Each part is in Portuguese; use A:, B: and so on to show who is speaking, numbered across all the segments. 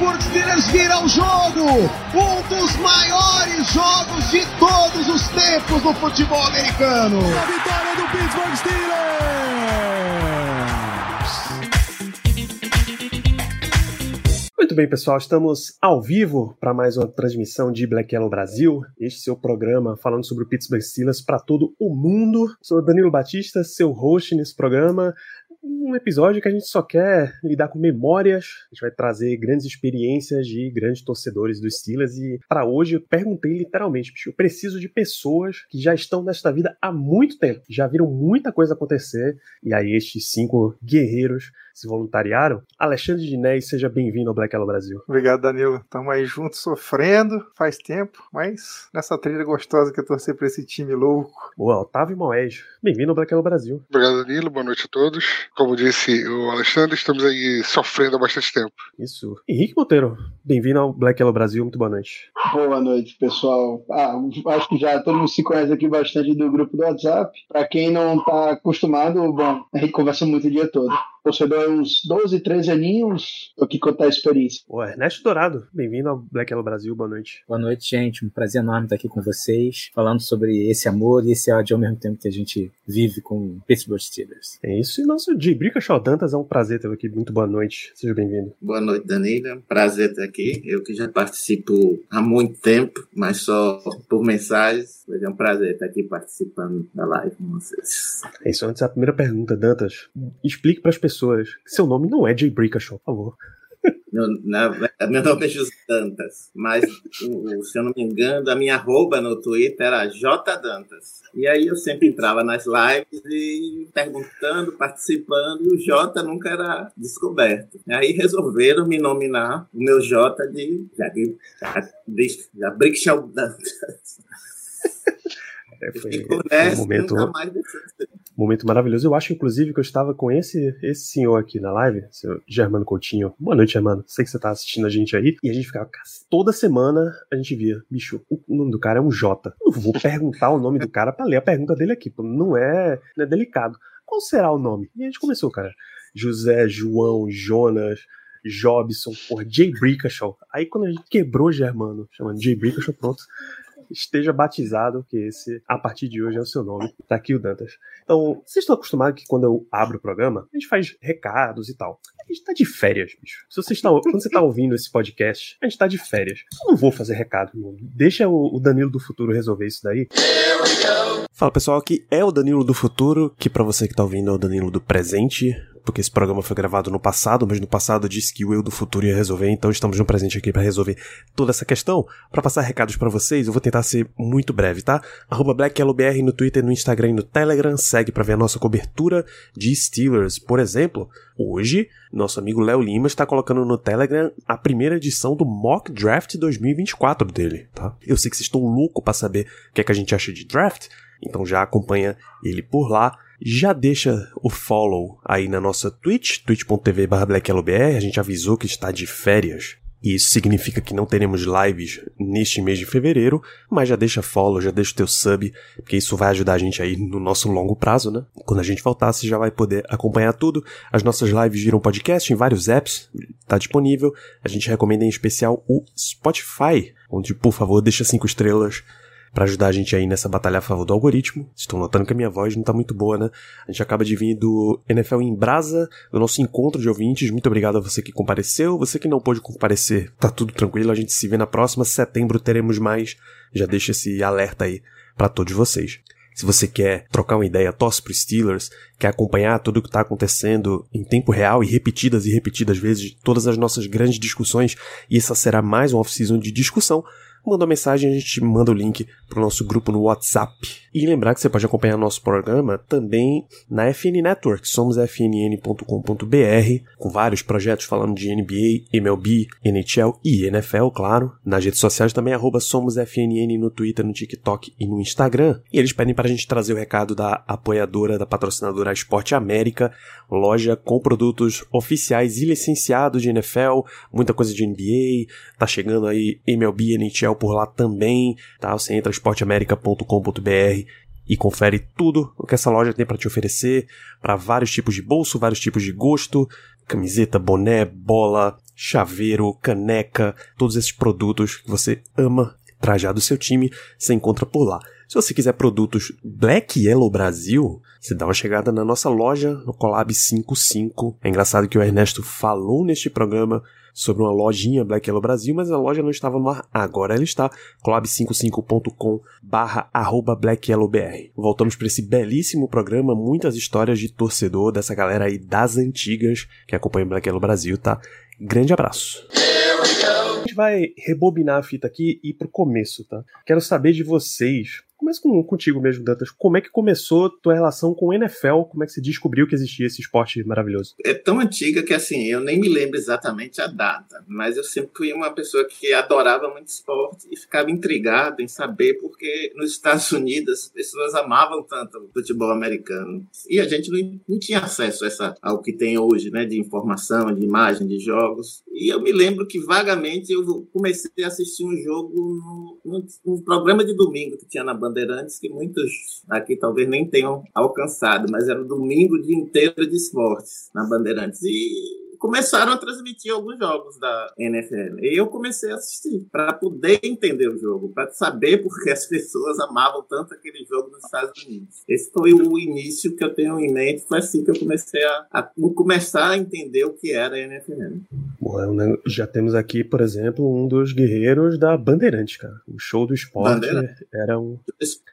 A: Pittsburgh Steelers vira o jogo! Um dos maiores jogos de todos os tempos do futebol americano!
B: A vitória do Pittsburgh Steelers!
C: Muito bem, pessoal, estamos ao vivo para mais uma transmissão de Black Yellow Brasil. Este seu programa falando sobre o Pittsburgh Steelers para todo o mundo. Sou Danilo Batista, seu host nesse programa. Um episódio que a gente só quer lidar com memórias. A gente vai trazer grandes experiências de grandes torcedores dos Steelers. E para hoje eu perguntei literalmente, eu preciso de pessoas que já estão nesta vida há muito tempo, já viram muita coisa acontecer. E aí estes cinco guerreiros se voluntariaram. Alexandre Dinés, seja bem-vindo ao Black Yellow Brasil.
D: Obrigado, Danilo. Tamo aí juntos sofrendo faz tempo, mas nessa trilha gostosa que eu torcer pra esse time louco.
C: Boa, Otávio Moés, bem-vindo ao Black Yellow Brasil.
E: Obrigado, Danilo. Boa noite a todos. Como disse o Alexandre, estamos aí sofrendo há bastante tempo.
C: Isso. Henrique Monteiro, bem-vindo ao Black Yellow Brasil, muito boa noite.
F: Boa noite, pessoal. Ah, acho que já todo mundo se conhece aqui bastante do grupo do WhatsApp. Para quem não tá acostumado, bom, a gente conversa muito o dia todo. Torcedor uns 12, 13 aninhos, tô aqui contar a experiência.
C: O Ernesto Dourado, bem-vindo ao Black Yellow Brasil, boa noite.
G: Boa noite, gente. Um prazer enorme estar aqui com vocês, falando sobre esse amor e esse ódio ao mesmo tempo que a gente vive com Pittsburgh Steelers.
C: É isso, e nosso de Brickashaw Dantas, é um prazer ter aqui. Muito boa noite, seja bem-vindo.
H: Boa noite, Danilo. Prazer estar aqui. Eu que já participo há muito tempo, mas só por mensagens. Hoje é um prazer estar aqui participando da live com vocês.
C: É isso, antes a primeira pergunta, Dantas. Explique para as pessoas seu nome não é Jay Brickashaw, por favor.
H: Meu, na, meu nome é José Dantas, mas se eu não me engano, a minha arroba no Twitter era J Dantas. E aí eu sempre entrava nas lives e perguntando, participando, e o J nunca era descoberto. E aí resolveram me nominar o meu J de já, de, já, já Brickashaw Dantas.
C: É, foi, um momento, momento maravilhoso. Eu acho, inclusive, que eu estava com esse, esse senhor aqui na live, seu Germano Coutinho. Boa noite, Germano. Sei que você está assistindo a gente aí. E a gente ficava, toda semana a gente via, bicho, o nome do cara é um J. Não vou perguntar o nome do cara para ler a pergunta dele aqui, não é, não é delicado. Qual será o nome? E a gente começou, cara. José, João, Jonas, Jobson, por Jay Brickashaw. Aí quando a gente quebrou Germano, chamando Jay Brickashaw, pronto esteja batizado, que esse, a partir de hoje, é o seu nome. Tá aqui o Dantas. Então, vocês estão acostumados que quando eu abro o programa, a gente faz recados e tal. A gente tá de férias, bicho. Se você está, quando você tá ouvindo esse podcast, a gente tá de férias. Eu não vou fazer recado, mano. Deixa o, o Danilo do futuro resolver isso daí. Fala pessoal, aqui é o Danilo do futuro, que para você que tá ouvindo é o Danilo do presente porque esse programa foi gravado no passado, mas no passado disse que o eu do futuro ia resolver, então estamos no presente aqui para resolver toda essa questão. Para passar recados para vocês, eu vou tentar ser muito breve, tá? Arroba BlackYellowBR no Twitter, no Instagram e no Telegram, segue para ver a nossa cobertura de Steelers. Por exemplo, hoje, nosso amigo Léo Lima está colocando no Telegram a primeira edição do Mock Draft 2024 dele, tá? Eu sei que vocês estão loucos para saber o que é que a gente acha de draft, então já acompanha ele por lá já deixa o follow aí na nossa Twitch, twitch.tv blackyellowbr, a gente avisou que está de férias. E isso significa que não teremos lives neste mês de fevereiro, mas já deixa follow, já deixa o teu sub, porque isso vai ajudar a gente aí no nosso longo prazo, né? Quando a gente voltar, você já vai poder acompanhar tudo. As nossas lives viram podcast em vários apps, tá disponível. A gente recomenda em especial o Spotify, onde, por favor, deixa cinco estrelas, para ajudar a gente aí nessa batalha a favor do algoritmo. Estão notando que a minha voz não tá muito boa, né? A gente acaba de vir do NFL em Brasa, do nosso encontro de ouvintes. Muito obrigado a você que compareceu. Você que não pôde comparecer, tá tudo tranquilo. A gente se vê na próxima. Setembro teremos mais. Já deixa esse alerta aí para todos vocês. Se você quer trocar uma ideia, torce pro Steelers, quer acompanhar tudo o que está acontecendo em tempo real e repetidas e repetidas vezes, todas as nossas grandes discussões, e essa será mais uma off-season de discussão, manda uma mensagem, a gente manda o link pro nosso grupo no WhatsApp. E lembrar que você pode acompanhar nosso programa também na FN Network, somos fnn.com.br, com vários projetos falando de NBA, MLB, NHL e NFL, claro. Nas redes sociais também, arroba no Twitter, no TikTok e no Instagram. E eles pedem para a gente trazer o recado da apoiadora, da patrocinadora Esporte América, loja com produtos oficiais e licenciados de NFL, muita coisa de NBA, tá chegando aí MLB, NHL por lá também, tá? Você entra esporteamerica.com.br e confere tudo o que essa loja tem para te oferecer, para vários tipos de bolso, vários tipos de gosto, camiseta, boné, bola, chaveiro, caneca, todos esses produtos que você ama trajar do seu time, você encontra por lá. Se você quiser produtos Black Yellow Brasil, você dá uma chegada na nossa loja no Collab 55. É engraçado que o Ernesto falou neste programa sobre uma lojinha Black Yellow Brasil, mas a loja não estava no ar. Agora ela está. collab55.com barra arroba Black BR. Voltamos para esse belíssimo programa, muitas histórias de torcedor dessa galera aí das antigas que acompanha Black Yellow Brasil, tá? Grande abraço. A gente vai rebobinar a fita aqui e ir pro começo, tá? Quero saber de vocês Começa com, contigo mesmo, Dantas. Como é que começou tua relação com o NFL? Como é que você descobriu que existia esse esporte maravilhoso?
H: É tão antiga que, assim, eu nem me lembro exatamente a data, mas eu sempre fui uma pessoa que adorava muito esporte e ficava intrigado em saber porque nos Estados Unidos as pessoas amavam tanto o futebol americano e a gente não, não tinha acesso a essa, ao que tem hoje, né, de informação, de imagem, de jogos. E eu me lembro que vagamente eu comecei a assistir um jogo num, num programa de domingo que tinha na banda Bandeirantes que muitos aqui talvez nem tenham alcançado, mas era o domingo o dia inteiro de esportes na Bandeirantes. E começaram a transmitir alguns jogos da NFL. E eu comecei a assistir para poder entender o jogo, para saber por que as pessoas amavam tanto aquele jogo nos Estados Unidos. Esse foi o início que eu tenho em mente, foi assim que eu comecei a, a começar a entender o que era a NFL.
C: Bom, é já temos aqui, por exemplo, um dos guerreiros da Bandeirante, cara. O show do esporte era um.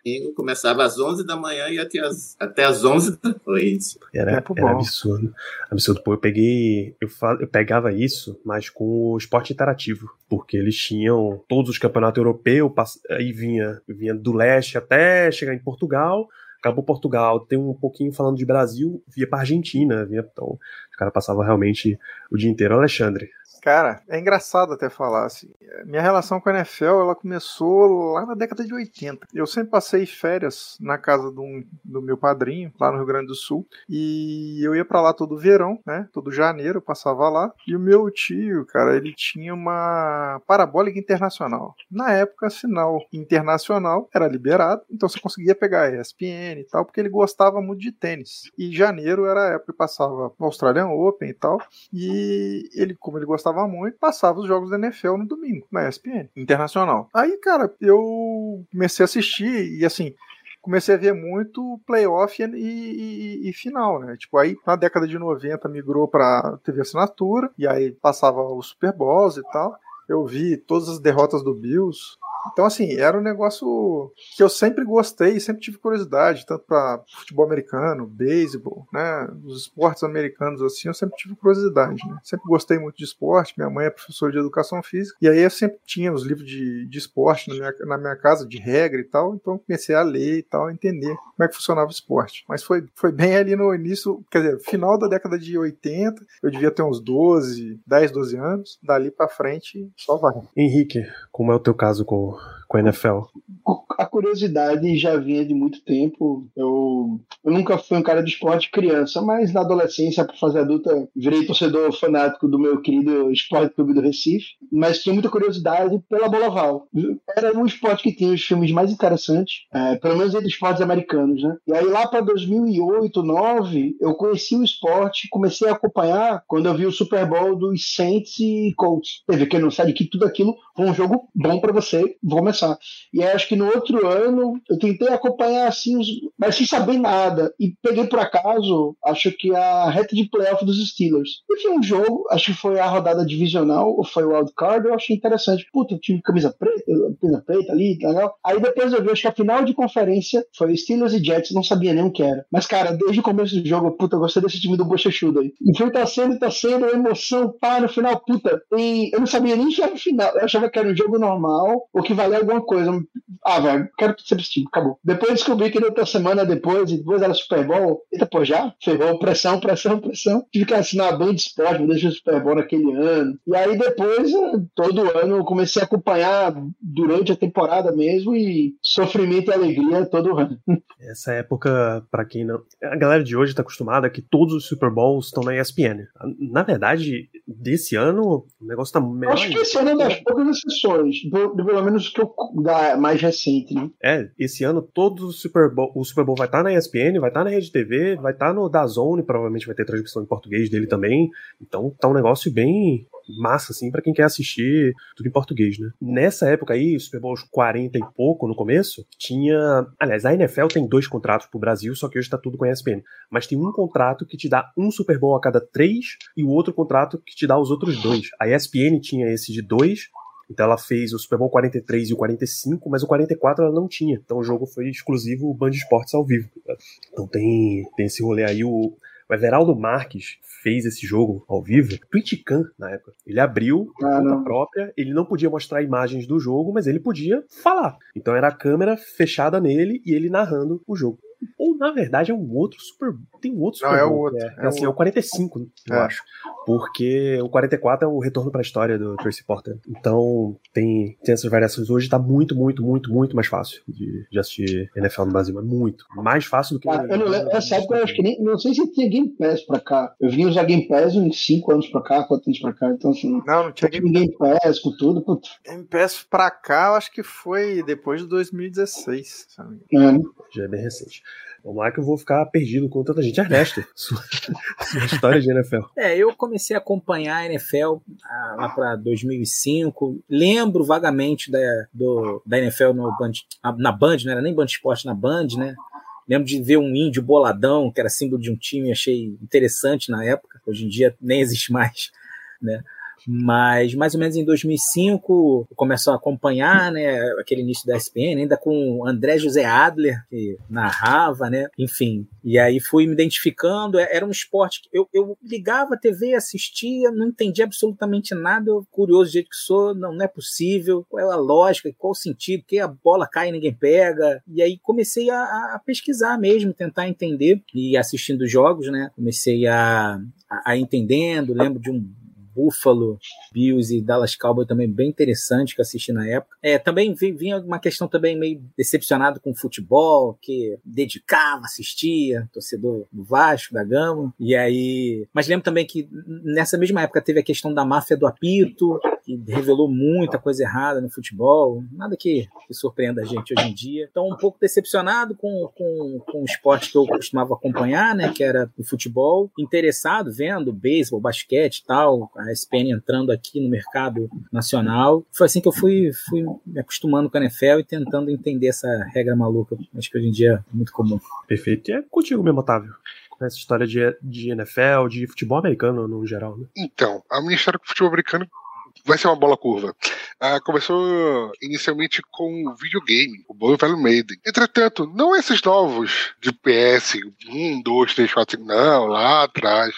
H: Domingo começava às 11 da manhã e até às, até às 11 da noite.
C: Era, era absurdo. Absurdo. Pô, eu peguei eu, eu pegava isso, mas com o esporte interativo, porque eles tinham todos os campeonatos europeus, aí vinha, vinha do leste até chegar em Portugal, acabou Portugal, tem um pouquinho falando de Brasil, via para Argentina, via, então os caras passavam realmente o dia inteiro. Alexandre,
D: Cara, é engraçado até falar assim. Minha relação com a NFL ela começou lá na década de 80. Eu sempre passei férias na casa do, meu padrinho, lá no Rio Grande do Sul, e eu ia para lá todo verão, né? Todo janeiro eu passava lá. E o meu tio, cara, ele tinha uma parabólica internacional. Na época, sinal internacional era liberado, então você conseguia pegar ESPN e tal, porque ele gostava muito de tênis. E janeiro era a época que passava Australian Open e tal. E ele, como ele gostava gostava muito, passava os jogos da NFL no domingo, na ESPN, internacional. Aí, cara, eu comecei a assistir e assim, comecei a ver muito playoff e, e, e, final, né? Tipo, aí na década de 90 migrou pra TV assinatura, e aí passava os Super Bowls e tal. Eu vi todas as derrotas do Bills, então, assim, era um negócio que eu sempre gostei, sempre tive curiosidade, tanto para futebol americano, beisebol, né? Os esportes americanos, assim, eu sempre tive curiosidade, né? Sempre gostei muito de esporte, minha mãe é professora de educação física, e aí eu sempre tinha os livros de, de esporte na minha, na minha casa, de regra e tal, então comecei a ler e tal, a entender como é que funcionava o esporte. Mas foi, foi bem ali no início, quer dizer, final da década de 80, eu devia ter uns 12, 10, 12 anos, dali para frente só vai.
C: Henrique, como é o teu caso com com a NFL?
F: A curiosidade já vinha de muito tempo. Eu, eu nunca fui um cara de esporte criança, mas na adolescência, para fazer adulta, virei torcedor fanático do meu querido Esporte Clube do Recife. Mas tinha muita curiosidade pela bola val. Era um esporte que tinha os filmes mais interessantes, é, pelo menos entre esportes americanos, né? E aí lá para 2008, 2009, eu conheci o esporte, comecei a acompanhar quando eu vi o Super Bowl dos Saints e Colts. Teve que não que tudo aquilo foi um jogo bom para você. Vou começar. E acho que no outro ano eu tentei acompanhar assim, mas sem saber nada. E peguei por acaso, acho que a reta de playoff dos Steelers. E foi um jogo, acho que foi a rodada divisional, ou foi o wildcard, eu achei interessante. Puta, eu tive camisa preta, camisa preta ali, legal. Aí depois eu vi, acho que a final de conferência foi Steelers e Jets, não sabia nem o que era. Mas, cara, desde o começo do jogo, puta, eu gostei desse time do Bochechudo aí. E foi tá sendo, tá sendo, emoção, pá, no final, puta. E eu não sabia nem o final. Eu achava que era um jogo normal, ou que valia alguma coisa. Ah, velho, quero ser esse time, acabou. Depois descobri que outra semana depois, e depois era Super Bowl. Eita, pô, já? Ferrou, pressão, pressão, pressão. Tive que assinar a Band Esporte, me deixar o Super Bowl naquele ano. E aí depois, todo ano, eu comecei a acompanhar durante a temporada mesmo, e sofrimento e alegria todo ano.
C: Essa época, para quem não. A galera de hoje tá acostumada que todos os Super Bowls estão na ESPN. Na verdade, desse ano, o negócio tá melhor.
F: Acho que esse ano é das poucas exceções, pelo menos que eu, da mais recente, né?
C: É, esse ano todos os Super Bowl, o Super Bowl vai estar tá na ESPN, vai estar tá na Rede TV, vai estar tá no DAZN, provavelmente vai ter transmissão em português dele também. Então tá um negócio bem massa, assim, para quem quer assistir tudo em português, né? Nessa época aí, Super Bowl 40 e pouco, no começo, tinha. Aliás, a NFL tem dois contratos pro Brasil, só que hoje tá tudo com a ESPN. Mas tem um contrato que te dá um Super Bowl a cada três e o outro contrato que te dá os outros dois. A ESPN tinha esse de dois então ela fez o Super Bowl 43 e o 45, mas o 44 ela não tinha. Então o jogo foi exclusivo Band Esportes ao vivo. Então tem, tem esse rolê aí. O, o Everaldo Marques fez esse jogo ao vivo, Twitchcam na época. Ele abriu ah, conta própria, ele não podia mostrar imagens do jogo, mas ele podia falar. Então era a câmera fechada nele e ele narrando o jogo. Ou, na verdade, é um outro Super Tem um outro
D: Super Não, é o outro.
C: É, é, assim, é o 45, eu é. acho. Porque o 44 é o retorno pra história do Tracy Porter. Então, tem, tem essas variações. Hoje tá muito, muito, muito, muito mais fácil de, de assistir NFL no Brasil. É muito. Mais fácil do que.
F: Ah, eu não, essa época eu acho que nem. Não sei se tinha Game Pass pra cá. Eu vim usar Game Pass uns 5 anos pra cá, 4 anos pra cá. Então, assim.
D: Não, não tinha Game,
F: Game Pass com tudo. Putz.
D: Game Pass pra cá, eu acho que foi depois de 2016. Sabe?
C: É. Já é bem recente. Vamos lá que eu vou ficar perdido com tanta gente. Ernesto, sua, sua história de NFL.
G: É, eu comecei a acompanhar a NFL ah, lá para 2005. Lembro vagamente da, do, da NFL no Band, na Band, não era nem Band Esporte na Band, né? Lembro de ver um índio boladão, que era símbolo de um time, achei interessante na época. Hoje em dia nem existe mais, né? Mas mais ou menos em 2005 começou a acompanhar, né, aquele início da ESPN, ainda com André José Adler, que narrava, né, enfim. E aí fui me identificando, é, era um esporte que eu, eu ligava a TV, assistia, não entendia absolutamente nada, eu, curioso do jeito que sou, não, não é possível, qual é a lógica, qual o sentido, que a bola cai e ninguém pega. E aí comecei a, a pesquisar mesmo, tentar entender, e assistindo jogos, né, comecei a, a, a entendendo, lembro de um Buffalo Bills e Dallas Cowboys também bem interessante que assisti na época. É, também vinha uma questão também meio decepcionado com o futebol, que dedicava, assistia, torcedor do Vasco, da Gama. E aí, mas lembro também que nessa mesma época teve a questão da máfia do apito, que revelou muita coisa errada no futebol, nada que, que surpreenda a gente hoje em dia. Então, um pouco decepcionado com, com, com o esporte que eu costumava acompanhar, né, que era o futebol, interessado, vendo beisebol, basquete e tal, a ESPN entrando aqui no mercado nacional. Foi assim que eu fui, fui me acostumando com a NFL e tentando entender essa regra maluca, acho que hoje em dia é muito comum.
C: Perfeito. E é contigo mesmo, Otávio essa história de, de NFL, de futebol americano no geral, né?
E: Então, a minha história com futebol americano vai ser uma bola curva. Ah, começou inicialmente com videogame, o bom e velho Maiden. Entretanto, não esses novos de PS 1, 2, 3, 4, 5, não, lá atrás,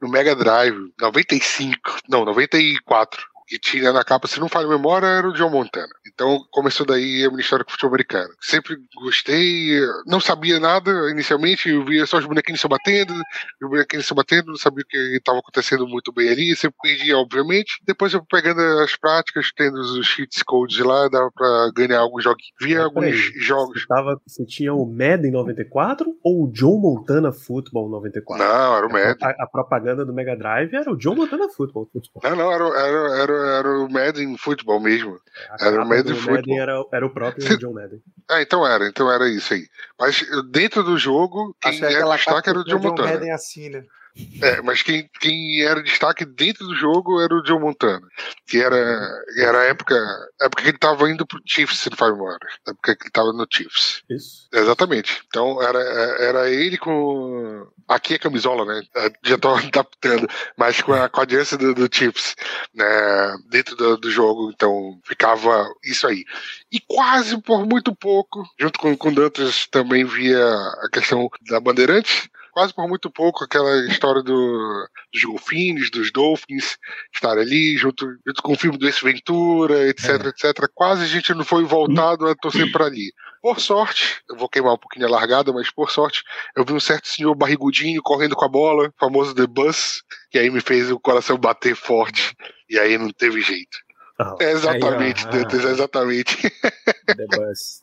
E: no Mega Drive, 95, não, 94 que tinha na capa, se não falha a memória, era o John Montana. Então começou daí a minha história com o futebol americano. Sempre gostei, não sabia nada inicialmente, eu via só os bonequinhos se batendo, os bonequinhos se batendo, não sabia o que estava acontecendo muito bem ali, sempre perdia, obviamente. Depois eu pegando as práticas, tendo os cheats codes lá, dava pra ganhar alguns jogos. Via ah, alguns aí, jogos.
C: Você, tava, você tinha o Madden 94 ou o John Montana Football 94?
E: Não, era o Madden.
C: A, a, propaganda do Mega Drive era o John Montana Football.
E: Football. Não, não, era, era, era era o Madden Futebol mesmo.
C: A era o Madden Futebol. Era, era o próprio John Madden.
E: Ah, então era, então era isso aí. Mas dentro do jogo, quem era destaque era o John Montana. John Madden
D: assim, né?
E: É, mas quem, quem era destaque dentro do jogo era o Joe Montana. Que era, era a época, a época que ele tava indo pro Chiefs, se não faz memória. A época que ele tava no Chiefs.
C: Isso.
E: Exatamente. Então era, era ele com. Aqui é camisola, né? Já tô adaptando, mas com a, com a aliança do, do Chiefs, né? Dentro do, do jogo. Então ficava isso aí. E quase por muito pouco, junto com, com Dantas também via a questão da Bandeirante quase por muito pouco aquela história do, dos golfinhos, dos Dolphins estar ali, junto, junto com o filme do Ace Ventura, etc, é. etc. Quase a gente não foi voltado a torcer para ali. Por sorte, eu vou queimar um pouquinho a largada, mas por sorte, eu vi um certo senhor barrigudinho correndo com a bola, famoso The Bus, que aí me fez o coração bater forte, e aí não teve jeito. Oh. É exatamente, aí, ah, exatamente. The Bus.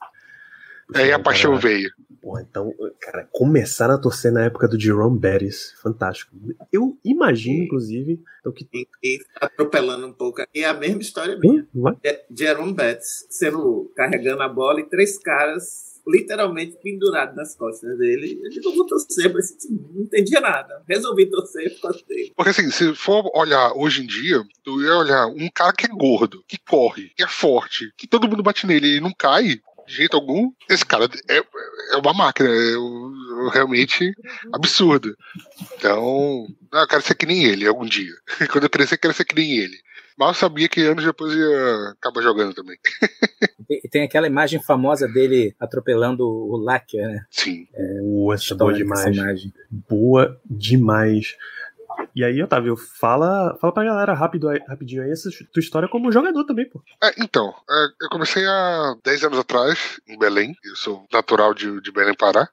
E: Aí a paixão veio.
C: Pô, então, cara, começaram a torcer na época do Jerome Bettis. Fantástico. Eu imagino, inclusive. Então, que...
H: E, e atropelando um pouco. É a mesma história minha. É, Jerome Bettis sendo carregando a bola e três caras literalmente pendurado nas costas dele. Eu digo, vou torcer, mas não entendia nada. Resolvi torcer por causa dele.
E: Porque assim, se for olhar hoje em dia, tu ia olhar um cara que é gordo, que corre, que é forte, que todo mundo bate nele e não cai jeito algum, esse cara é, é uma máquina, é, realmente absurdo. Então, eu quero ser que nem ele algum dia. Quando eu crescer, eu quero ser que nem ele. Mal sabia que anos depois ia acabar jogando também.
G: Tem, tem aquela imagem famosa dele atropelando o Lakia, né?
E: Sim.
C: É, Boa, essa boa demais. Boa demais. E aí, Otávio, fala, fala pra galera rápido, rapidinho aí essa tua história como jogador também, pô.
E: É, então, é, eu comecei há 10 anos atrás, em Belém. Eu sou natural de, de Belém, Pará.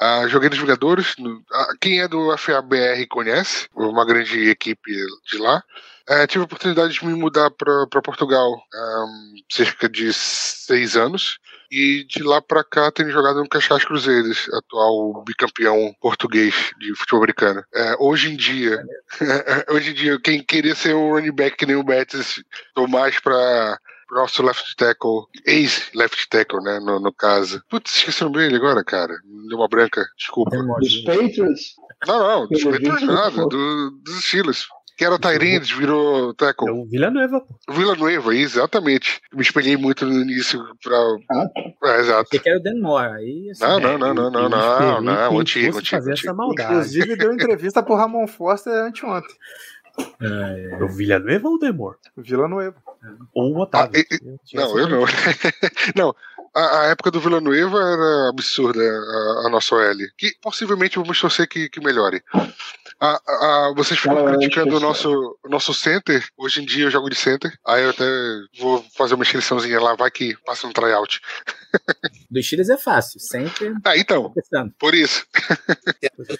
E: Uh, joguei nos jogadores. No, uh, quem é do FABR conhece, uma grande equipe de lá. Uh, tive a oportunidade de me mudar para Portugal um, cerca de seis anos. E de lá para cá tenho jogado no Caxias Cruzeiros, atual bicampeão português de futebol americano. É, hoje em dia, hoje em dia, quem queria ser um running back que nem o Betis, tô mais para nosso left tackle, ex-left tackle, né, no, no caso. Putz, esqueci o nome dele agora, cara. Deu uma branca, desculpa.
F: Dos Patriots?
E: Não, não, dos Patriots nada, do, dos Steelers que era Tyrande, virou tackle. É
C: o Villanueva, pô.
E: Villanueva, exatamente. Me espelhei muito no início pra. Ah,
G: é, exato. Você quer o Denmore, aí.
E: Assim, não, não, não, não, não, não, não, antigo, antigo.
D: Fazer essa maldade. Inclusive, deu entrevista pro Ramon Foster anteontem.
C: É, é. O Villanueva ou o Demor?
D: Villanueva.
C: Ou o Otávio. Ah,
E: e, não, eu não. não, a, a, época do Villanueva era absurda, a, a nossa OL. Que possivelmente vamos torcer que, que melhore. A, a, vocês ficam criticando o nosso, nosso center. Hoje em dia eu jogo de center. Aí eu até vou fazer uma inscriçãozinha lá, vai que passa um tryout.
G: Do Chiles é fácil, sempre.
E: Ah, então. Por isso.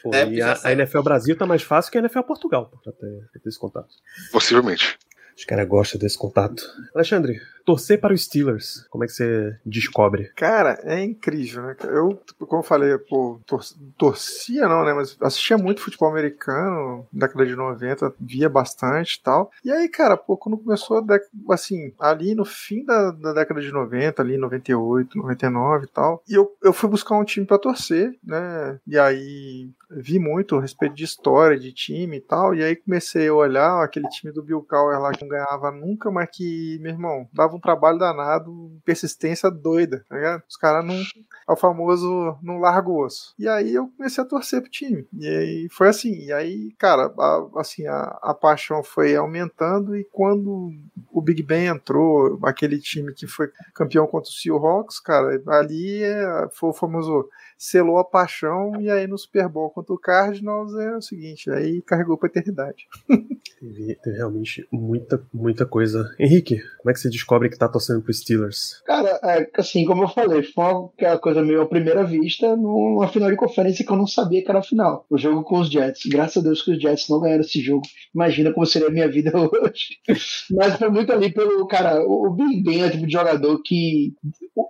C: Pô, e a, a, NFL Brasil tá mais fácil que a NFL Portugal, pra ter, ter esse contato.
E: Possivelmente.
C: Os caras gostam desse contato. Alexandre, torcer para os Steelers, como é que você descobre?
D: Cara, é incrível, né? Eu, como eu falei, pô, tor torcia não, né? Mas assistia muito futebol americano, década de 90, via bastante e tal. E aí, cara, pô, quando começou assim, ali no fim da, da década de 90, ali 98, 99 e tal, e eu, eu fui buscar um time para torcer, né? E aí vi muito a respeito de história de time e tal, e aí comecei a olhar aquele time do Bill Cowher lá que não ganhava nunca, mas que, meu irmão, dava dava um trabalho danado, persistência doida, tá ligado? Os caras não. É o famoso não larga o osso. E aí eu comecei a torcer pro time. E aí foi assim. E aí, cara, a, assim, a, a paixão foi aumentando. E quando o Big Ben entrou, aquele time que foi campeão contra o Seahawks, cara, ali é, foi o famoso selou a paixão e aí no Super Bowl contra o Cardinals é o seguinte, aí carregou pra eternidade.
C: teve, teve, realmente muita, muita coisa. Henrique, como é que você descobre que tá torcendo pro Steelers?
F: Cara, é, assim, como eu falei, foi uma, aquela coisa meio à primeira vista numa final de conferência que eu não sabia que era a final. O jogo com os Jets. Graças a Deus que os Jets não ganharam esse jogo. Imagina como seria a minha vida hoje. Mas foi muito ali pelo, cara, o Big Ben é o tipo de jogador que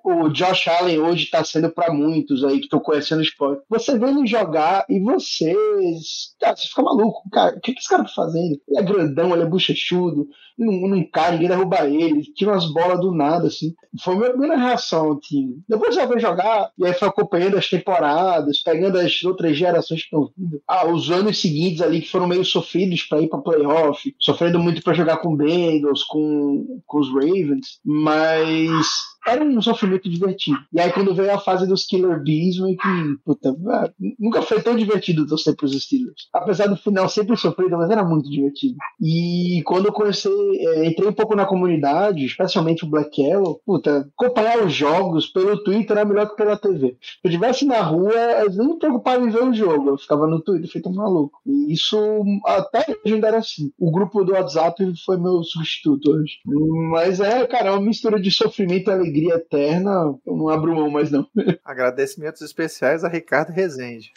F: o, o Josh Allen hoje tá sendo para muitos aí que estão conhecendo o esporte. Você vê ele jogar e vocês. Cara, você fica maluco. Cara, o que, que esse cara tá fazendo? Ele é grandão, ele é bochechudo, não, não cai, ninguém derruba ele, tira umas bolas do nada, assim. Foi a minha primeira reação ao time. Depois já foi jogar, e aí foi acompanhando as temporadas, pegando as outras gerações que estão vindo. Ah, os anos seguintes ali que foram meio sofridos para ir para playoff, sofrendo muito para jogar com Bengals, com, com os Ravens, mas era um sofrimento divertido. E aí, quando veio a fase dos Killer Bees, meio que, puta, nunca foi tão divertido torcer pros Steelers. Apesar do final sempre sofrido, mas era muito divertido. E quando eu comecei, é, entrei um pouco na comunidade, especialmente o Black Yellow, puta, acompanhar os jogos pelo Twitter era melhor que pela TV. Se eu estivesse na rua, eu não me preocupava em ver o jogo, eu ficava no Twitter feito um maluco. E isso até hoje ainda era assim. O grupo do WhatsApp foi meu substituto hoje. Mas é, cara, é uma mistura de sofrimento e alegria eterna, eu não abro mão mais não.
D: Agradecimentos especiais a Ricardo Rezende.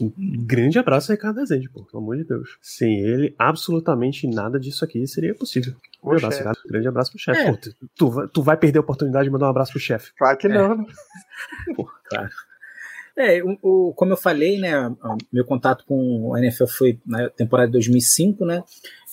C: Um grande abraço a Ricardo Rezende, pô, pelo amor de Deus. Sem ele, absolutamente nada disso aqui seria possível. Um abraço, Ricardo. Grande abraço pro chefe. É. Tu, tu, vai perder a oportunidade de mandar um abraço pro chefe.
D: Claro que não.
G: É. Pô, claro. É, o, o, como eu falei, né, meu contato com o NFL foi na temporada de 2005, né,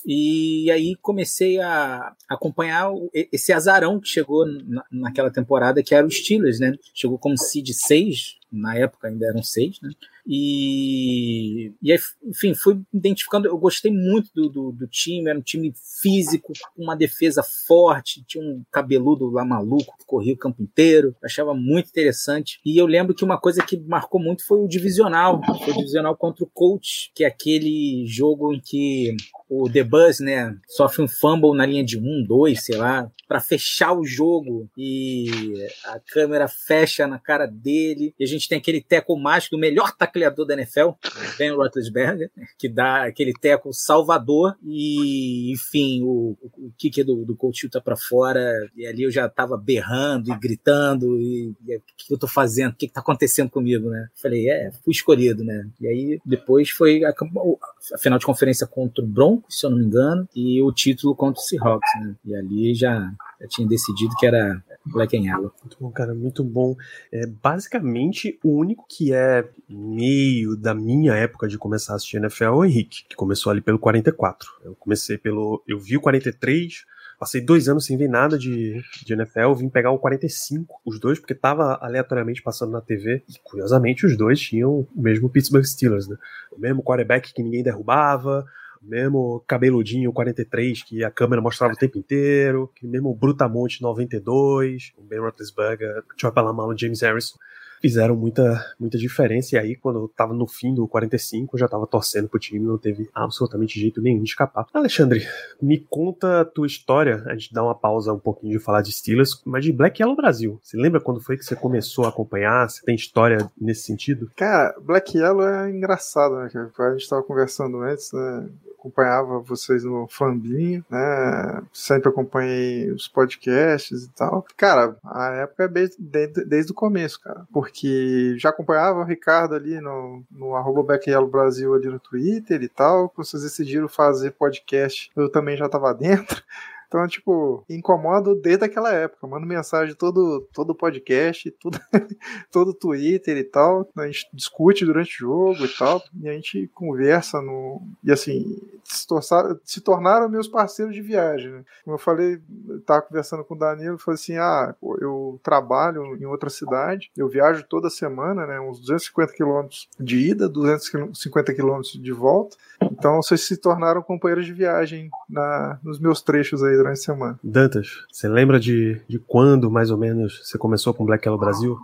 G: e aí comecei a acompanhar esse azarão que chegou na, naquela temporada, que era o Steelers, né? Chegou como seed 6, na época ainda eram 6, né? E, e aí, enfim, fui identificando. Eu gostei muito do, do, do, time, era um time físico, uma defesa forte, tinha um cabeludo lá maluco que corria o campo inteiro, achava muito interessante. E eu lembro que uma coisa que marcou muito foi o divisional, foi o divisional contra o Coach, que é aquele jogo em que o The Buzz, né, sofre um fumble na linha de um, dois, sei lá, para fechar o jogo e a câmera fecha na cara dele e a gente tem aquele teco mágico do melhor tacleador da NFL, Ben Roethlisberger, que dá aquele teco salvador e, enfim, o, o kick do, do coach chuta para fora e ali eu já tava berrando e gritando e, e o que eu tô fazendo? O que, que tá acontecendo comigo, né? Falei, é, fui escolhido, né? E aí depois foi a, a final de conferência contra o Broncos se eu não me engano, e o título contra o Seahawks, né? E ali já, já tinha decidido que era Black and Yellow.
C: Muito bom, cara, muito bom. É, basicamente, o único que é meio da minha época de começar a assistir NFL é o Henrique, que começou ali pelo 44. Eu comecei pelo. Eu vi o 43. Passei dois anos sem ver nada de, de NFL, vim pegar o 45, os dois, porque tava aleatoriamente passando na TV. E curiosamente, os dois tinham o mesmo Pittsburgh Steelers, né? O mesmo quarterback que ninguém derrubava, mesmo cabeludinho 43, que a câmera mostrava o tempo inteiro, que mesmo Brutamonte 92, o Ben Roethlisberger, Troy Palomalo, James Harrison, fizeram muita, muita diferença. E aí, quando eu tava no fim do 45, eu já tava torcendo pro time, não teve absolutamente jeito nenhum de escapar. Alexandre, me conta a tua história. A gente dá uma pausa um pouquinho de falar de Steelers, mas de Black Yellow Brasil. Você lembra quando foi que você começou a acompanhar? Você tem história nesse sentido?
D: Cara, Black Yellow é engraçado, né? A gente tava conversando antes, né? Acompanhava vocês no Flambinho, né? Sempre acompanhei os podcasts e tal. Cara, a época é desde, desde, desde o começo, cara. Porque já acompanhava o Ricardo ali no, no arroba Brasil ali no Twitter e tal. Quando vocês decidiram fazer podcast, eu também já tava dentro. Então, tipo, incomodo desde aquela época. Mando mensagem todo todo podcast, tudo, todo Twitter e tal. A gente discute durante o jogo e tal. E a gente conversa no. E assim, se, torçar, se tornaram meus parceiros de viagem. Né? Como eu falei, eu tava conversando com o Danilo, falei assim: ah, eu trabalho em outra cidade, eu viajo toda semana, né? Uns 250 quilômetros de ida, 250 quilômetros de volta. Então vocês se tornaram companheiros de viagem na, nos meus trechos aí durante a semana.
C: Dantas, você lembra de, de quando, mais ou menos, você começou com Black Yellow Brasil?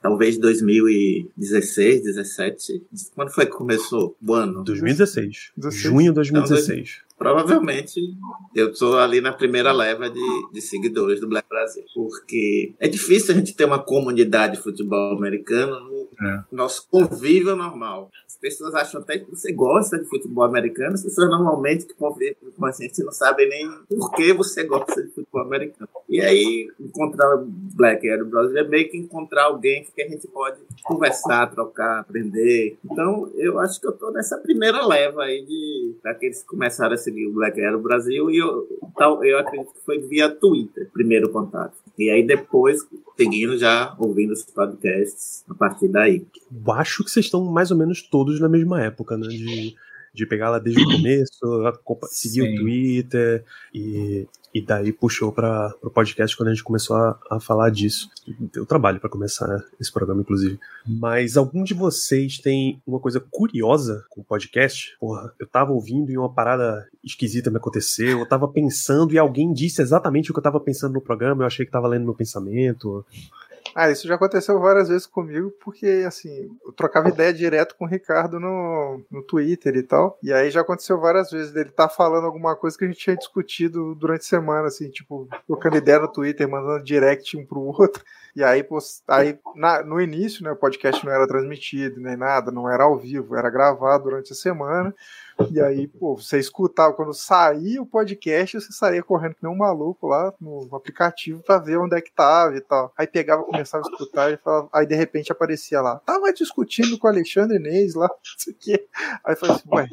H: Talvez 2016, 17. Quando foi que começou o ano?
C: 2016. 16. Junho de 2016. Então,
H: provavelmente eu estou ali na primeira leva de, de seguidores do Black Brasil. Porque é difícil a gente ter uma comunidade de futebol americano no é. nosso convívio normal pessoas acham até que você gosta de futebol americano, as pessoas normalmente que convivem com a gente não sabem nem por que você gosta de futebol americano. E aí, encontrar o Black Air Brother é meio que encontrar alguém que a gente pode conversar, trocar, aprender. Então, eu acho que eu tô nessa primeira leva aí de daqueles que começaram a seguir o Black Air Brasil e eu, tal, eu acredito que foi via Twitter, primeiro contato. E aí depois, seguindo já, ouvindo os podcasts a partir daí.
C: Eu acho que vocês estão mais ou menos todos na mesma época, né? De, de pegar lá desde o começo, seguir Sim. o Twitter e e daí puxou para o podcast quando a gente começou a, a falar disso. Deu trabalho para começar esse programa, inclusive. Mas algum de vocês tem uma coisa curiosa com o podcast? Porra, eu tava ouvindo e uma parada esquisita me aconteceu, eu tava pensando e alguém disse exatamente o que eu tava pensando no programa, eu achei que tava lendo meu pensamento.
D: Ah, isso já aconteceu várias vezes comigo, porque assim, eu trocava ideia direto com o Ricardo no, no Twitter e tal. E aí já aconteceu várias vezes dele tá falando alguma coisa que a gente tinha discutido durante a semana, assim, tipo, trocando ideia no Twitter, mandando direct um pro outro. E aí, aí na, no início, né, o podcast não era transmitido nem nada, não era ao vivo, era gravado durante a semana. E aí, pô, você escutava, quando saía o podcast, você saía correndo que nem um maluco lá no aplicativo pra ver onde é que tava e tal. Aí pegava, começava a escutar e falava, aí de repente aparecia lá, tava discutindo com o Alexandre Neis lá, não sei o quê. Aí eu falei assim, ué,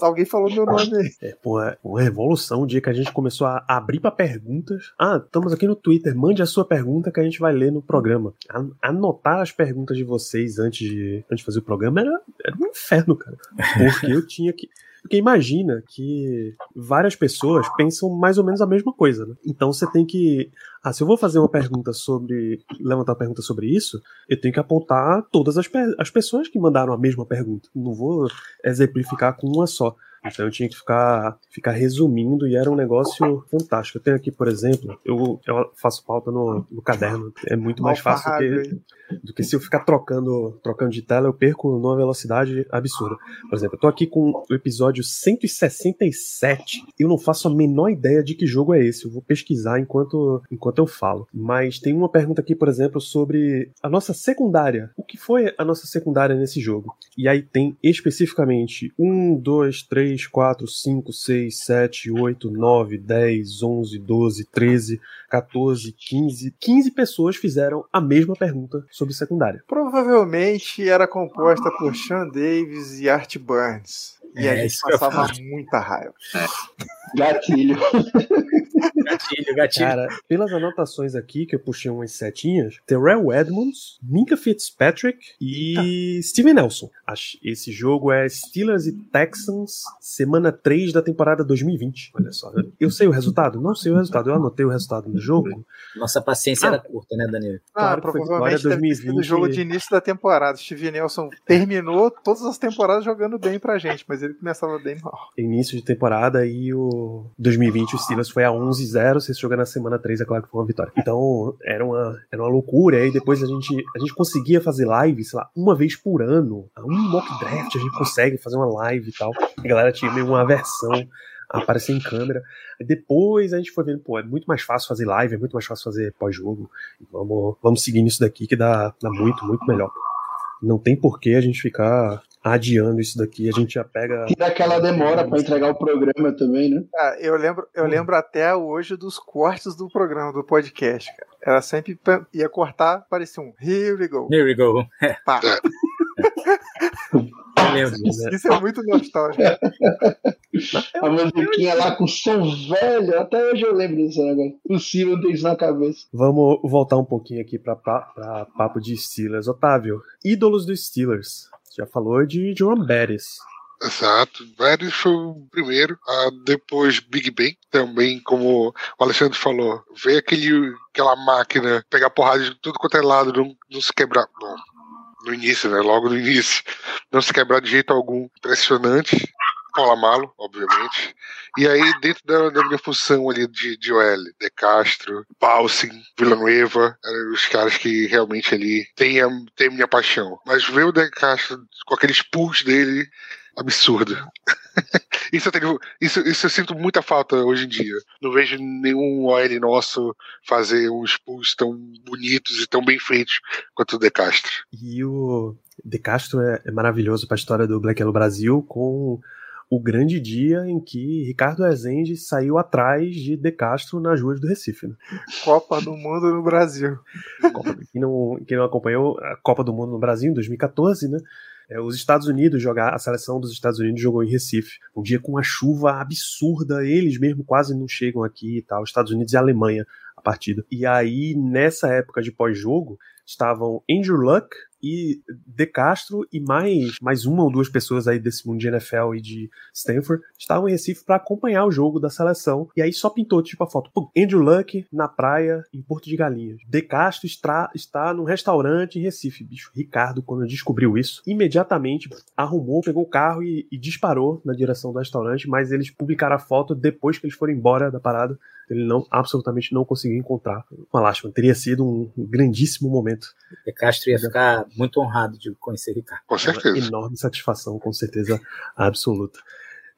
D: alguém falou meu nome aí.
C: É, pô, é uma revolução o dia que a gente começou a abrir pra perguntas. Ah, estamos aqui no Twitter, mande a sua pergunta que a gente vai ler no programa. Anotar as perguntas de vocês antes de, antes de fazer o programa era, era um inferno, cara. Porque eu tinha que. Porque imagina que várias pessoas pensam mais ou menos a mesma coisa, né? Então você tem que. Ah, se eu vou fazer uma pergunta sobre. levantar uma pergunta sobre isso, eu tenho que apontar todas as, pe as pessoas que mandaram a mesma pergunta. Não vou exemplificar com uma só. Então eu tinha que ficar, ficar resumindo e era um negócio fantástico. Eu tenho aqui, por exemplo, eu, eu faço pauta no, no caderno. É muito mais fácil que, do que se eu ficar trocando, trocando de tela, eu perco numa velocidade absurda. Por exemplo, eu tô aqui com o episódio 167. Eu não faço a menor ideia de que jogo é esse. Eu vou pesquisar enquanto, enquanto eu falo. Mas tem uma pergunta aqui, por exemplo, sobre a nossa secundária. O que foi a nossa secundária nesse jogo? E aí tem especificamente um, dois, três, quatro, cinco, seis, sete, oito, nove, dez, onze, doze, treze, 14, 15, 15 pessoas fizeram a mesma pergunta sobre secundária.
D: Provavelmente era composta por Sean Davis e Art Burns. E é, a gente passava muita raiva. É.
F: Gatilho.
C: gatilho, gatilho. Cara, pelas anotações aqui, que eu puxei umas setinhas, Terrell Edmonds, Minka Fitzpatrick e Eita. Steven Nelson. Esse jogo é Steelers e Texans, semana 3 da temporada 2020. Olha só. Eu sei o resultado? Não sei o resultado. Eu anotei o resultado no jogo.
G: Nossa paciência ah. era curta, né, Daniel?
D: Ah, claro, provavelmente foi 2020. jogo de início da temporada. Steven Nelson terminou todas as temporadas jogando bem pra gente, mas ele começava bem mal.
C: Início de temporada e o 2020 o Steelers foi a 11-0, vocês jogando na semana 3, é claro que foi uma vitória. Então, era uma, era uma loucura, e aí depois a gente, a gente conseguia fazer live, sei lá, uma vez por ano, um mock draft, a gente consegue fazer uma live e tal. A galera tinha meio uma aversão aparecer em câmera. Depois a gente foi vendo, pô, é muito mais fácil fazer live, é muito mais fácil fazer pós-jogo. Vamos, vamos seguir nisso daqui que dá, dá muito, muito melhor. Não tem porquê a gente ficar adiando isso daqui, a gente já pega.
F: E daquela demora para entregar o programa também, né?
D: Ah, eu lembro, eu hum. lembro até hoje dos cortes do programa, do podcast, cara. Ela sempre ia cortar, parecia um Here we go.
G: Here we go.
D: Pá. Isso, isso é muito nostálgico.
F: A musiquinha lá com som velho, até hoje eu lembro disso agora. Possível não ter isso na cabeça.
C: Vamos voltar um pouquinho aqui para papo de Steelers. Otávio, ídolos dos Steelers já falou de John Bettis.
E: Exato. Bettis foi o primeiro. Ah, depois Big Ben, também, como o Alexandre falou. Ver aquele, aquela máquina pegar porrada de tudo quanto é lado, não, não se quebrar. Bom, no início, né? Logo no início. Não se quebrar de jeito algum. Impressionante. Malo, obviamente. E aí, dentro da, da, minha função ali de, de OL, De Castro, Paulsen, Villanueva, eram os caras que realmente ali têm a, têm a minha paixão. Mas ver o De Castro com aqueles pulls dele, absurdo. isso, eu tenho, isso, isso eu sinto muita falta hoje em dia. Não vejo nenhum OL nosso fazer uns pulls tão bonitos e tão bem feitos quanto o De Castro.
C: E o De Castro é, é maravilhoso para a história do Black Yellow Brasil com o grande dia em que Ricardo Rezende saiu atrás de De Castro nas ruas do Recife. Né?
D: Copa do Mundo no Brasil.
C: Copa, quem, não, quem não acompanhou a Copa do Mundo no Brasil em 2014, né? É, os Estados Unidos jogar, a seleção dos Estados Unidos jogou em Recife. Um dia com uma chuva absurda, eles mesmo quase não chegam aqui e tal. Estados Unidos e Alemanha a partida. E aí, nessa época de pós-jogo, estavam Andrew Luck, e De Castro e mais, mais uma ou duas pessoas aí desse mundo de NFL e de Stanford estavam em Recife para acompanhar o jogo da seleção. E aí só pintou tipo a foto. Pô, Andrew Luck na praia em Porto de Galinhas. De Castro está, está num restaurante em Recife. Bicho, Ricardo, quando descobriu isso, imediatamente arrumou, pegou o carro e, e disparou na direção do restaurante, mas eles publicaram a foto depois que eles foram embora da parada ele não absolutamente não conseguiu encontrar. Uma lástima, teria sido um grandíssimo momento.
G: E Castro ia ficar muito honrado de conhecer Ricardo.
E: Com certeza.
C: Uma enorme satisfação, com certeza absoluta.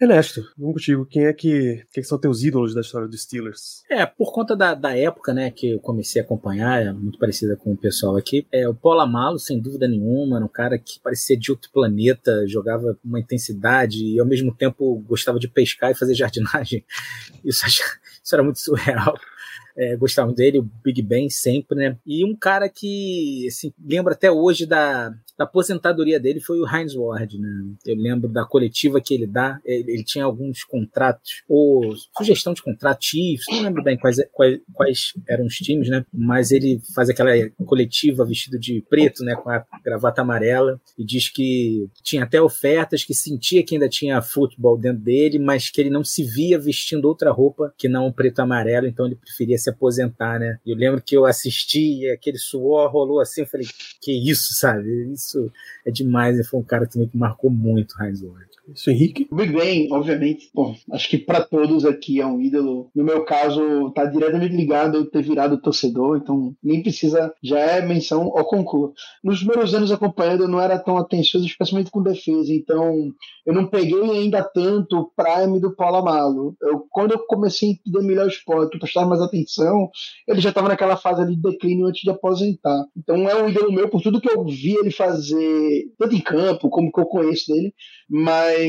C: Ernesto, vamos contigo. Quem é que, quem são teus ídolos da história dos Steelers?
G: É, por conta da, da época, né, que eu comecei a acompanhar, é muito parecida com o pessoal aqui. É, o Paulo Amalo, sem dúvida nenhuma, era um cara que parecia de outro planeta, jogava com uma intensidade e ao mesmo tempo gostava de pescar e fazer jardinagem. Isso, isso era muito surreal. É, gostava dele, o Big Ben sempre, né? E um cara que, assim, lembra até hoje da, da aposentadoria dele foi o Heinz Ward, né? Eu lembro da coletiva que ele dá, ele, ele tinha alguns contratos, ou sugestão de contrato, Chiefs, não lembro bem quais, quais, quais, eram os times, né? Mas ele faz aquela coletiva vestido de preto, né? Com a gravata amarela, e diz que tinha até ofertas, que sentia que ainda tinha futebol dentro dele, mas que ele não se via vestindo outra roupa que não preto amarelo, então ele preferia se aposentar, né? Eu lembro que eu assisti e aquele suor rolou assim, eu falei, que isso, sabe? Isso isso é demais. Ele foi um cara também que marcou muito Heinz Ward.
C: Isso, Henrique?
F: O Big obviamente, pô, acho que para todos aqui é um ídolo. No meu caso, tá diretamente ligado a ter virado torcedor, então nem precisa, já é menção ao concurso. Nos primeiros anos acompanhando, eu não era tão atencioso, especialmente com defesa, então eu não peguei ainda tanto o prime do Paulo Amalo. Eu, quando eu comecei a entender melhor o esporte, prestar mais atenção, ele já estava naquela fase ali de declínio antes de aposentar. Então é um ídolo meu por tudo que eu vi ele fazer, tanto em campo como que eu conheço dele, mas,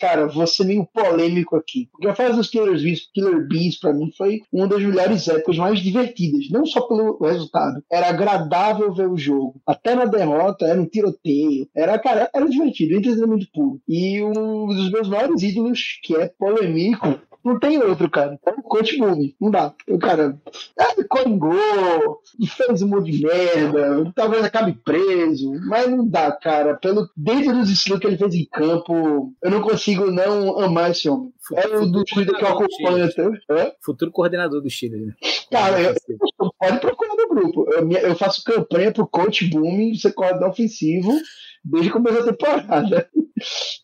F: cara, vou ser meio polêmico aqui. Porque a fase dos Killer Bees, Killer Bees pra mim, foi uma das melhores épocas mais divertidas. Não só pelo resultado. Era agradável ver o jogo. Até na derrota, era um tiroteio. Era, cara, era divertido, entretenimento puro. E um dos meus maiores ídolos, que é polêmico, não tem outro, cara. É o Coach Boone. Não dá. O cara é, coringou, fez um monte de merda, talvez acabe preso, mas não dá, cara. Pelo, dentro dos estilos que ele fez em campo, eu não consigo não amar esse homem. É o do Twitter que eu acompanho até.
G: Futuro coordenador do Chile, né?
F: Cara, eu, eu, pode procurar no grupo. Eu, eu faço campanha pro Coach Boom ser coordenador ofensivo desde o começo da temporada.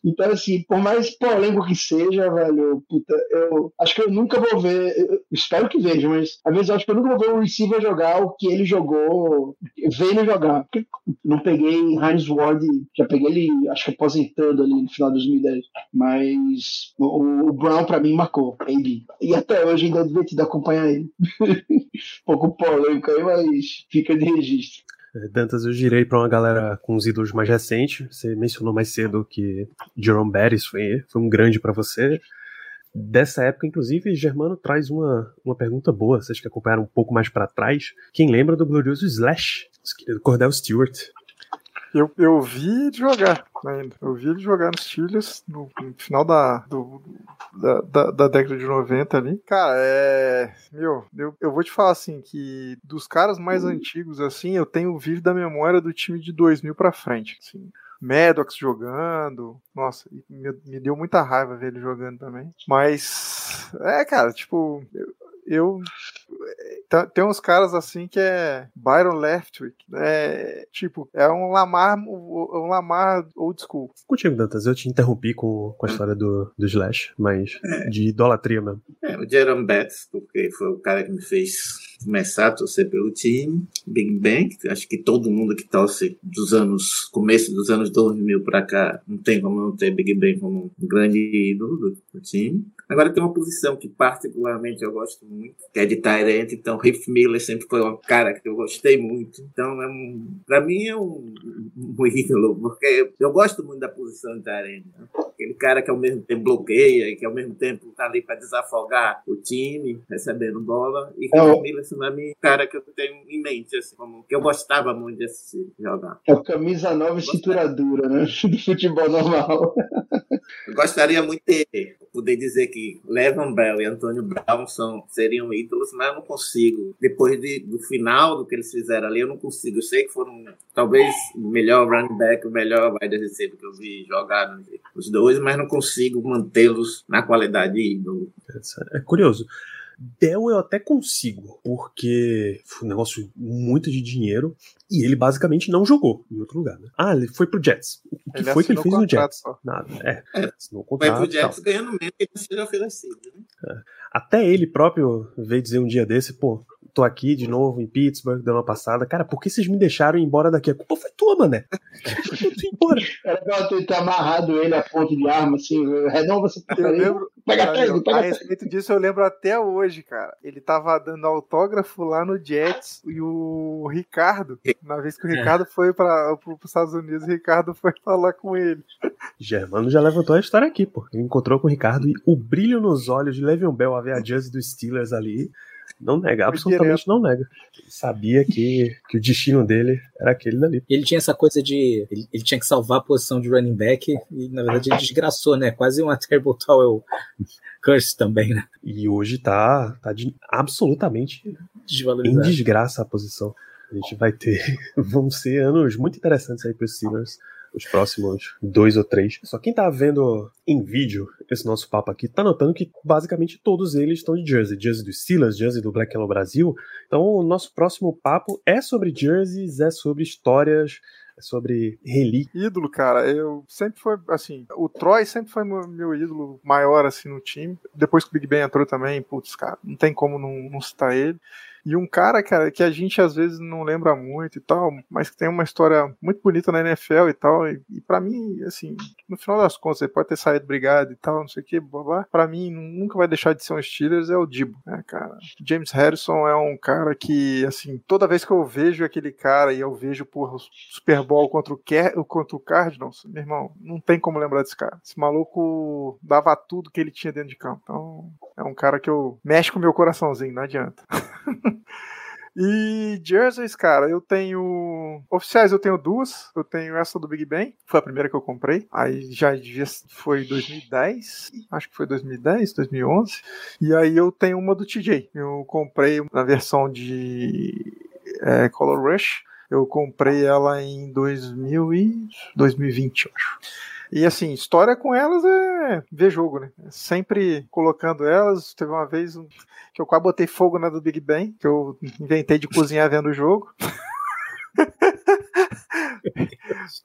F: Então, assim, por mais polêmico que seja, velho, puta, eu acho que eu nunca vou ver, eu espero que veja, mas às vezes eu acho que eu nunca vou ver o receiver jogar o que ele jogou, vendo jogar. Porque não peguei Heinz Ward, já peguei ele, acho que aposentando ali no final de 2010. Mas o, o Brown, pra mim, marcou, AB. E até hoje ainda é divertido acompanhar ele. um pouco polêmico aí, mas fica de registro.
C: É, Dantas, eu girei para uma galera com os ídolos mais recentes. Você mencionou mais cedo que Jerome Bettis foi, foi um grande para você. Dessa época, inclusive, Germano traz uma, uma pergunta boa. Vocês que acompanharam um pouco mais para trás. Quem lembra do glorioso Slash, querido Cordell Stewart?
D: Eu, eu vi ele jogar ainda. Eu vi ele jogar nos Steelers no, no final da, do, da, da, da, década de 90 ali. Cara, é. Meu, eu, eu vou te falar assim: que dos caras mais antigos, assim, eu tenho vivo da memória do time de 2000 pra frente. Assim. Maddox jogando. Nossa, me, me, deu muita raiva ver ele jogando também. Mas, é, cara, tipo, eu, eu tá, tem uns caras assim que é Byron Leftwich, é tipo, é um Lamar, um Lamar old school.
C: Contigo, Dantas, eu te interrompi com, com a história do, do Slash, mas é. de idolatria mesmo.
H: É, o Jerome Betts, porque foi o cara que me fez começar a torcer pelo time. Big Bang, acho que todo mundo que torce dos anos, começo dos anos 2000 para cá, não tem como não ter Big Bang como um grande ídolo do, do time. Agora tem uma posição que particularmente eu gosto muito, que é de Tyrant, então Riff Miller sempre foi um cara que eu gostei muito. Então, é um, mim é um, um ídolo, porque eu gosto muito da posição de Tyrant. Né? Aquele cara que ao mesmo tempo bloqueia, que ao mesmo tempo tá ali para desafogar o time, recebendo bola. E é Miller, assim, é mim, cara que eu tenho em mente, assim, como que eu gostava muito de assistir jogar.
F: É o camisa nova e cintura dura, né? Do futebol normal.
H: Eu gostaria muito de poder dizer que Levan Bell e Antônio Brown são, seriam ídolos, mas eu não consigo. Depois de, do final do que eles fizeram ali, eu não consigo. Eu sei que foram talvez o melhor running back, o melhor wide receiver que eu vi jogar os dois, mas não consigo mantê-los na qualidade de ídolo.
C: É curioso. Dell eu até consigo, porque foi um negócio muito de dinheiro e ele basicamente não jogou em outro lugar. Né? Ah, ele foi pro Jets. O que ele foi que ele fez no Jets? Só. Nada. É,
H: é assinou contrato. Foi pro Jets ganhando menos que ele seja oferecido. Né?
C: É. Até ele próprio veio dizer um dia desse, pô, tô aqui de novo em Pittsburgh, dando uma passada. Cara, por que vocês me deixaram ir embora daqui? A culpa foi tua, mané.
F: eu tô embora. Era pra eu ter amarrado ele a ponte de arma, assim, renova essa
D: eu lembro, Pega três, pega A respeito disso, eu lembro até hoje, cara. Ele tava dando autógrafo lá no Jets e o Ricardo, na vez que o é. Ricardo é. foi para os Estados Unidos, o Ricardo foi falar com ele.
C: Germano já levantou a história aqui, pô. Ele encontrou com o Ricardo e o brilho nos olhos de Le'Veon Bell a ver a jersey dos Steelers ali não nega, absolutamente não nega. Ele sabia que, que o destino dele era aquele dali.
G: Ele tinha essa coisa de. Ele, ele, tinha que salvar a posição de running back e, na verdade, ele desgraçou, né? Quase uma Terrible Towel Curse também, né?
C: E hoje tá, tá de, absolutamente em desgraça a posição. A gente vai ter. Vão ser anos muito interessantes aí para os Steelers os próximos dois ou três. Só quem tá vendo em vídeo esse nosso papo aqui tá notando que basicamente todos eles estão de jersey. Jersey do Steelers, jersey do Black Yellow Brasil. Então o nosso próximo papo é sobre jerseys, é sobre histórias, é sobre relíquia.
D: Ídolo, cara, eu sempre foi assim, o Troy sempre foi meu, meu, ídolo maior assim no time. Depois que o Big Ben entrou também, putz, cara, não tem como não, não citar ele. E um cara, cara, que a gente às vezes não lembra muito e tal, mas que tem uma história muito bonita na NFL e tal. E, e para mim, assim, no final das contas, ele pode ter saído brigado e tal, não sei o que, blá, para mim nunca vai deixar de ser um Steelers, é o Dibo, né, cara? James Harrison é um cara que, assim, toda vez que eu vejo aquele cara e eu vejo, porra, o Super Bowl contra o, Ker contra o Cardinals, meu irmão, não tem como lembrar desse cara. Esse maluco dava tudo que ele tinha dentro de campo. Então, é um cara que eu mexe com o meu coraçãozinho, não adianta. E jerseys, cara, eu tenho. Oficiais eu tenho duas. Eu tenho essa do Big Ben, foi a primeira que eu comprei. Aí já foi 2010, acho que foi 2010, 2011. E aí eu tenho uma do TJ. Eu comprei na versão de é, Color Rush. Eu comprei ela em 2000 e 2020, eu acho. E assim, história com elas é ver jogo, né? Sempre colocando elas. Teve uma vez que eu quase botei fogo na do Big Bang, que eu inventei de cozinhar vendo o jogo.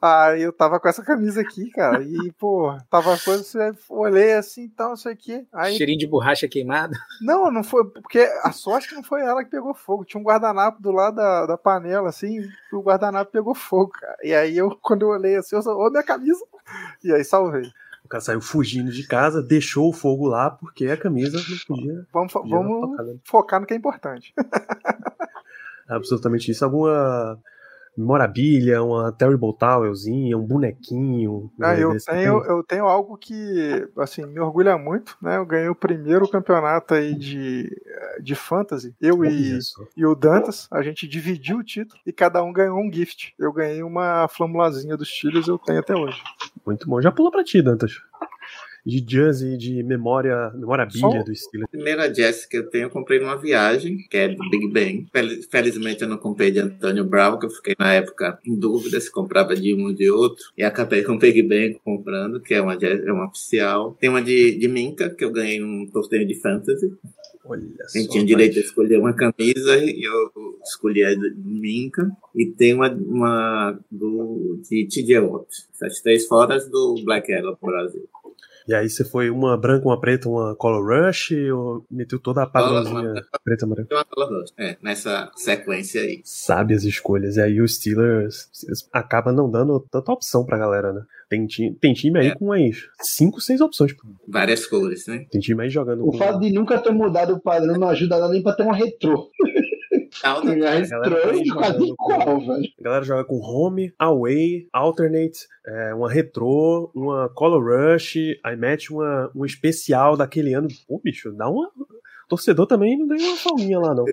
D: Aí eu tava com essa camisa aqui, cara. E, pô, tava coisa, você olhei assim, tal, não sei o quê. Aí...
G: Cheirinho de borracha queimada?
D: Não, não foi. Porque a sorte que não foi ela que pegou fogo. Tinha um guardanapo do lado da, da panela, assim, e o guardanapo pegou fogo, cara. E aí eu, quando eu olhei assim, eu só, ô, minha camisa. E aí salvei.
C: O cara saiu fugindo de casa, deixou o fogo lá porque a camisa não podia.
D: Vamos, podia vamos focar no que é importante.
C: Absolutamente isso. Alguma memorabilia, uma Terrible Towelzinha, um bonequinho.
D: Ah, né, eu, tenho, eu tenho algo que assim, me orgulha muito, né? Eu ganhei o primeiro campeonato aí de, de fantasy. Eu e, e o Dantas, a gente dividiu o título e cada um ganhou um gift. Eu ganhei uma flamulazinha dos Steelers, eu tenho até hoje.
C: Muito bom. Já pulou pra ti, Dantas de jazz e de memória, memorabilia do Steelers?
H: A primeira jazz que eu tenho, eu comprei numa viagem, que é do Big Bang. Felizmente eu não comprei de Antônio Brown, que eu fiquei na época em dúvida se comprava de um ou de outro. E acabei com o Big Bang comprando, que é uma jazz, é uma oficial. Tem uma de, de Minka, que eu ganhei num torneio de fantasy. Olha só. Eu tinha direito a escolher uma camisa e eu escolhi a de Minka. E tem uma, uma do, de TJ Watt. Essas três foras do Black Yellow Brasil.
C: E aí você foi uma branca, uma preta, uma color rush ou meteu toda a padrãozinha preta
H: branca? Uma color rush, é, nessa sequência aí.
C: Sabe as escolhas. E aí o Steelers, Steelers acaba não dando tanta opção pra galera, né? Tem time, tem time aí é. com umas 5, 6 opções.
H: Várias cores, né?
C: Tem time aí jogando.
F: O com... fato de nunca ter mudado o padrão não ajuda nem pra ter uma retrô. É estranho, qual, velho.
C: A galera joga com home, away, alternate, é, uma retrô, uma color rush, aí mete uma, um especial daquele ano. Pô, bicho, dá uma, torcedor também não ganha uma palminha lá, não.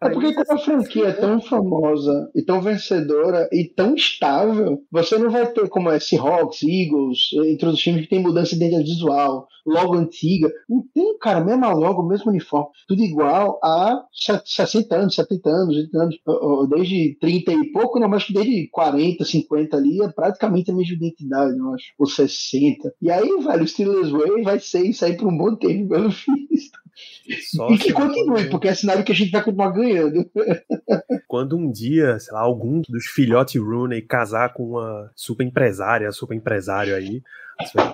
F: É porque quando a franquia é tão famosa e tão vencedora e tão estável, você não vai ter como é Seahawks, Eagles, entre os times que tem mudança de identidade visual, logo antiga. Não tem, cara, mesma logo, mesmo uniforme, tudo igual há 60 anos, 70 anos, 80 anos, desde 30 e pouco, não, mas desde 40, 50 ali, é praticamente a mesma identidade, eu acho, ou 60. E aí, velho, o Steelers Way vai ser isso aí por um bom tempo, pelo visto. Só e que continue, porque é sinal que a gente vai continuar ganhando.
C: Quando um dia, sei lá, algum dos filhotes Rooney casar com uma super empresária, super empresário aí,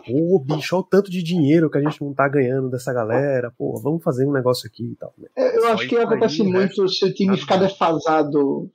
C: Pô, bicho, olha o tanto de dinheiro que a gente não tá ganhando dessa galera. Pô, vamos fazer um negócio aqui e tal.
F: É, eu acho que acontece aí, muito né? se o time ficar defasado,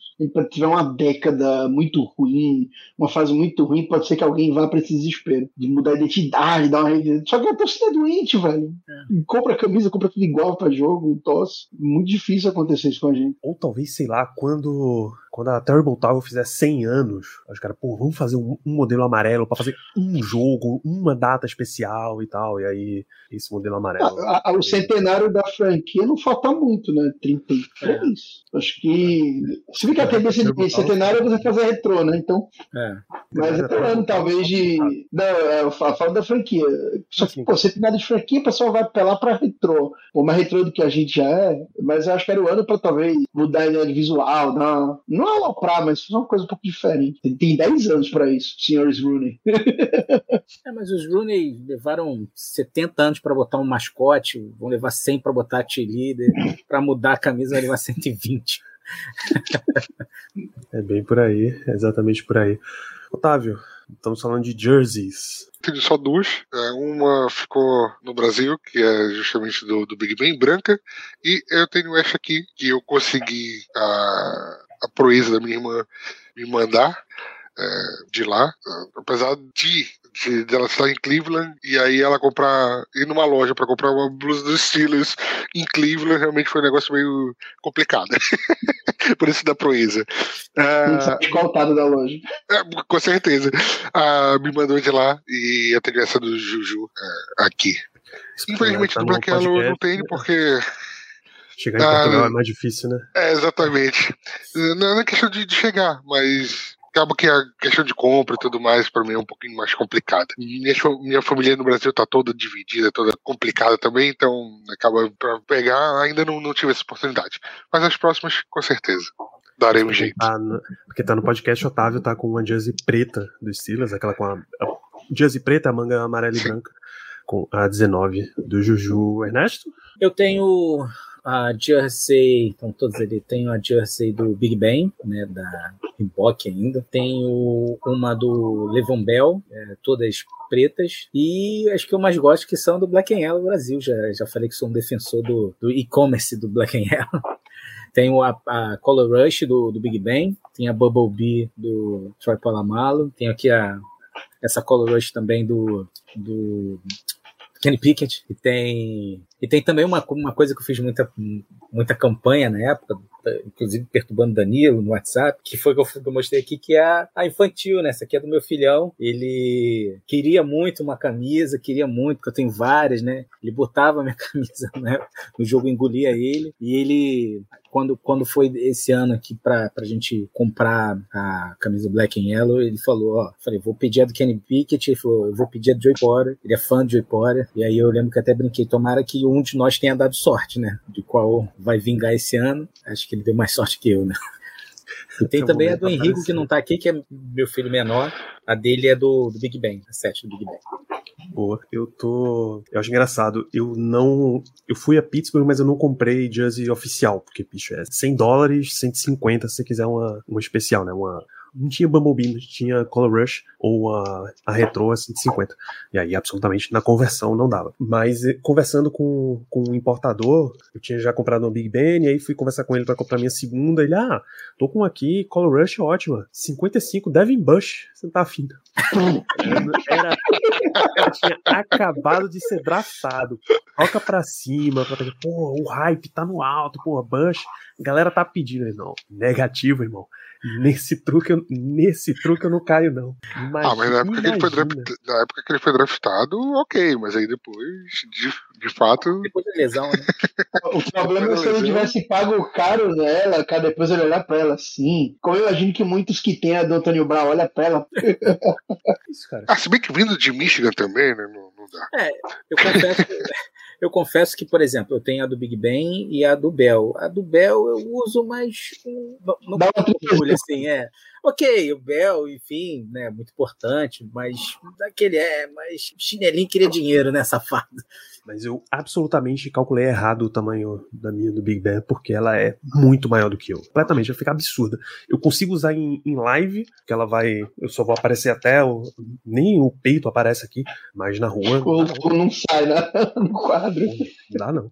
F: tiver uma década muito ruim, uma fase muito ruim, pode ser que alguém vá pra esse desespero de mudar a identidade, dar uma Só que a torcida é doente, velho. É. Compra camisa, compra tudo igual pra jogo, tosse. Muito difícil acontecer isso com a gente.
C: Ou talvez, sei lá, quando quando a Terrible Tower fizer 100 anos, os caras, pô, vamos fazer um, um modelo amarelo para fazer um jogo, uma data especial e tal. E aí, esse modelo amarelo.
F: A, a, o centenário da franquia não falta muito, né? 33. É. Acho que. Se bem que a tendência de centenário é você fazer retrô, né? Então. É. Mas é ano, talvez, de. Não, é, eu falo da franquia. Só que, pô, centenário de franquia, o pessoal vai apelar pra retrô. Pô, mais retrô do que a gente já é. Mas eu acho que era o ano pra talvez mudar a ideia visual, dar. Não não aloprar, mas fazer uma coisa um pouco diferente. Tem 10 anos para isso, senhores Rooney.
G: é, mas os Rooney levaram 70 anos para botar um mascote, vão levar 100 para botar a cheerleader, para mudar a camisa vai levar 120.
C: é bem por aí, é exatamente por aí. Otávio, estamos falando de jerseys.
E: Tenho só duas. É, uma ficou no Brasil, que é justamente do, do Big Ben, branca. E eu tenho essa aqui, que eu consegui a, a proeza da minha irmã me mandar é, de lá, apesar de, de, de, ela estar em Cleveland e aí ela comprar, ir numa loja para comprar uma blusa dos Steelers em Cleveland realmente foi um negócio meio complicado. Por isso da proeza.
F: Escoltado da loja.
E: É, com certeza. Ah, me mandou de lá e eu tenho essa do Juju é, aqui. Infelizmente tá do Black Yellow eu não tenho, porque
C: Chegar em ah, Portugal é mais difícil, né?
E: É, exatamente. Não é questão de, de chegar, mas acaba que a questão de compra e tudo mais para mim é um pouquinho mais complicada. Minha, minha família no Brasil tá toda dividida, toda complicada também, então acaba para pegar ainda não, não tive essa oportunidade. Mas as próximas com certeza. Darei um jeito.
C: No, porque tá no podcast, Otávio tá com uma jersey preta dos Steelers, aquela com a, a jersey preta, a manga amarela e Sim. branca, com a 19 do Juju Ernesto.
G: Eu tenho a jersey, então todos ali, tenho a jersey do Big Ben, né, da Reebok ainda, tenho uma do Levon Bell, é, todas pretas, e as que eu mais gosto que são do Black and Yellow Brasil, já, já falei que sou um defensor do, do e-commerce do Black and Yellow. Tenho a, a Color Rush do, do Big Ben, tem a Bubble Bee do Troy Polamalu, tenho aqui a, essa Color Rush também do, do Kenny Pickett, e tem e tem também uma, uma coisa que eu fiz muita, muita campanha na época, inclusive perturbando Danilo no WhatsApp, que foi que eu, que eu mostrei aqui, que é a, infantil, né? Essa aqui é do meu filhão. Ele queria muito uma camisa, queria muito, porque eu tenho várias, né? Ele botava minha camisa né? no jogo, engolia ele, e ele quando, quando foi esse ano aqui pra, pra gente comprar a camisa Black and Yellow, ele falou, ó, falei, vou pedir a do Kenny Pickett, ele falou, eu vou pedir a do Joey Porter, ele é fã do Joey Porter, e aí eu lembro que até brinquei, tomara que um de nós tenha dado sorte, né, de qual vai vingar esse ano, acho que ele deu mais sorte que eu, né. E tem também a do Henrique, que não tá aqui, que é meu filho menor, a dele é do, do Big Bang, a 7 do Big Bang.
C: Boa. Eu tô. Eu acho engraçado. Eu não. Eu fui a Pittsburgh, mas eu não comprei jersey oficial, porque, bicho, é 100 dólares, 150 se você quiser uma, uma especial, né? Uma, não tinha Bumblebee, não tinha Color Rush ou a, a Retro a 150. E aí, absolutamente, na conversão não dava. Mas eh, conversando com, com um importador, eu tinha já comprado um Big Ben, e aí fui conversar com ele para comprar minha segunda. Ele, ah, tô com aqui, Color Rush ótima. 55 Devin Bush, você tá afim. Era, tinha acabado de ser draftado. Toca pra cima, pra... pô, o hype tá no alto, pô, Bush. A galera tá pedindo, não. Negativo, irmão Nesse truque, eu, nesse truque eu não caio, não.
E: Imagina, ah, mas na época, que ele foi na época que ele foi draftado, ok, mas aí depois, de, de fato.
G: Depois da lesão, né?
F: o problema é se ele tivesse pago caro nela, cara, depois ele olhar pra ela assim. Como eu imagino que muitos que tem a do Antônio Brown olha pra ela.
E: Isso, cara. Ah, se bem que vindo de Michigan também, né? Não, não dá.
G: É, eu confesso que. Eu confesso que, por exemplo, eu tenho a do Big Ben e a do Bell. A do Bell eu uso mais. Não orgulho, assim, é. Ok, o Bell, enfim, né, muito importante, mas daquele é, mas chinelinho queria dinheiro, né, safado.
C: Mas eu absolutamente calculei errado o tamanho da minha do Big Ben, porque ela é muito maior do que eu. Completamente, vai ficar absurda. Eu consigo usar em, em live, que ela vai. Eu só vou aparecer até. O, nem o peito aparece aqui, mas na rua.
F: O não, não sai né, no quadro. Não
C: dá, não.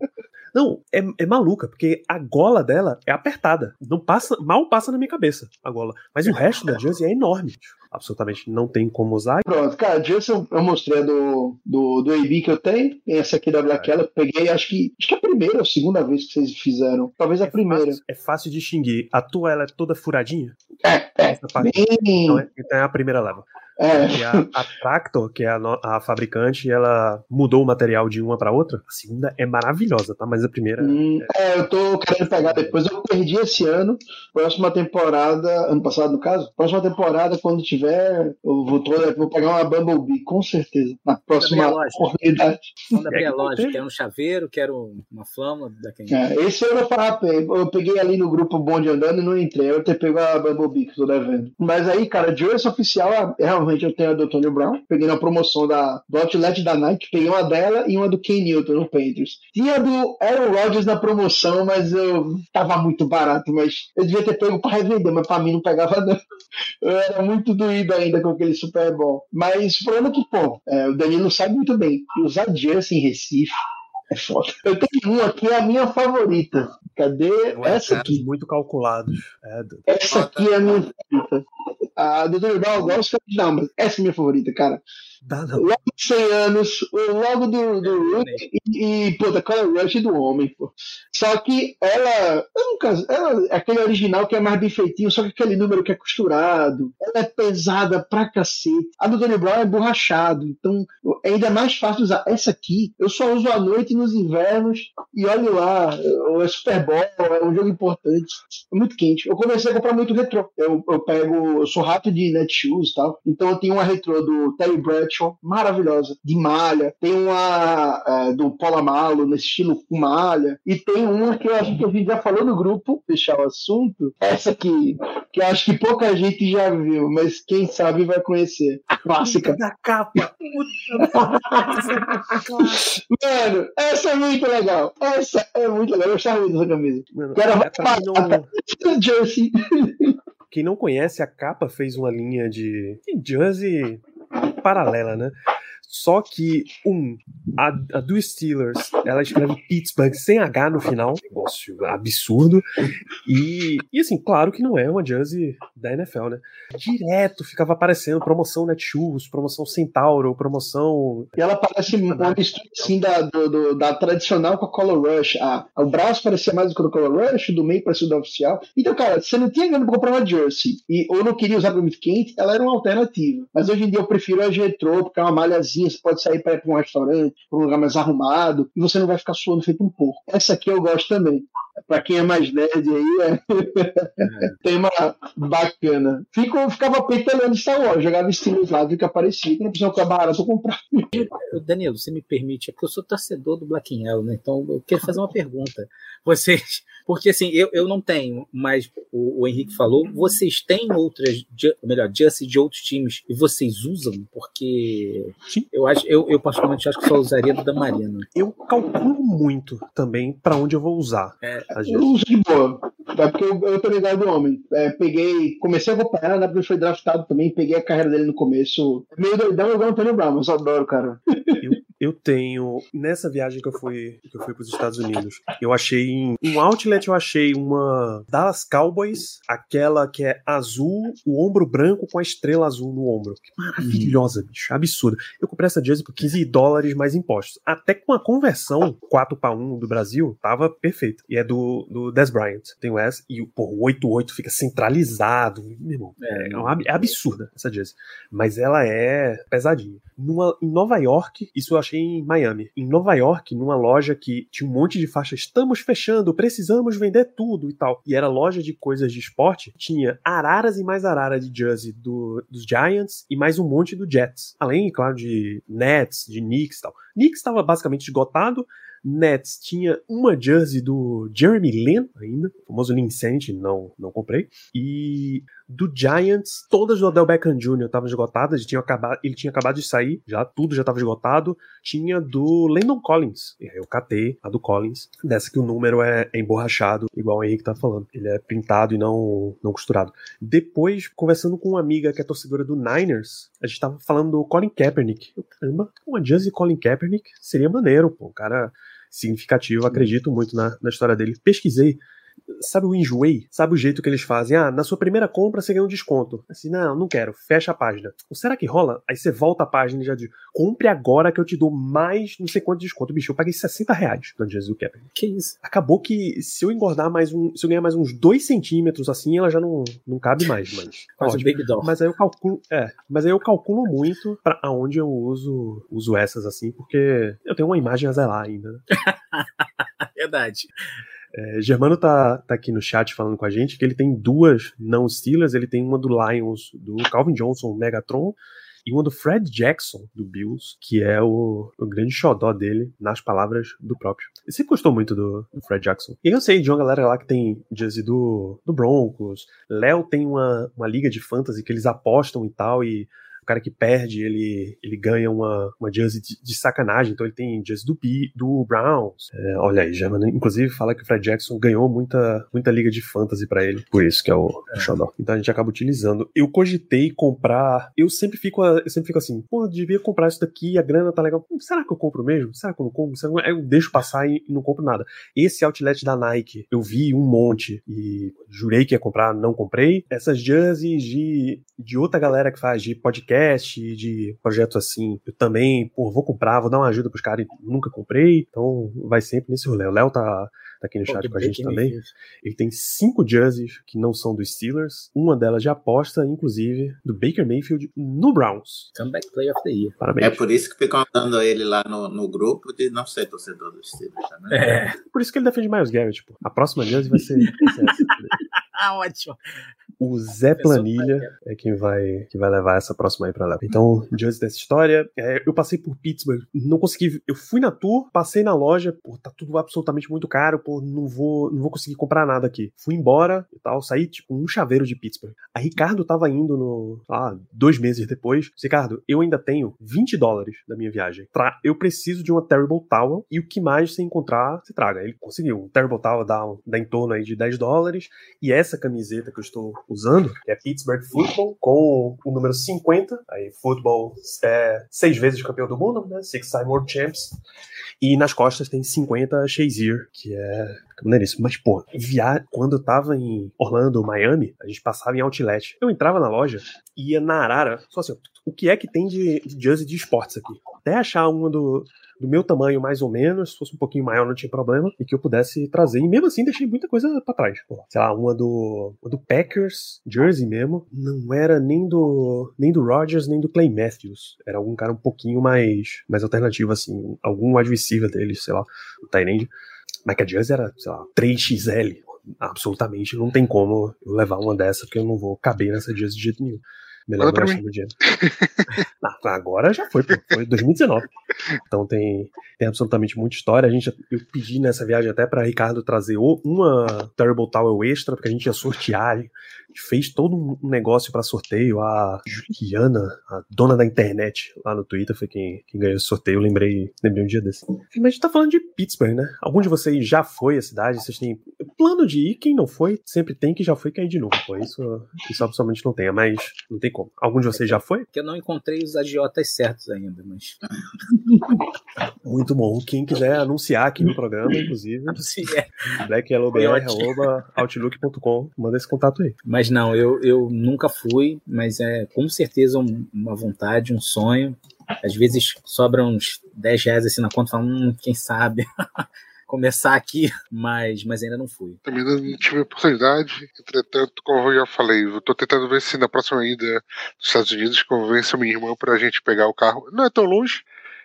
C: Não, é, é maluca, porque a gola dela é apertada. Não passa, mal passa na minha cabeça a gola. Mas o resto da jersey é enorme. Absolutamente não tem como usar.
F: Pronto, cara, a jersey eu mostrei do, do, do AB que eu tenho. Essa aqui da Black é. peguei, acho que acho que é a primeira ou segunda vez que vocês fizeram. Talvez a é primeira.
C: Fácil, é fácil de extinguir. A tua ela é toda furadinha?
F: É, é. Bem...
C: Então, é, então é a primeira leva. É. E a, a Tractor, que é a, a, fabricante, ela mudou o material de uma para outra. A segunda é maravilhosa, tá? Mas a primeira.
F: Hum, é... é... eu tô querendo pegar depois. Eu perdi esse ano. Próxima temporada, ano passado no caso. Próxima temporada, quando tiver, eu vou, tô, eu vou pegar uma Bumblebee, com certeza. Na próxima oportunidade.
G: Quando abrir a loja, quero um chaveiro, quero uma flama.
F: É, esse ano eu, falar, eu peguei ali no grupo Bonde Andando e não entrei. Eu até pegou a Bumblebee que tô devendo. Mas aí, cara, de hoje oficial é realmente Normalmente eu tenho a do Tony Brown. Peguei na promoção da, do Outlet da Nike. Peguei uma dela e uma do Ken Newton no Panthers. Tinha a do Aaron Rodgers na promoção, mas eu tava muito barato. Mas eu devia ter pego pra revender, mas pra mim não pegava não. Eu era muito doído ainda com aquele Super Bowl. Mas o problema é que, pô, é, o Danilo sabe muito bem. Usar jersey em Recife é foda. Eu tenho uma que é a minha favorita. Cadê essa aqui?
C: Muito calculados. É,
F: essa aqui é a minha favorita. A do Dorival eu gosto, não, mas essa é a minha favorita, cara. Dá, não. Logo de 100 anos, logo do, do Rook e, e, pô, da Color Rush do homem, pô. Só que ela, eu nunca, ela, aquele original que é mais bem feitinho, só que aquele número que é costurado, ela é pesada pra cacete. A do Tony Brown é borrachado, então é ainda mais fácil usar. Essa aqui, eu só uso à noite nos invernos e olhe lá, é Super Bowl, é um jogo importante, é muito quente. Eu comecei a comprar muito retrô. Eu, eu pego, eu sou rato de Netshoes e tal, então eu tenho uma retrô do Terry Bradshaw, maravilhosa, de malha. Tem uma é, do Polamalo, nesse estilo com malha, e tem uma que eu acho que a gente já falou no grupo, fechar o assunto, essa aqui, que eu acho que pouca gente já viu, mas quem sabe vai conhecer. A clássica.
G: da capa.
F: Mano, essa é muito legal. Essa é muito legal. Eu gostava muito dessa camisa. Mano, Quero é não...
C: Jersey. Quem não conhece, a capa fez uma linha de jersey paralela, né? Só que, um, a, a, do Steelers, ela escreve Pittsburgh sem H no final, negócio absurdo. E, e assim, claro que não é uma jersey da NFL, né? Direto ficava aparecendo promoção Netshoes, promoção Centauro, promoção.
F: E ela parece uma mistura assim da, do, do, da tradicional com a Color Rush. A, o braço parecia mais do que o Color Rush, do meio parecia o da oficial. Então, cara, você não tinha grana pra comprar uma jersey e, ou não queria usar pra muito quente, ela era uma alternativa. Mas hoje em dia eu prefiro a Getro, porque é uma malhazinha você pode sair para ir para um restaurante, para um lugar mais arrumado, e você não vai ficar suando feito um porco. Essa aqui eu gosto também. Para quem é mais nerd aí, é... é. tema bacana. Fico, ficava petelando Star Wars, jogava estilos lá, do que aparecia, não precisa ficar barato comprar.
G: Danilo, você me permite, é porque eu sou torcedor do Black Yellow, né? Então eu quero fazer uma pergunta. Vocês porque assim, eu, eu não tenho, mas o, o Henrique falou, vocês têm outras, melhor, Just de outros times e vocês usam? Porque Sim. eu acho, eu, eu particularmente acho que só usaria do da Marina.
C: Eu calculo muito também para onde eu vou usar.
F: É, eu uso de boa. É porque eu, eu tô ligado do homem. É, peguei, comecei a acompanhar, né? Porque foi draftado também, peguei a carreira dele no começo. Meio doidão igual o Antônio Brown, mas eu adoro, cara.
C: Eu eu tenho. Nessa viagem que eu fui que eu fui para os Estados Unidos, eu achei em um outlet, eu achei uma Dallas Cowboys, aquela que é azul, o ombro branco com a estrela azul no ombro. Que maravilhosa, bicho. Absurda. Eu comprei essa jersey por 15 dólares mais impostos. Até com a conversão 4 para 1 do Brasil, tava perfeito. E é do, do Des Bryant. Tem o S e o 88 fica centralizado. Meu irmão, é, é, uma, é absurda essa jersey. Mas ela é pesadinha. Numa, em Nova York, isso eu achei em Miami. Em Nova York, numa loja que tinha um monte de faixas, estamos fechando, precisamos vender tudo e tal. E era loja de coisas de esporte, tinha araras e mais arara de jersey do, dos Giants e mais um monte do Jets. Além, claro, de Nets, de Knicks e tal. Knicks estava basicamente esgotado, Nets tinha uma jersey do Jeremy Lin ainda, famoso Lin não, não comprei. E do Giants, todas do Odell Beckham Jr. estavam esgotadas, ele tinha, acabado, ele tinha acabado de sair, já tudo já estava esgotado. Tinha do Landon Collins, eu catei a do Collins, dessa que o número é, é emborrachado, igual o Henrique tá falando. Ele é printado e não, não costurado. Depois, conversando com uma amiga que é torcedora do Niners, a gente tava falando do Colin Kaepernick. Eu, caramba, uma jersey Colin Kaepernick seria maneiro, pô, cara significativo, acredito muito na, na história dele. Pesquisei sabe o enjoei? Sabe o jeito que eles fazem? Ah, na sua primeira compra você ganha um desconto. Assim, não, não quero, fecha a página. Ou será que rola? Aí você volta a página e já diz, compre agora que eu te dou mais não sei quanto de desconto. Bicho, eu paguei 60 reais no Jesus Cap.
G: Que isso?
C: Acabou que se eu engordar mais um, se eu ganhar mais uns 2 centímetros assim, ela já não, não cabe mais, mas.
G: Quase baby doll.
C: Mas aí eu calculo, é, mas aí eu calculo muito para aonde eu uso, uso essas assim, porque eu tenho uma imagem a zelar ainda. Né?
G: Verdade.
C: É, Germano tá, tá aqui no chat falando com a gente que ele tem duas não Steelers, ele tem uma do Lions, do Calvin Johnson, Megatron, e uma do Fred Jackson, do Bills, que é o, o grande xodó dele, nas palavras do próprio. Ele sempre gostou muito do, do, Fred Jackson. E eu sei de uma galera lá que tem jersey do, do Broncos. Léo tem uma, uma liga de fantasy que eles apostam e tal, e cara que perde, ele, ele ganha uma, uma jersey de, de sacanagem, então ele tem jersey do, B, do Browns. É, olha aí, já, inclusive fala que o Fred Jackson ganhou muita, muita liga de fantasy para ele, por isso que é o é. Xodó. Então a gente acaba utilizando. Eu cogitei comprar, eu sempre fico, eu sempre fico assim, pô, eu devia comprar isso daqui, a grana tá legal. Hum, será que eu compro mesmo? Será que eu não compro? Eu deixo passar e não compro nada. Esse outlet da Nike, eu vi um monte e jurei que ia comprar, não comprei. Essas jerseys de, de outra galera que faz de podcast podcast, de projetos assim, eu também, pô, vou comprar, vou dar uma ajuda pros caras e nunca comprei, então vai sempre nesse rolê. O Léo tá, tá aqui no pô, chat com a gente também. Ele tem cinco jerseys que não são dos Steelers, uma delas de aposta, inclusive, do Baker Mayfield no Browns.
G: Comeback Play of the Year.
H: Parabéns. É por isso que ficam mandando ele lá no, no grupo de não ser torcedor dos Steelers, né?
C: É. Por isso que ele defende Miles Garrett, tipo, a próxima jersey vai ser, vai ser essa.
G: ah, ótimo.
C: O Zé Planilha é quem vai, que vai levar essa próxima aí pra lá. Então, diante dessa história, é, eu passei por Pittsburgh, não consegui. Eu fui na tour, passei na loja, pô, tá tudo absolutamente muito caro, pô, não vou, não vou conseguir comprar nada aqui. Fui embora e tal, saí tipo um chaveiro de Pittsburgh. A Ricardo tava indo no, ah, dois meses depois. Ricardo, eu ainda tenho 20 dólares da minha viagem. Pra, eu preciso de uma Terrible Towel e o que mais você encontrar, você traga. Ele conseguiu. Um Terrible Towel dá, dá em torno aí de 10 dólares e essa camiseta que eu estou usando, que é Pittsburgh Football, com o número 50. Aí, Football é seis vezes campeão do mundo, né? Six Time World Champs. E nas costas tem 50 Shazier, que é maneiríssimo. Mas, pô, via... quando eu tava em Orlando, Miami, a gente passava em outlet. Eu entrava na loja, ia na Arara, só assim, o que é que tem de, de jersey de esportes aqui? Até achar uma do, do meu tamanho, mais ou menos, se fosse um pouquinho maior, não tinha problema, e que eu pudesse trazer. E mesmo assim, deixei muita coisa para trás. Pô, sei lá, uma do, uma do Packers, Jersey mesmo, não era nem do nem do Rodgers, nem do Clay Matthews. Era algum cara um pouquinho mais, mais alternativo, assim, algum adversário deles, sei lá, o Tyrande. Mas que a Jersey era, sei lá, 3XL. Absolutamente, não tem como eu levar uma dessa, porque eu não vou caber nessa Jersey de jeito nenhum. Melhor Manda do não, agora já foi, pô. Foi 2019. Então tem, tem absolutamente muita história. A gente, eu pedi nessa viagem até para Ricardo trazer uma Terrible Tower extra, porque a gente ia sortear. Fez todo um negócio para sorteio. A Juliana, a dona da internet lá no Twitter, foi quem, quem ganhou o sorteio. Eu lembrei, lembrei um dia desse. Mas a gente tá falando de Pittsburgh, né? Algum de vocês já foi à cidade? Vocês têm. plano de ir, quem não foi, sempre tem que já foi cair de novo. Pô. Isso, isso absolutamente não tem, mas não tem como. Algum de vocês já foi?
G: Que eu não encontrei os agiotas certos ainda, mas.
C: Muito bom. Quem quiser anunciar aqui no programa, inclusive. blackyellowbr.outlook.com. Manda esse contato aí.
G: Mas não, eu, eu nunca fui, mas é com certeza uma vontade, um sonho. Às vezes sobram uns 10 reais assim na conta, falando, hum, quem sabe. começar aqui, mas, mas ainda não fui.
E: Também não tive oportunidade, entretanto, como eu já falei, eu tô tentando ver se na próxima ida dos Estados Unidos convenço minha irmã pra gente pegar o carro. Não é tão longe,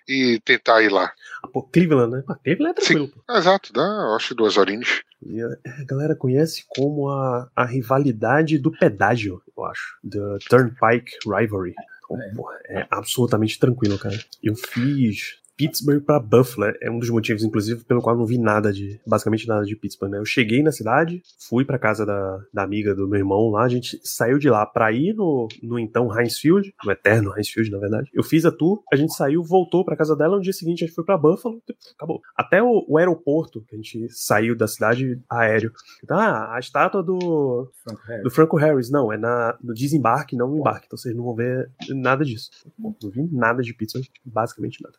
E: e tentar ir lá.
C: Ah, pô, Cleveland, né? Pô, Cleveland é tranquilo.
E: Sim, exato, dá acho duas horinhas.
C: E a galera conhece como a, a rivalidade do pedágio, eu acho. The Turnpike Rivalry. Então, é. Pô, é absolutamente tranquilo, cara. Eu fiz Pittsburgh para Buffalo. É um dos motivos, inclusive, pelo qual eu não vi nada de, basicamente nada de Pittsburgh, né? Eu cheguei na cidade, fui para casa da, da amiga do meu irmão lá, a gente saiu de lá para ir no, no então Heinz Field, no eterno Heinz Field, na verdade. Eu fiz a tour, a gente saiu, voltou para casa dela, no dia seguinte a gente foi para Buffalo, acabou. Até o, o, aeroporto, que a gente saiu da cidade aéreo. Ah, a estátua do Franco Harris. do Franco Harris, não, é na, no desembarque, não no embarque, então vocês não vão ver nada disso. Não vi nada de Pittsburgh, basicamente nada.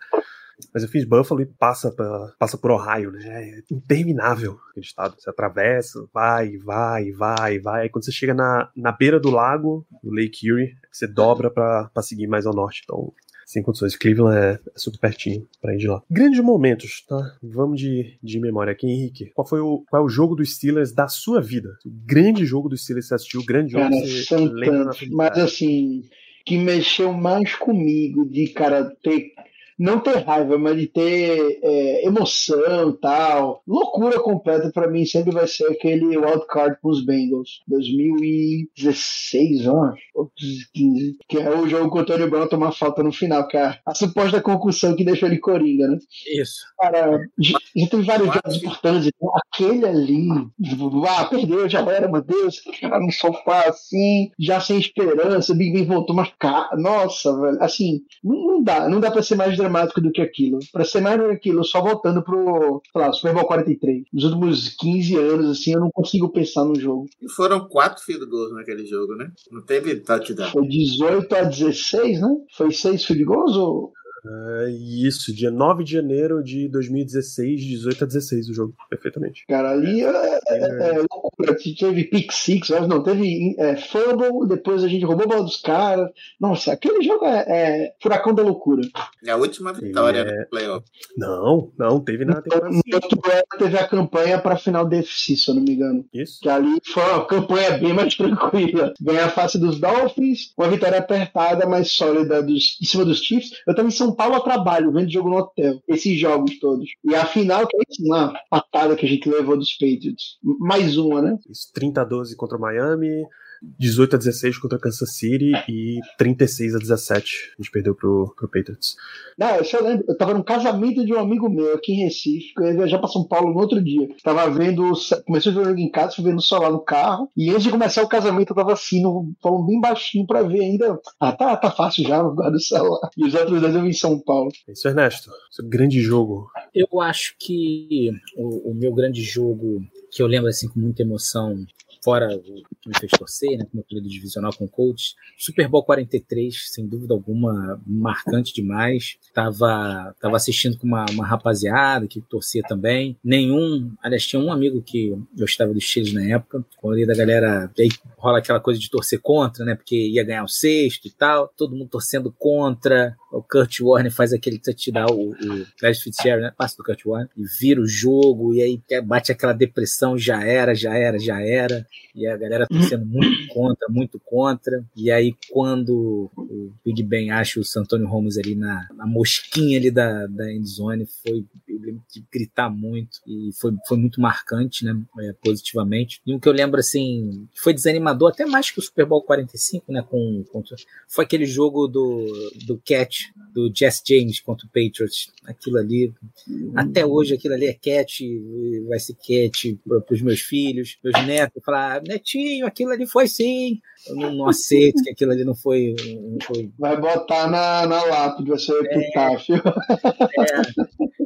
C: Mas eu fiz Buffalo e passa, pra, passa por Ohio, né? É interminável aquele estado. Você atravessa, vai, vai, vai, vai. Aí quando você chega na, na beira do lago, no Lake Erie, você dobra pra, pra seguir mais ao norte. Então, sem condições. Cleveland é, é super pertinho pra ir de lá. Grandes momentos, tá? Vamos de, de memória aqui, Henrique. Qual foi o, qual é o jogo dos Steelers da sua vida? O grande jogo dos Steelers que você assistiu, o grande jogo
F: cara,
C: que
F: você lembra tantos, Mas assim, que mexeu mais comigo de, cara, ter não ter raiva, mas de ter é, emoção e tal. Loucura completa para mim sempre vai ser aquele wildcard com os Bengals. 2016, ó, 15. Que é o jogo com o Tony Brown tomar falta no final, que é a, a suposta concussão que deixou ele coringa, né?
G: Isso.
F: Cara, já, já teve vários jogos importantes. Então, aquele ali, ah, perdeu, já era, meu Deus, cara no sofá assim, já sem esperança, Big Ben voltou, mas cara, nossa, velho, assim, não, não dá, não dá pra ser mais dramático do que aquilo. Pra ser mais do que aquilo, só voltando pro, sei lá, Super Bowl 43. Nos últimos 15 anos, assim, eu não consigo pensar no jogo.
H: E foram quatro field goals naquele jogo, né? Não teve touchdown.
F: Foi 18 a 16, né? Foi seis field goals ou...
C: Uh, isso, dia 9 de janeiro de 2016, 18 a 16 o jogo, perfeitamente.
F: Cara, ali é, é, é, é loucura. Teve pick six, não, teve é, fumble, depois a gente roubou a bola dos caras. Nossa, aquele jogo é, é furacão da loucura.
H: É a última vitória é... no playoff.
C: Não, não, teve na
F: temporada. teve a campanha para final DFC, se eu não me engano.
C: Isso.
F: Que ali foi uma campanha bem mais tranquila. Ganhar a face dos Dolphins, uma vitória apertada, mais sólida dos, em cima dos Chiefs. Eu também são Paulo a trabalho, vendo jogo no hotel. Esses jogos todos. E a final, que é isso, uma patada que a gente levou dos Patriots. Mais uma, né?
C: Isso, 30 a 12 contra o Miami. 18 a 16 contra Kansas City e 36 a 17 a gente perdeu pro, pro Patriots.
F: Não, eu só lembro, eu tava no casamento de um amigo meu aqui em Recife, eu ia viajar pra São Paulo no outro dia. Tava vendo, comecei a jogar em casa, fui vendo o solar no carro, e antes de começar o casamento eu tava assim, no, falando bem baixinho pra ver ainda. Ah, tá, tá fácil já, guarda o celular. E os outros dois eu vi em São Paulo.
C: É isso, Ernesto. Seu grande jogo.
G: Eu acho que o, o meu grande jogo que eu lembro assim com muita emoção fora o que me fez torcer, né, como período divisional com o coach. Super Bowl 43, sem dúvida alguma, marcante demais. Tava, tava assistindo com uma, uma rapaziada que torcia também. Nenhum, aliás, tinha um amigo que gostava dos Chiles na época. Com a da galera, aí rola aquela coisa de torcer contra, né, porque ia ganhar o sexto e tal. Todo mundo torcendo contra. O Kurt Warner faz aquele touchdown, o, o Travis Fitzgerald, né, passa do Kurt Warner, e vira o jogo, e aí bate aquela depressão, já era, já era, já era e a galera torcendo muito contra, muito contra. E aí, quando o Big Ben acha o Santônio Holmes ali na, na mosquinha ali da, da endzone, foi eu lembro de gritar muito e foi, foi muito marcante, né? É, positivamente. E um que eu lembro assim, foi desanimador, até mais que o Super Bowl 45, né? Com, contra, foi aquele jogo do, do Catch, do Jess James contra o Patriots. Aquilo ali, até hoje, aquilo ali é catch, vai ser catch para os meus filhos, meus netos, falar, netinho, aquilo ali foi sim. Eu não, não aceito que aquilo ali não foi. Não foi...
F: Vai botar na, na lápide, vai ser epitáfio.
G: É, é,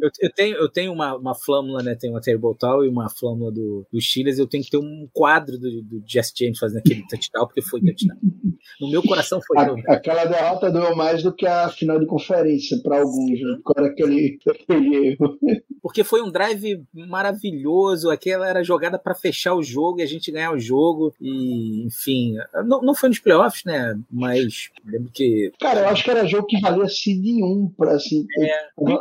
G: eu, eu, tenho, eu tenho uma, uma flâmula, né? Tem uma Terrible Tal e uma flâmula do, do Steelers. Eu tenho que ter um quadro do, do Jesse James fazendo aquele touchdown, porque foi touchdown. No meu coração foi.
F: A, aquela derrota doeu mais do que a final de conferência para alguns, né? Agora aquele, aquele erro.
G: Porque foi um drive maravilhoso. Aquela era jogada para fechar o jogo e a gente ganhar o jogo. E, enfim, não, não foi nos playoffs, né? Mas lembro que.
F: Cara, eu acho que era jogo que valia seed 1 para assim. É.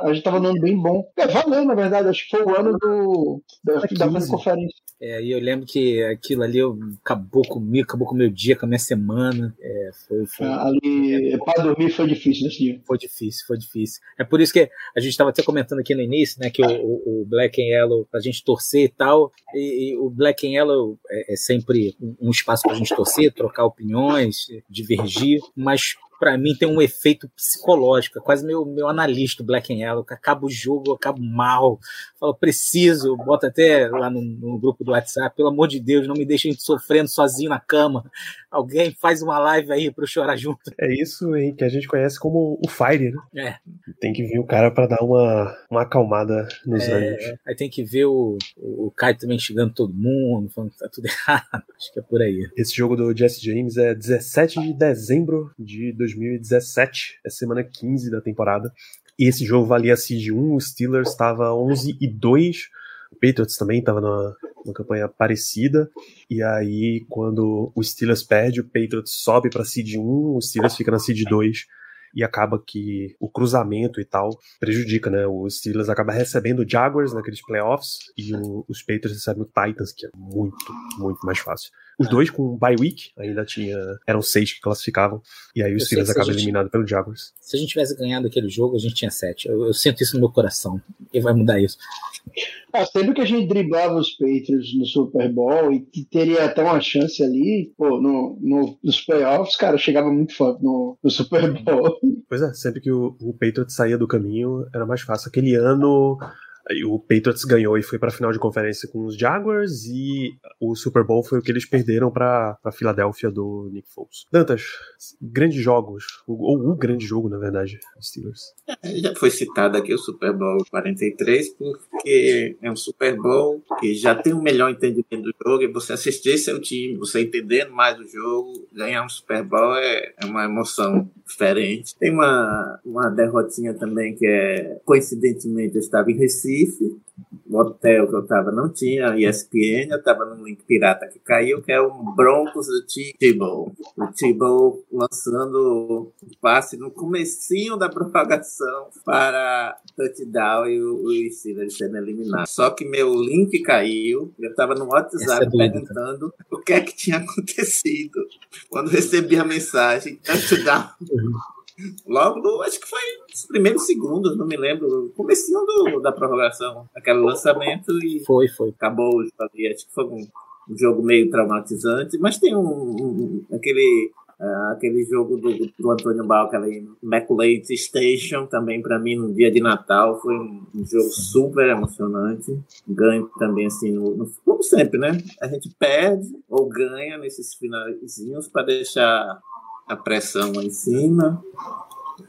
F: A gente tava andando bem bom. É, valeu, na verdade. Acho que foi o ano do, da, da conferência.
G: É, e eu lembro que aquilo ali eu, acabou comigo, acabou com o meu dia, com a minha semana. É, foi, foi...
F: Ah, ali, para dormir foi difícil nesse dia.
G: Foi difícil, foi difícil. É por isso que a gente estava até comentando aqui no início, né, que o, o, Black and Yellow, pra gente torcer e tal, e, e o Black and Yellow é, é sempre um, espaço pra gente torcer, trocar opiniões, divergir, mas para mim tem um efeito psicológico, é quase meu, meu analista Black and Yellow, que acaba o jogo, eu acabo mal, falo, preciso, bota até lá no, no, grupo do WhatsApp, pelo amor de Deus, não me deixem sofrendo sozinho na cama, alguém faz uma live aí para eu chorar junto.
C: É isso hein, que a gente conhece como o Fire, né?
G: É.
C: Tem que vir o cara para dar uma, uma acalmada nos é, ânimos.
G: Aí tem que ver o, o Caio também chegando todo mundo, falando que tá tudo errado, acho que é por aí.
C: Esse jogo do Jesse James é 17 de dezembro de 2017, é semana 15 da temporada. E esse jogo valia seed 1, o Steelers estava 11 e 2, o Patriots também estava numa, numa, campanha parecida. E aí, quando o Steelers perde, o Patriots sobe para seed 1, o Steelers fica na seed 2 e acaba que o cruzamento e tal prejudica, né? O Steelers acaba recebendo o Jaguars naqueles playoffs e o, os Patriots recebem o Titans, que é muito, muito mais fácil. Os dois com bye week, ainda tinha. Eram seis que classificavam. E aí o Steelers acaba gente, eliminado pelo Jaguars.
G: Se a gente tivesse ganhado aquele jogo, a gente tinha sete. Eu, eu sinto isso no meu coração. E vai mudar isso.
F: Ah, sempre que a gente driblava os Patriots no Super Bowl e teria até uma chance ali, pô, no, no, nos playoffs, cara, chegava muito forte no, no Super Bowl.
C: Pois é, sempre que o, o Patriots saía do caminho, era mais fácil. Aquele ano o Patriots ganhou e foi para a final de conferência com os Jaguars e o Super Bowl foi o que eles perderam para a Filadélfia do Nick Foles. Dantas, grandes jogos, ou o grande jogo, na verdade, Steelers.
H: É, já foi citado aqui o Super Bowl 43 porque é um Super Bowl que já tem um melhor entendimento do jogo e você assistir seu time, você entendendo mais o jogo, ganhar um Super Bowl é, é uma emoção diferente. Tem uma, uma derrotinha também que é, coincidentemente, eu estava em Recife Recife, o hotel que eu estava não tinha ESPN, eu estava num link pirata que caiu, que é o Broncos do Tebow. O Tebow lançando o passe no comecinho da propagação para touchdown e o, o Steelers sendo eliminado. Só que meu link caiu, eu estava no WhatsApp é perguntando o que é que tinha acontecido quando recebi a mensagem touchdown. Logo, no, acho que foi nos primeiros segundos, não me lembro. Comecinho do, da prorrogação. Aquele lançamento e.
G: Foi, foi.
H: Acabou ali. Acho que foi um, um jogo meio traumatizante. Mas tem um. um aquele. Uh, aquele jogo do, do Antônio Balca ali Immaculate Station, também para mim no dia de Natal, foi um, um jogo super emocionante. Ganho também, assim, no, no, como sempre, né? A gente perde ou ganha nesses finalzinhos para deixar a pressão lá em cima.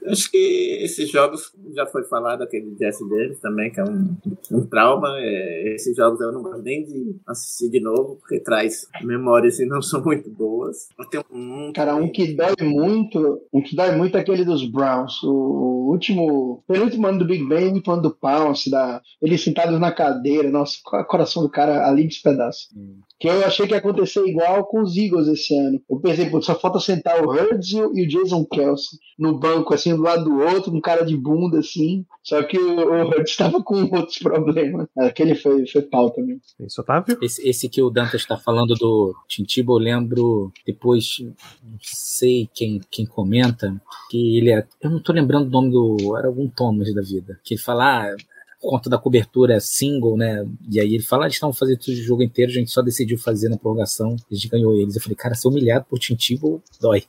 H: Acho que esses jogos já foi falado aquele Jesse Davis também, que é um, um trauma. É, esses jogos eu não gosto nem de assistir de novo, porque traz memórias que não são muito boas. Tem
F: um, Cara, um que dói muito, um que dói muito é aquele dos Browns. O último, penúltimo ano do Big Ben, ano do Pounce, da, eles sentados na cadeira. Nossa, o coração do cara ali despedaça. Hum que eu achei que ia acontecer igual com os Eagles esse ano. Eu pensei, pô, só falta sentar o Hurts e o Jason Kelsey no banco, assim, do lado do outro, com cara de bunda, assim. Só que o, o Hurts estava com outros problemas. Aquele foi, foi pau também.
C: Isso, Otávio?
G: Esse, esse que o Dantas está falando do Tintibo, eu lembro depois, não sei quem, quem comenta, que ele é. Eu não tô lembrando o nome do. Era algum Thomas da vida. Que ele fala. Ah, conta da cobertura single, né? E aí ele fala, ah, eles estavam fazendo tudo o jogo inteiro, a gente só decidiu fazer na prorrogação, a gente ganhou eles. Eu falei, cara, ser humilhado por Tintibo dói.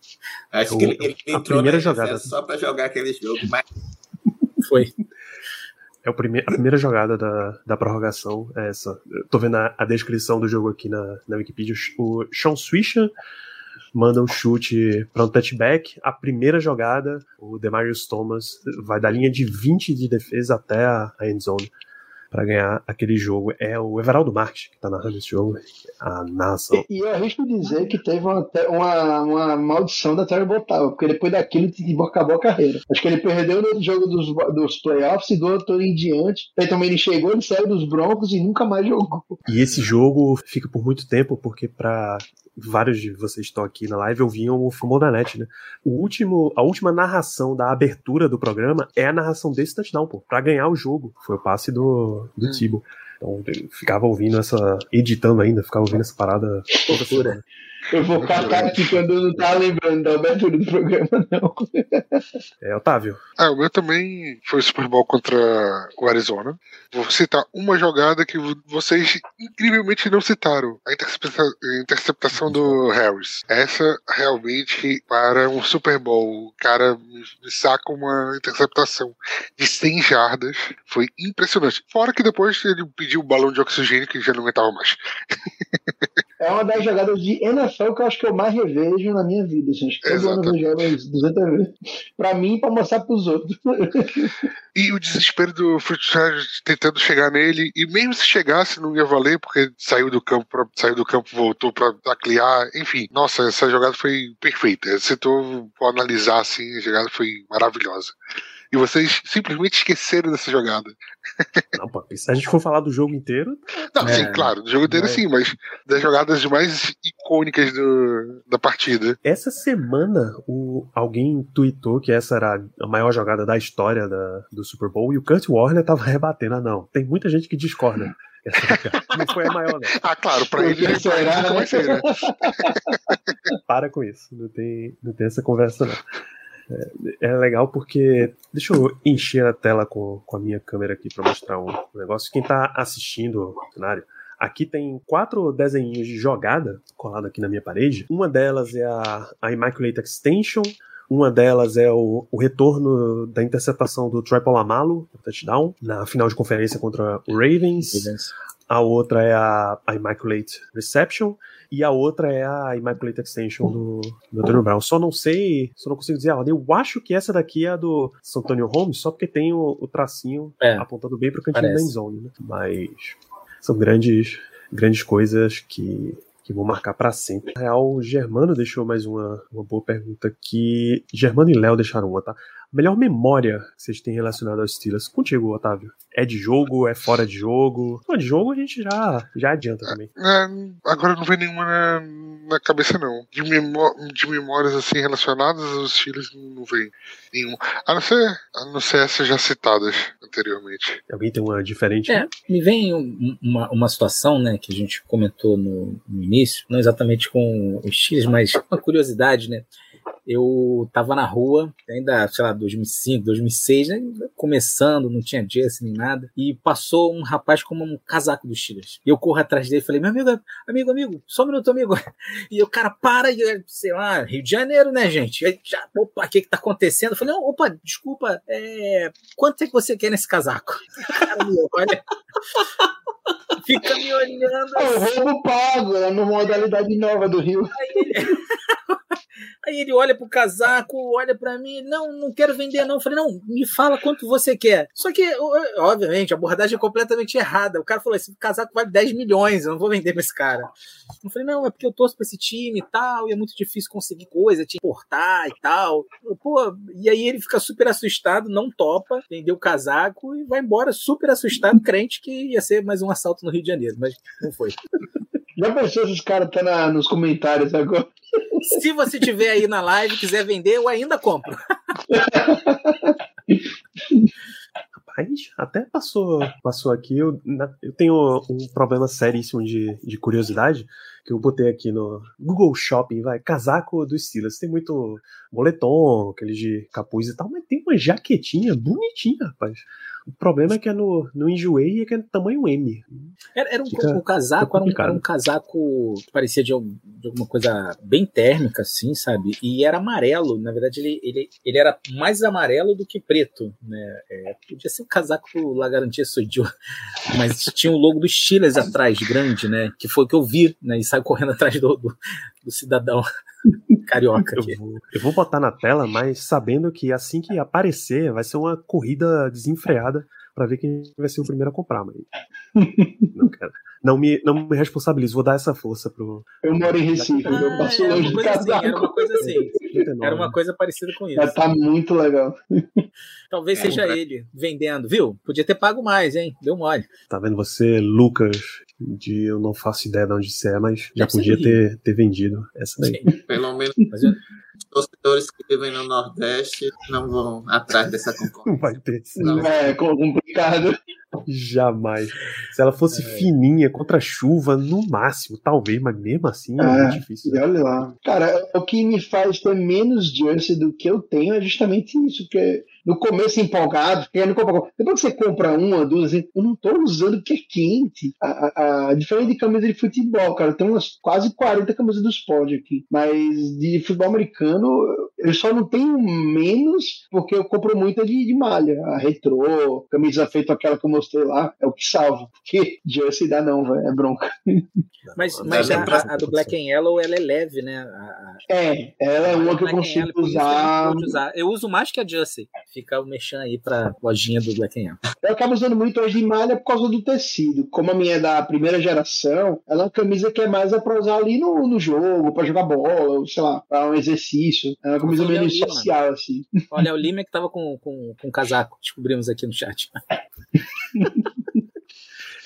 H: Acho o, que ele, ele a primeira jogada só para jogar aquele jogo, mas
G: foi.
C: É o prime a primeira jogada da, da prorrogação é essa. Eu tô vendo a, a, descrição do jogo aqui na, na Wikipedia. O Sean Swisher manda um chute para um touchback. A primeira jogada, o Demarius Thomas vai da linha de 20 de defesa até a, end zone. para ganhar aquele jogo. É o Everaldo Marques que está narrando esse jogo, a narração.
F: E, e eu arrisco dizer que teve uma, uma, uma maldição da Terrible Tower, porque depois daquilo acabou a carreira. Acho que ele perdeu no jogo dos, dos playoffs e do outro em diante. Aí também ele chegou, ele saiu dos Broncos e nunca mais jogou.
C: E esse jogo fica por muito tempo, porque para vários de vocês estão aqui na live ouviam o Fumou da Net, né? O último, a última narração da abertura do programa é a narração desse touchdown, pô, pra ganhar o jogo. Foi o passe do, do hum. Tibo. Então, eu ficava ouvindo essa. editando ainda, ficava ouvindo essa parada toda.
F: Eu vou catar aqui quando eu não tava lembrando da abertura do programa, não.
C: É, Otávio.
E: Ah, o meu também foi o Super Bowl contra o Arizona. Vou citar uma jogada que vocês incrivelmente não citaram: a interceptação, interceptação do Harris. Essa realmente, para um Super Bowl, o cara me saca uma interceptação de 100 jardas. Foi impressionante. Fora que depois ele pediu o balão de oxigênio que já não aguentava mais.
F: É uma das jogadas de NFL que eu acho que eu mais revejo na minha vida. Que todo ano eu vejo elas 200 vezes. Pra mim e pra mostrar pros outros.
E: E o desespero do Fruitchard tentando chegar nele. E mesmo se chegasse, não ia valer, porque saiu do campo, pra, saiu do campo voltou pra taclear. Enfim, nossa, essa jogada foi perfeita. Se tu analisar assim, a jogada foi maravilhosa e vocês simplesmente esqueceram dessa jogada.
C: Não, pô, se a gente for falar do jogo inteiro.
E: Não, é, sim, claro, do jogo inteiro é. sim, mas das jogadas mais icônicas do, da partida.
C: Essa semana, o, alguém tweetou que essa era a maior jogada da história da, do Super Bowl e o Kurt Warner tava rebatendo. Ah, não, tem muita gente que discorda. Não foi a maior, não.
E: Ah, claro, pra ele, nunca vai ser, né?
C: Para com isso, não tem, não tem essa conversa, não. É, é, legal porque. Deixa eu encher a tela com, com a minha câmera aqui para mostrar um negócio. Quem está assistindo o cenário. Aqui tem quatro desenhos de jogada colado aqui na minha parede. Uma delas é a, a Immaculate Extension. Uma delas é o, o retorno da interceptação do Triple Amalo, touchdown, na final de conferência contra o Ravens. Ravens. A outra é a, a Immaculate Reception e a outra é a Immaculate Extension do, do Antonio Brown. Só não sei, só não consigo dizer a ordem. Eu acho que essa daqui é a do Santonio Holmes, só porque tem o, o tracinho é, apontando bem pro cantinho parece. da endzone, né? Mas são grandes, grandes coisas que que vou marcar para sempre. Na real, o Germano deixou mais uma, uma boa pergunta que Germano e Léo deixaram uma, tá? Melhor memória que vocês têm relacionada aos Steelers? Contigo, Otávio. É de jogo? É fora de jogo? Não, de jogo a gente já, já adianta também.
E: É, agora não vem nenhuma na, na cabeça, não. De, memó de memórias assim relacionadas aos Steelers não vem nenhuma. A não ser, a não ser essas já citadas anteriormente.
C: Alguém tem uma diferente?
G: É, me vem uma, uma situação, né, que a gente comentou no, no início, não exatamente com os Steelers, mas uma curiosidade, né? Eu tava na rua, ainda, sei lá, 2005, 2006, né, começando, não tinha Jesse nem nada, e passou um rapaz com um casaco dos Steelers. E eu corro atrás dele e falei, meu amigo, amigo, amigo, só um minuto, amigo. E o cara para, e, sei lá, Rio de Janeiro, né, gente? Aí, já, opa, o que que tá acontecendo? Eu falei, opa, desculpa, é, quanto é que você quer nesse casaco? Cara me olha. Fica me olhando.
F: É o roubo pago, é uma modalidade nova do Rio. Aí,
G: Aí ele olha pro casaco, olha para mim, não, não quero vender não. Eu falei, não, me fala quanto você quer. Só que, obviamente, a abordagem é completamente errada. O cara falou, esse casaco vale 10 milhões, eu não vou vender pra esse cara. Eu falei, não, é porque eu torço pra esse time e tal, e é muito difícil conseguir coisa, te importar e tal. Eu, Pô, e aí ele fica super assustado, não topa, vendeu o casaco e vai embora super assustado, crente que ia ser mais um assalto no Rio de Janeiro, mas não foi.
F: Já pensou se os caras estão tá nos comentários agora?
G: Se você tiver aí na live quiser vender, eu ainda compro.
C: Rapaz, até passou, passou aqui. Eu, eu tenho um problema seríssimo de, de curiosidade que eu botei aqui no Google Shopping, vai, casaco do Steelers. Tem muito moletom, aquele de capuz e tal, mas tem uma jaquetinha bonitinha, rapaz. O problema é que é no, no enjoei e é que é tamanho M.
G: Era, era um, Fica, casaco, era um, era um, casaco que parecia de, de, alguma coisa bem térmica, assim, sabe? E era amarelo. Na verdade, ele, ele, ele era mais amarelo do que preto, né? É, podia ser um casaco La Garantia Sudio, mas tinha o logo dos Steelers atrás, grande, né? Que foi o que eu vi, né? E saiu correndo atrás do, do, do cidadão carioca.
C: Eu vou, eu vou botar na tela, mas sabendo que assim que aparecer, vai ser uma corrida desenfreada para ver quem vai ser o primeiro a comprar, mas não quero. Não me, não me responsabilizo, vou dar essa força pro.
F: Eu moro em Recife, ah, eu passo
G: é, longe de assim, Era uma coisa assim. Era uma coisa parecida com isso.
F: Já tá muito legal.
G: Talvez é, seja ele vendendo, viu? Podia ter pago mais, hein? Deu mole.
C: Tá vendo você, Lucas, de eu não faço ideia de onde você é, mas já podia ter, ter vendido essa daí.
H: Sim. Pelo menos. Mas eu, torcedores que vivem no Nordeste não vão atrás dessa concorrência. Não
C: vai ter.
F: Não. É complicado.
C: Jamais. Se ela fosse é. fininha contra chuva, no máximo, talvez, mas mesmo assim é, é muito difícil.
F: E olha lá. Cara, o que me faz ter menos jersey do que eu tenho é justamente isso, porque no começo empolgado, querendo comprar. Depois que você compra uma, duas, eu não tô usando porque é quente. A, a, a, diferente de camisa de futebol, cara, tem umas quase 40 camisas dos pod aqui. Mas de futebol americano, eu só não tenho menos porque eu compro muita de, de malha. A retrô, camisa feita aquela que eu mostrei lá, é o que salvo. Porque jersey dá não, véio, é bronca.
G: Mas, mas a, a, do Black and Yellow, ela é leve, né?
F: É, ela é uma que eu consigo usar.
G: usar. Eu uso mais que a Jersey. Fica o mexendo aí pra lojinha do Black and Yellow.
F: Eu acabo usando muito hoje de malha por causa do tecido. Como a minha é da primeira geração, ela é uma camisa que é mais é pra usar ali no, no jogo, pra jogar bola, ou sei lá, pra um exercício. É uma camisa menos social, assim.
G: Olha, o Lima que tava com, com, com casaco, descobrimos aqui no chat.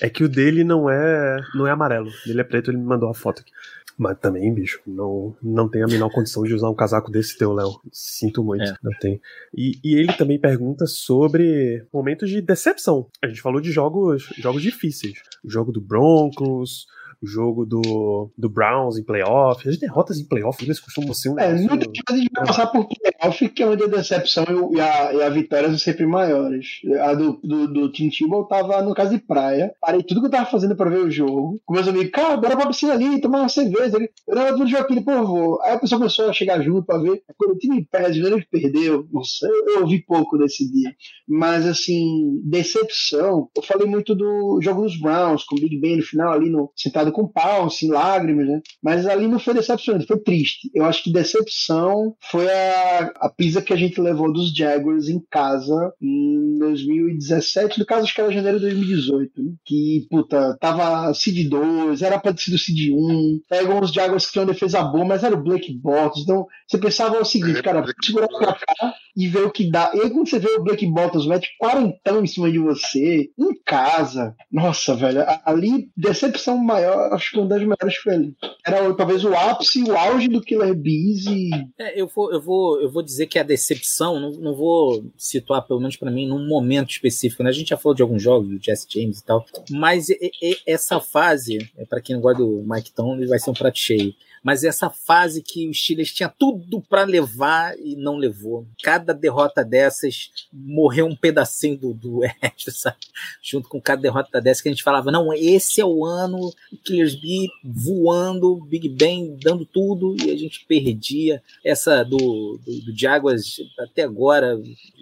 C: É que o dele não é não é amarelo. Ele é preto, ele me mandou a foto aqui. Mas também, bicho, não, não tem a menor condição de usar um casaco desse teu, Léo. Sinto muito, é. não tem. E, e ele também pergunta sobre momentos de decepção. A gente falou de jogos, jogos difíceis. O jogo do Broncos, o jogo do, do Browns em playoff. As derrotas em playoff eles costumam ser um.
F: É, nunca a gente vai passar por playoff, que é onde a decepção e a, e a vitória são sempre maiores. A do, do, do Tim Tebow tava no caso de praia, parei tudo que eu tava fazendo pra ver o jogo. Com meus amigos, cara, bora pra piscina ali, tomar uma cerveja. Ali. Eu tava vendo o Joaquim, pô, vou. Aí a pessoa começou a chegar junto pra ver. Quando o time perde, ele perdeu. Nossa, eu, eu ouvi pouco desse dia. Mas, assim, decepção. Eu falei muito do jogo dos Browns, com o Big Ben no final ali, no, sentado com pau, assim, lágrimas, né? Mas ali não foi decepcionante, foi triste. Eu acho que decepção foi a, a pizza que a gente levou dos Jaguars em casa em 2017, no caso acho que era janeiro de 2018, né? que, puta, tava Seed 2, era pra ter sido Seed 1, pegam os Jaguars que tinham defesa boa, mas era o Blake Bortles, então você pensava o seguinte, cara, segurar pra cá e ver o que dá. E aí quando você vê o Blake Bortles mete quarentão em cima de você, em casa, nossa, velho, ali decepção maior acho que uma das melhores foi ali. Era talvez o ápice, o auge do Killer Bees e.
G: É, eu vou, eu vou, eu vou dizer que a decepção, não, não vou situar, pelo menos para mim, num momento específico. Né? A gente já falou de alguns jogos, do Jesse James e tal, mas e, e, essa fase, é, para quem não gosta do Mike Tony, vai ser um prato cheio mas essa fase que o Steelers tinha tudo para levar e não levou. Cada derrota dessas morreu um pedacinho do, do sabe? Junto com cada derrota dessa que a gente falava, não, esse é o ano, Killers B voando, Big Ben dando tudo e a gente perdia. Essa do, do, do Jaguars até agora,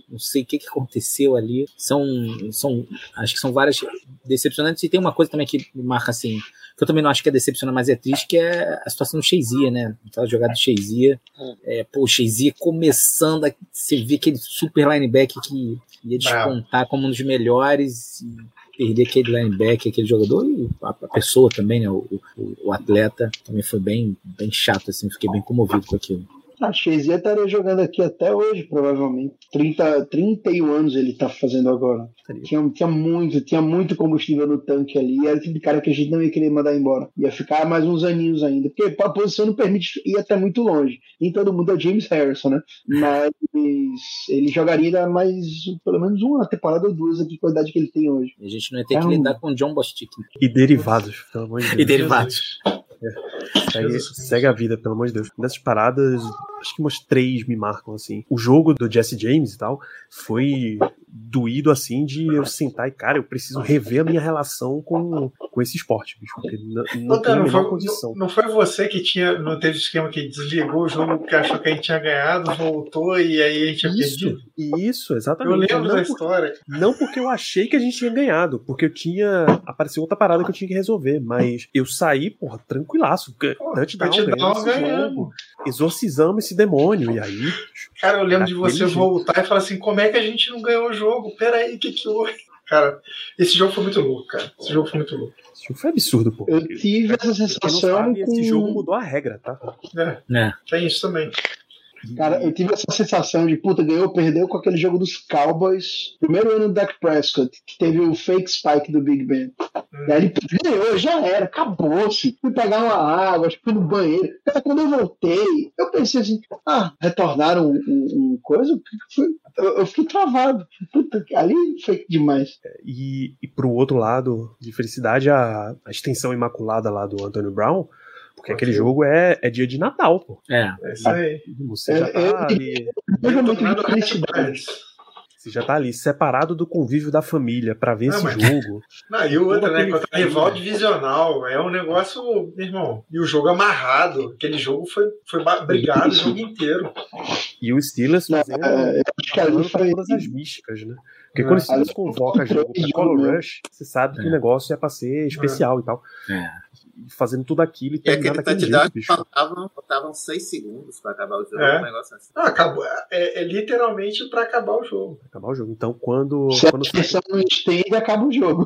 G: não sei o que, que aconteceu ali. São, são, acho que são várias decepcionantes e tem uma coisa também que marca assim que eu também não acho que é decepcionante, mas é triste, que é a situação do Cheizia, né? Aquela jogada do Cheizia. É, pô, Cheizia começando a você vê aquele super linebacker que ia despontar como um dos melhores e perder aquele linebacker, aquele jogador e a, pessoa também, né? O, o, o, atleta também foi bem, bem chato, assim, fiquei bem comovido com aquilo.
F: A Chezia estaria jogando aqui até hoje, provavelmente. 30, 31 anos ele está fazendo agora. Tinha, tinha, muito, tinha muito combustível no tanque ali. Era o tipo de cara que a gente não ia querer mandar embora. Ia ficar mais uns aninhos ainda. Porque a posição não permite ir até muito longe. Nem todo mundo é James Harrison, né? Mas ele jogaria mais pelo menos uma temporada ou duas aqui com a idade que ele tem hoje.
G: A gente não ia ter é que um... lidar com John Bostic.
C: E derivados, pelo amor de Deus.
G: E derivados.
C: Segue, segue, a vida, pelo amor de Deus. Dessas paradas, acho que umas três me marcam, assim. O jogo do Jesse James e tal foi doído, assim, de eu sentar e, cara, eu preciso rever a minha relação com, com esse esporte, bicho. Porque não, não tem a condição.
D: Não, foi você que tinha, não teve esquema que desligou o jogo porque achou que a gente tinha ganhado, voltou e aí a gente tinha
C: isso,
D: perdido?
C: Isso, exatamente.
D: Eu lembro
C: não
D: da história.
C: Não porque eu achei que a gente tinha ganhado, porque eu tinha. Apareceu outra parada que eu tinha que resolver, mas eu saí, porra, tranquilaço. Touchdown, touchdown ganhamos. Exorcizamos esse demônio, e aí.
D: Cara, eu lembro de você voltar e falar assim: como é que a gente não ganhou o jogo? Peraí, o que que houve? Cara, esse jogo foi muito louco, cara. Esse jogo foi muito louco.
C: Esse jogo foi absurdo, pô.
F: Eu tive essa sensação.
C: Sabe,
F: com...
C: Esse jogo mudou a regra, tá?
D: É, é. Tem isso também.
F: Cara, eu tive essa sensação de puta, ganhou, perdeu com aquele jogo dos Cowboys. Primeiro ano do Dak Prescott, que teve o fake spike do Big Ben. E aí ele ganhou, já era, acabou-se. Fui pegar uma água, fui no banheiro. Cara, quando eu voltei, eu pensei assim, ah, retornaram um, um, um coisa? Eu, eu, fiquei travado. Puta, ali foi demais.
C: E, e pro outro lado de felicidade, a, a extensão imaculada lá do Antonio Brown porque aquele jogo é, é dia de Natal, pô.
G: É.
D: É isso aí.
C: Você já é, tá ali. Você já tá ali separado do convívio da família para ver não, esse mas... jogo.
D: Não, e o outro, né? Contra rival divisional. É um negócio, meu irmão. E o jogo amarrado. Aquele jogo foi, foi brigado o jogo inteiro.
C: E o Steelers fazendo é, foi... todas as místicas, né? Porque quando o Steelers convoca jogo pra Color Rush, você sabe que o negócio é pra ser especial e tal. É fazendo tudo aquilo e terminando
H: aquele jeito, bicho. Faltavam, faltavam seis segundos para acabar o jogo, é. um negócio assim.
D: Ah, acabou, é, é literalmente para acabar o jogo.
C: Acabar o jogo. Então, quando...
F: Se
C: quando
F: a pressão não estende, acaba o jogo.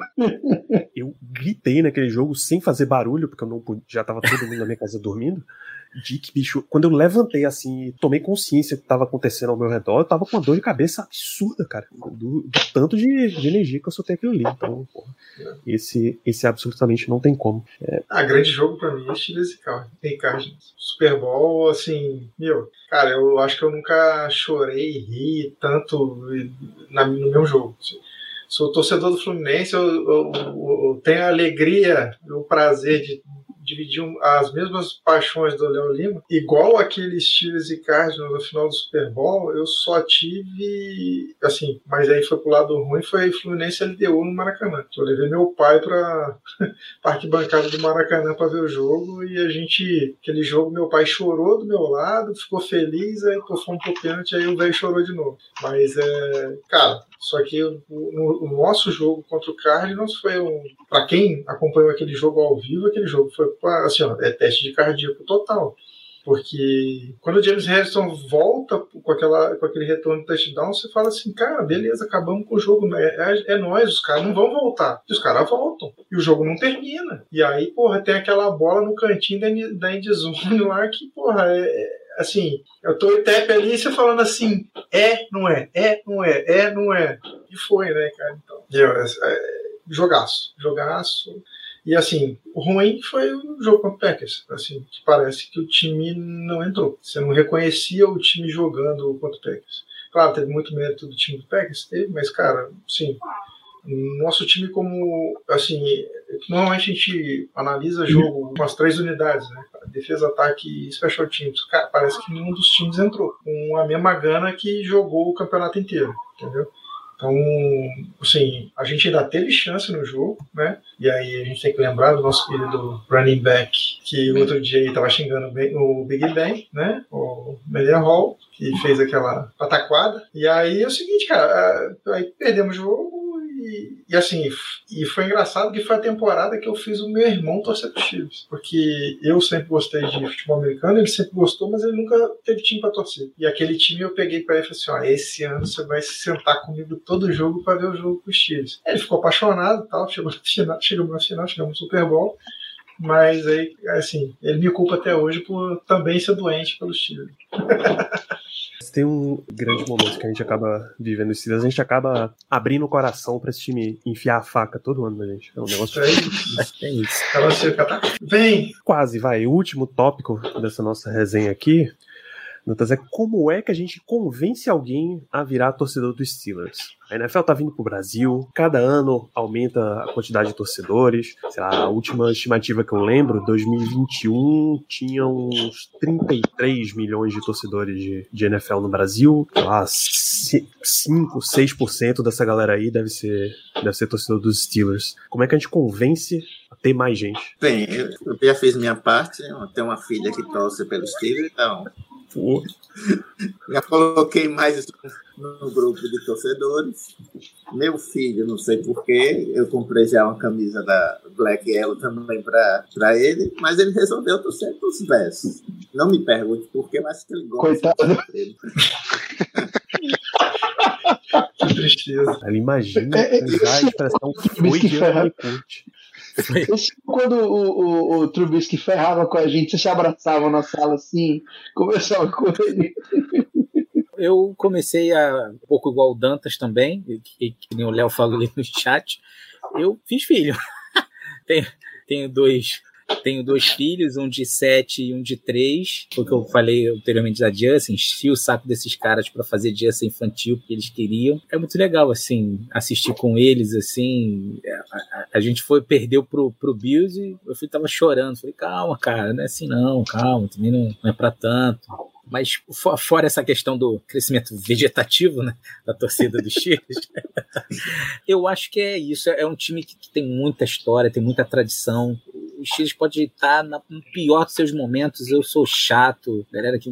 C: eu gritei naquele jogo sem fazer barulho, porque eu não já tava todo mundo na minha casa dormindo. Dick, bicho, quando eu levantei assim, tomei consciência do que estava acontecendo ao meu redor, eu tava com uma dor de cabeça absurda, cara. Do, do tanto de, de, energia que eu soltei aquilo ali. Então, porra, esse, esse absolutamente não tem como. É...
D: Ah, grande jogo pra mim é Steelers e Cardinals. Super Bowl, assim, meu, cara, eu acho que eu nunca chorei e ri tanto na, no meu jogo. Assim sou torcedor do Fluminense, eu, eu, eu, tenho a alegria, o prazer de dividiam as mesmas paixões do Léo Lima, igual aqueles Steelers e Cardinals no final do Super Bowl, eu só tive, assim, mas aí foi pro lado ruim, foi Fluminense LDU no Maracanã. Eu levei meu pai pra parque bancada do Maracanã para ver o jogo e a gente, aquele jogo, meu pai chorou do meu lado, ficou feliz, aí pô, fomos pro pênalti, aí o velho chorou de novo. Mas, é, cara, só que o, o, o, nosso jogo contra o Cardinals foi um. Para quem acompanhou aquele jogo ao vivo, aquele jogo foi assim, ó, é teste de cardíaco total. Porque quando o James Harrison volta com, aquela, com aquele retorno de touchdown, você fala assim, cara, beleza, acabamos com o jogo, né? é, é nós, os caras não vão voltar. E os caras voltam. E o jogo não termina. E aí, porra, tem aquela bola no cantinho da, da endzone lá que, porra, é, é assim, eu tô tap ali você falando assim, é, não é, é, não é, é, não é. E foi, né, cara? Então, eu, é, é, jogaço, jogaço. E assim, o ruim foi o jogo contra o Packers. Assim, parece que o time não entrou. Você não reconhecia o time jogando contra o Packers. Claro, teve muito mérito do time do Packers, teve, mas, cara, sim, nosso time como assim normalmente a gente analisa jogo com as três unidades né defesa ataque e special teams Cara, parece que nenhum dos times entrou com a mesma gana que jogou o campeonato inteiro entendeu então, assim, a gente ainda teve chance no jogo, né? E aí a gente tem que lembrar do nosso querido running back, que outro dia estava xingando o Big Ben, né? O Melia Hall, que fez aquela pataquada. E aí é o seguinte, cara, aí perdemos o jogo, e, assim, e foi engraçado que foi a temporada que eu fiz o meu irmão torcer pro Chiefs. Porque eu sempre gostei de futebol americano, ele sempre gostou, mas ele nunca teve time pra torcer. E aquele time eu peguei pra ele e falei assim: ó, esse ano você vai se sentar comigo todo jogo pra ver o jogo com os Chiefs. Ele ficou apaixonado tal, chegou na final, chegou na final, chegamos no Super Bowl. Mas aí, assim, ele me culpa até hoje por também ser doente pelos Chiefs.
C: tem um grande momento que a gente acaba vivendo esse a gente acaba abrindo o coração pra esse time enfiar a faca todo ano, né, gente? É um negócio.
D: É isso. É isso. Vem!
C: Quase, vai. O último tópico dessa nossa resenha aqui Dantas, é como é que a gente convence alguém a virar torcedor dos Steelers? A NFL tá vindo pro Brasil, cada ano aumenta a quantidade de torcedores. Sei lá, a última estimativa que eu lembro, 2021 tinha uns 33 milhões de torcedores de, de NFL no Brasil. Sei lá, 5, 6% dessa galera aí deve ser, deve ser torcedor dos Steelers. Como é que a gente convence a ter mais gente?
H: Bem, eu já fiz minha parte, eu tenho uma filha que torce pelos Steelers, então Porra. Já coloquei mais no grupo de torcedores. Meu filho, não sei porquê, eu comprei já uma camisa da Black Yellow também para ele, mas ele resolveu torcer os versos. Não me pergunte porquê, mas que ele gosta.
F: Coitado.
D: que tristeza.
C: Ela imagina é, é, usar a expressão foi de Curte.
F: Esse, quando o, o, o Trubisky ferrava com a gente, você se abraçava na sala assim, conversava com ele.
G: Eu comecei a um pouco igual o Dantas também, que, que nem o Léo falou ali no chat. Eu fiz filho. tenho, tenho dois tenho dois filhos, um de sete e um de três. Foi o que eu falei anteriormente da Justin. Enchi o saco desses caras para fazer Justin infantil, porque eles queriam. É muito legal, assim, assistir com eles, assim. A, a, a gente foi, perdeu pro, pro Bills e eu fui, tava chorando. Falei, calma, cara, não é assim não, calma, também não, não é pra tanto. Mas fora essa questão do crescimento vegetativo né, da torcida dos Chiefs, eu acho que é isso. É um time que tem muita história, tem muita tradição. O Chiefs pode estar no pior dos seus momentos. Eu sou chato, galera. Que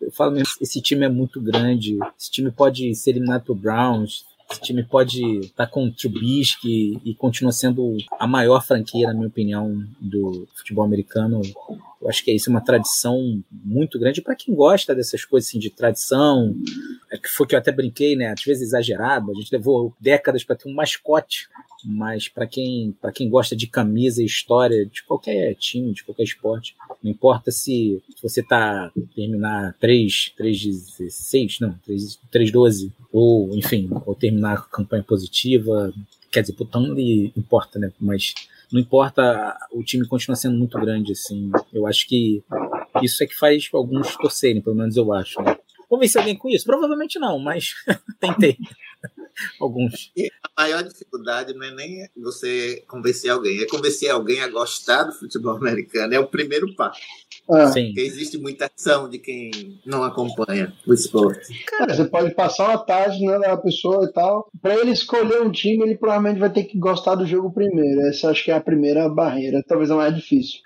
G: eu falo mesmo, esse time é muito grande. Esse time pode ser eliminado pro Browns. Esse time pode estar com o Trubisky e continua sendo a maior franquia, na minha opinião, do futebol americano eu acho que é isso, é uma tradição muito grande para quem gosta dessas coisas assim, de tradição. É que foi que eu até brinquei, né? Às vezes exagerado. A gente levou décadas para ter um mascote, mas para quem quem gosta de camisa e história de qualquer time, de qualquer esporte, não importa se, você tá terminar 3 3 não, 3 3 12 ou enfim, ou terminar com campanha positiva, quer dizer, por tanto importa, né? Mas não importa, o time continua sendo muito grande, assim. Eu acho que isso é que faz alguns torcerem, pelo menos eu acho. Né? Alguém com isso? Provavelmente não, mas tentei. Alguns.
H: E a maior dificuldade não é nem você convencer alguém, é convencer alguém a gostar do futebol americano. É o primeiro passo. Ah. Sim. Porque existe muita ação de quem não acompanha o esporte.
F: Cara, você pode passar uma tarde né, na pessoa e tal. Para ele escolher um time, ele provavelmente vai ter que gostar do jogo primeiro. Essa acho que é a primeira barreira, talvez a mais difícil.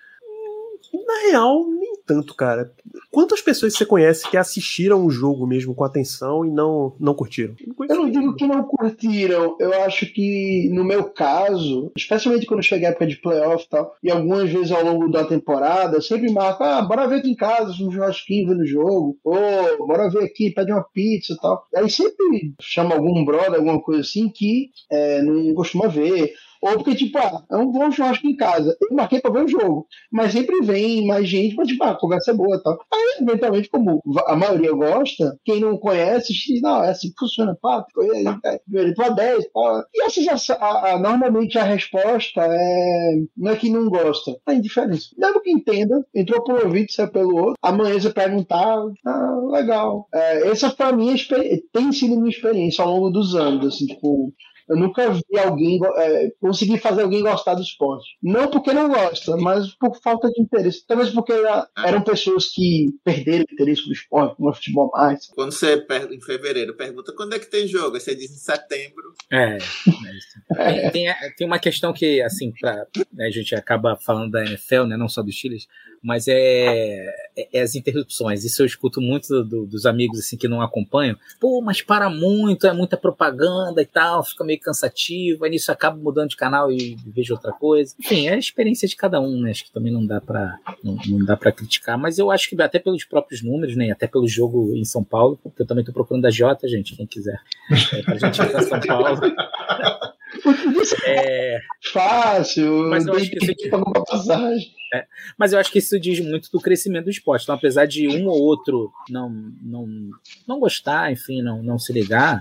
C: Na real, nem tanto, cara. Quantas pessoas você conhece que assistiram o jogo mesmo com atenção e não, não curtiram?
F: Não eu não digo que não curtiram. Eu acho que, no meu caso, especialmente quando chega a época de playoff e tal, e algumas vezes ao longo da temporada, eu sempre marco, ah, bora ver aqui em casa, um churrasquinho vendo o jogo, ou bora ver aqui, pede uma pizza e tal. Aí sempre chama algum brother, alguma coisa assim, que é, não costuma ver ou porque, tipo, ah, é um bom churrasco em casa. Eu marquei pra ver o jogo. Mas sempre vem mais gente pra, tipo, ah, a conversa é boa e tal. Aí, eventualmente, como a maioria gosta, quem não conhece, diz, não, é assim que funciona. Pá, ele pra 10, pá. E essa já, a, a, normalmente a resposta é. Não é que não gosta, é indiferença. Mesmo que entenda, entrou por um ouvido, saiu pelo outro. Amanhã você perguntar, ah, legal. É, essa foi a minha experiência, tem sido minha experiência ao longo dos anos, assim, tipo, eu nunca vi alguém é, conseguir fazer alguém gostar do esporte. Não porque não gosta, mas por falta de interesse. Talvez porque era, eram pessoas que perderam o interesse do esporte, no futebol mais.
H: Quando você, em fevereiro, pergunta quando é que tem jogo, aí você diz em setembro.
G: É. é. Tem, tem, tem, uma questão que, assim, pra, né, a gente acaba falando da NFL, né, não só dos Chiles, mas é, é, é, as interrupções. Isso eu escuto muito do, do, dos amigos assim que não acompanham. Pô, mas para muito, é muita propaganda e tal, fica meio cansativo. Aí nisso acaba mudando de canal e vejo outra coisa. Enfim, é a experiência de cada um, né? Acho que também não dá para não, não, dá para criticar, mas eu acho que até pelos próprios números, né? Até pelo jogo em São Paulo, porque eu também tô procurando a Jota, gente, quem quiser. É, pra gente ir pra São Paulo.
F: É... Fácil,
G: mas eu acho que isso aqui... passagem. É, mas eu acho que isso diz muito do crescimento do esporte. Então, apesar de um ou outro não, não, não gostar, enfim, não, não se ligar,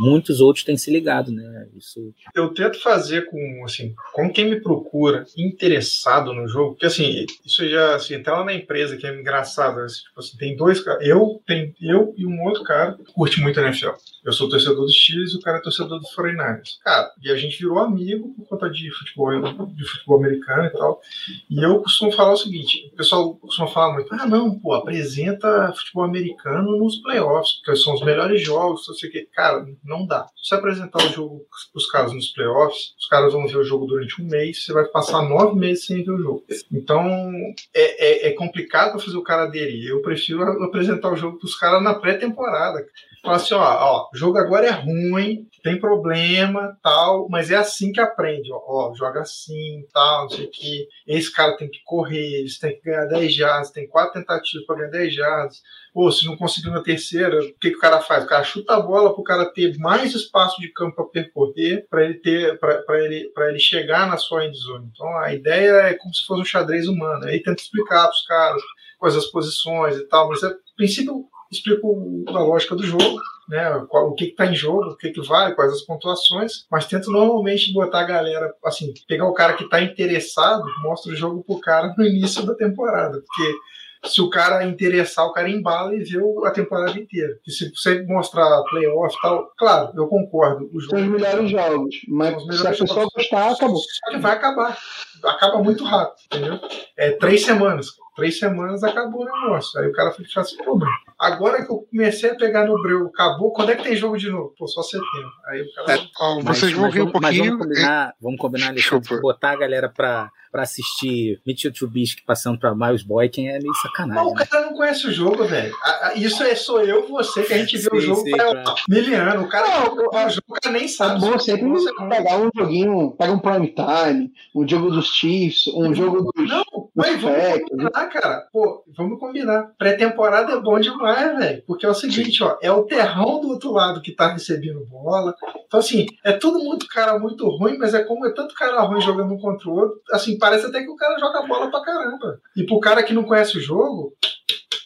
G: muitos outros têm se ligado, né? Isso...
D: Eu tento fazer com, assim, com quem me procura interessado no jogo, porque assim, isso já, assim, até lá na empresa que é engraçado, assim, tipo assim, tem dois eu, tem, eu e um outro cara que curte muito a NFL. Eu sou torcedor dos Chiefs e o cara é torcedor dos 49ers. Cara, e a gente virou amigo por conta de futebol, de futebol americano e tal. E eu costumo falar o seguinte: o pessoal costuma falar muito, ah, não, pô, apresenta futebol americano nos playoffs, porque são os melhores jogos, não sei o quê. Cara, não dá. Se você apresentar o jogo para os caras nos playoffs, os caras vão ver o jogo durante um mês, você vai passar nove meses sem ver o jogo. Então, é, é, é complicado fazer o cara aderir. Eu prefiro apresentar o jogo para os caras na pré-temporada. Falar assim, ó, ó, o jogo agora é ruim, tem problema, tal, mas é assim que aprende, ó, ó joga assim, tal, não sei o que. Esse cara tem que correr, eles têm que ganhar 10 jardas, tem quatro tentativas para ganhar 10 jardas. Pô, se não conseguir na terceira, o que, que o cara faz? O cara chuta a bola pro cara ter mais espaço de campo para percorrer para ele ter para ele para ele chegar na sua endzone. Então a ideia é como se fosse um xadrez humano. Aí tenta explicar para os caras quais as posições e tal, mas a princípio explico a lógica do jogo, né? o que está em jogo, o que, que vale, quais as pontuações, mas tento normalmente botar a galera, assim, pegar o cara que está interessado, mostra o jogo pro cara no início da temporada, porque se o cara interessar, o cara embala e vê a temporada inteira. E se você mostrar playoff e tal, claro, eu concordo.
F: O jogo, São os melhores jogos, mas se a pessoa gostar, acabou.
D: Só que vai acabar. Acaba muito rápido, entendeu? É três semanas. Três semanas acabou o negócio. Aí o cara fica assim, pô, mano, agora que eu comecei a pegar no breu, acabou, quando é que tem jogo de novo? Pô, só setembro. Aí o cara. É,
E: ó, vocês vão ver um pouquinho.
G: Mas vamos combinar, vamos combinar Alexandre, botar a galera pra, pra assistir Mitchell Trubisky passando pra Miles Boykin é meio sacanagem. Mas
D: o né? cara não conhece o jogo, velho. Isso é só eu e você que a gente vê sim, o jogo sim, pra claro. miliano. O cara não, o, o jogo o cara nem sabe.
F: É bom sempre pegar um joguinho, pega um prime time, um jogo dos Chiefs, um jogo dos.
D: Não, mas vamos combinar, cara. Pô, vamos combinar. Pré-temporada é bom demais, velho. Porque é o seguinte, ó, é o terrão do outro lado que tá recebendo bola. Então, assim, é todo muito cara muito ruim, mas é como é tanto cara ruim jogando um contra o outro. Assim, parece até que o cara joga bola pra caramba. E pro cara que não conhece o jogo,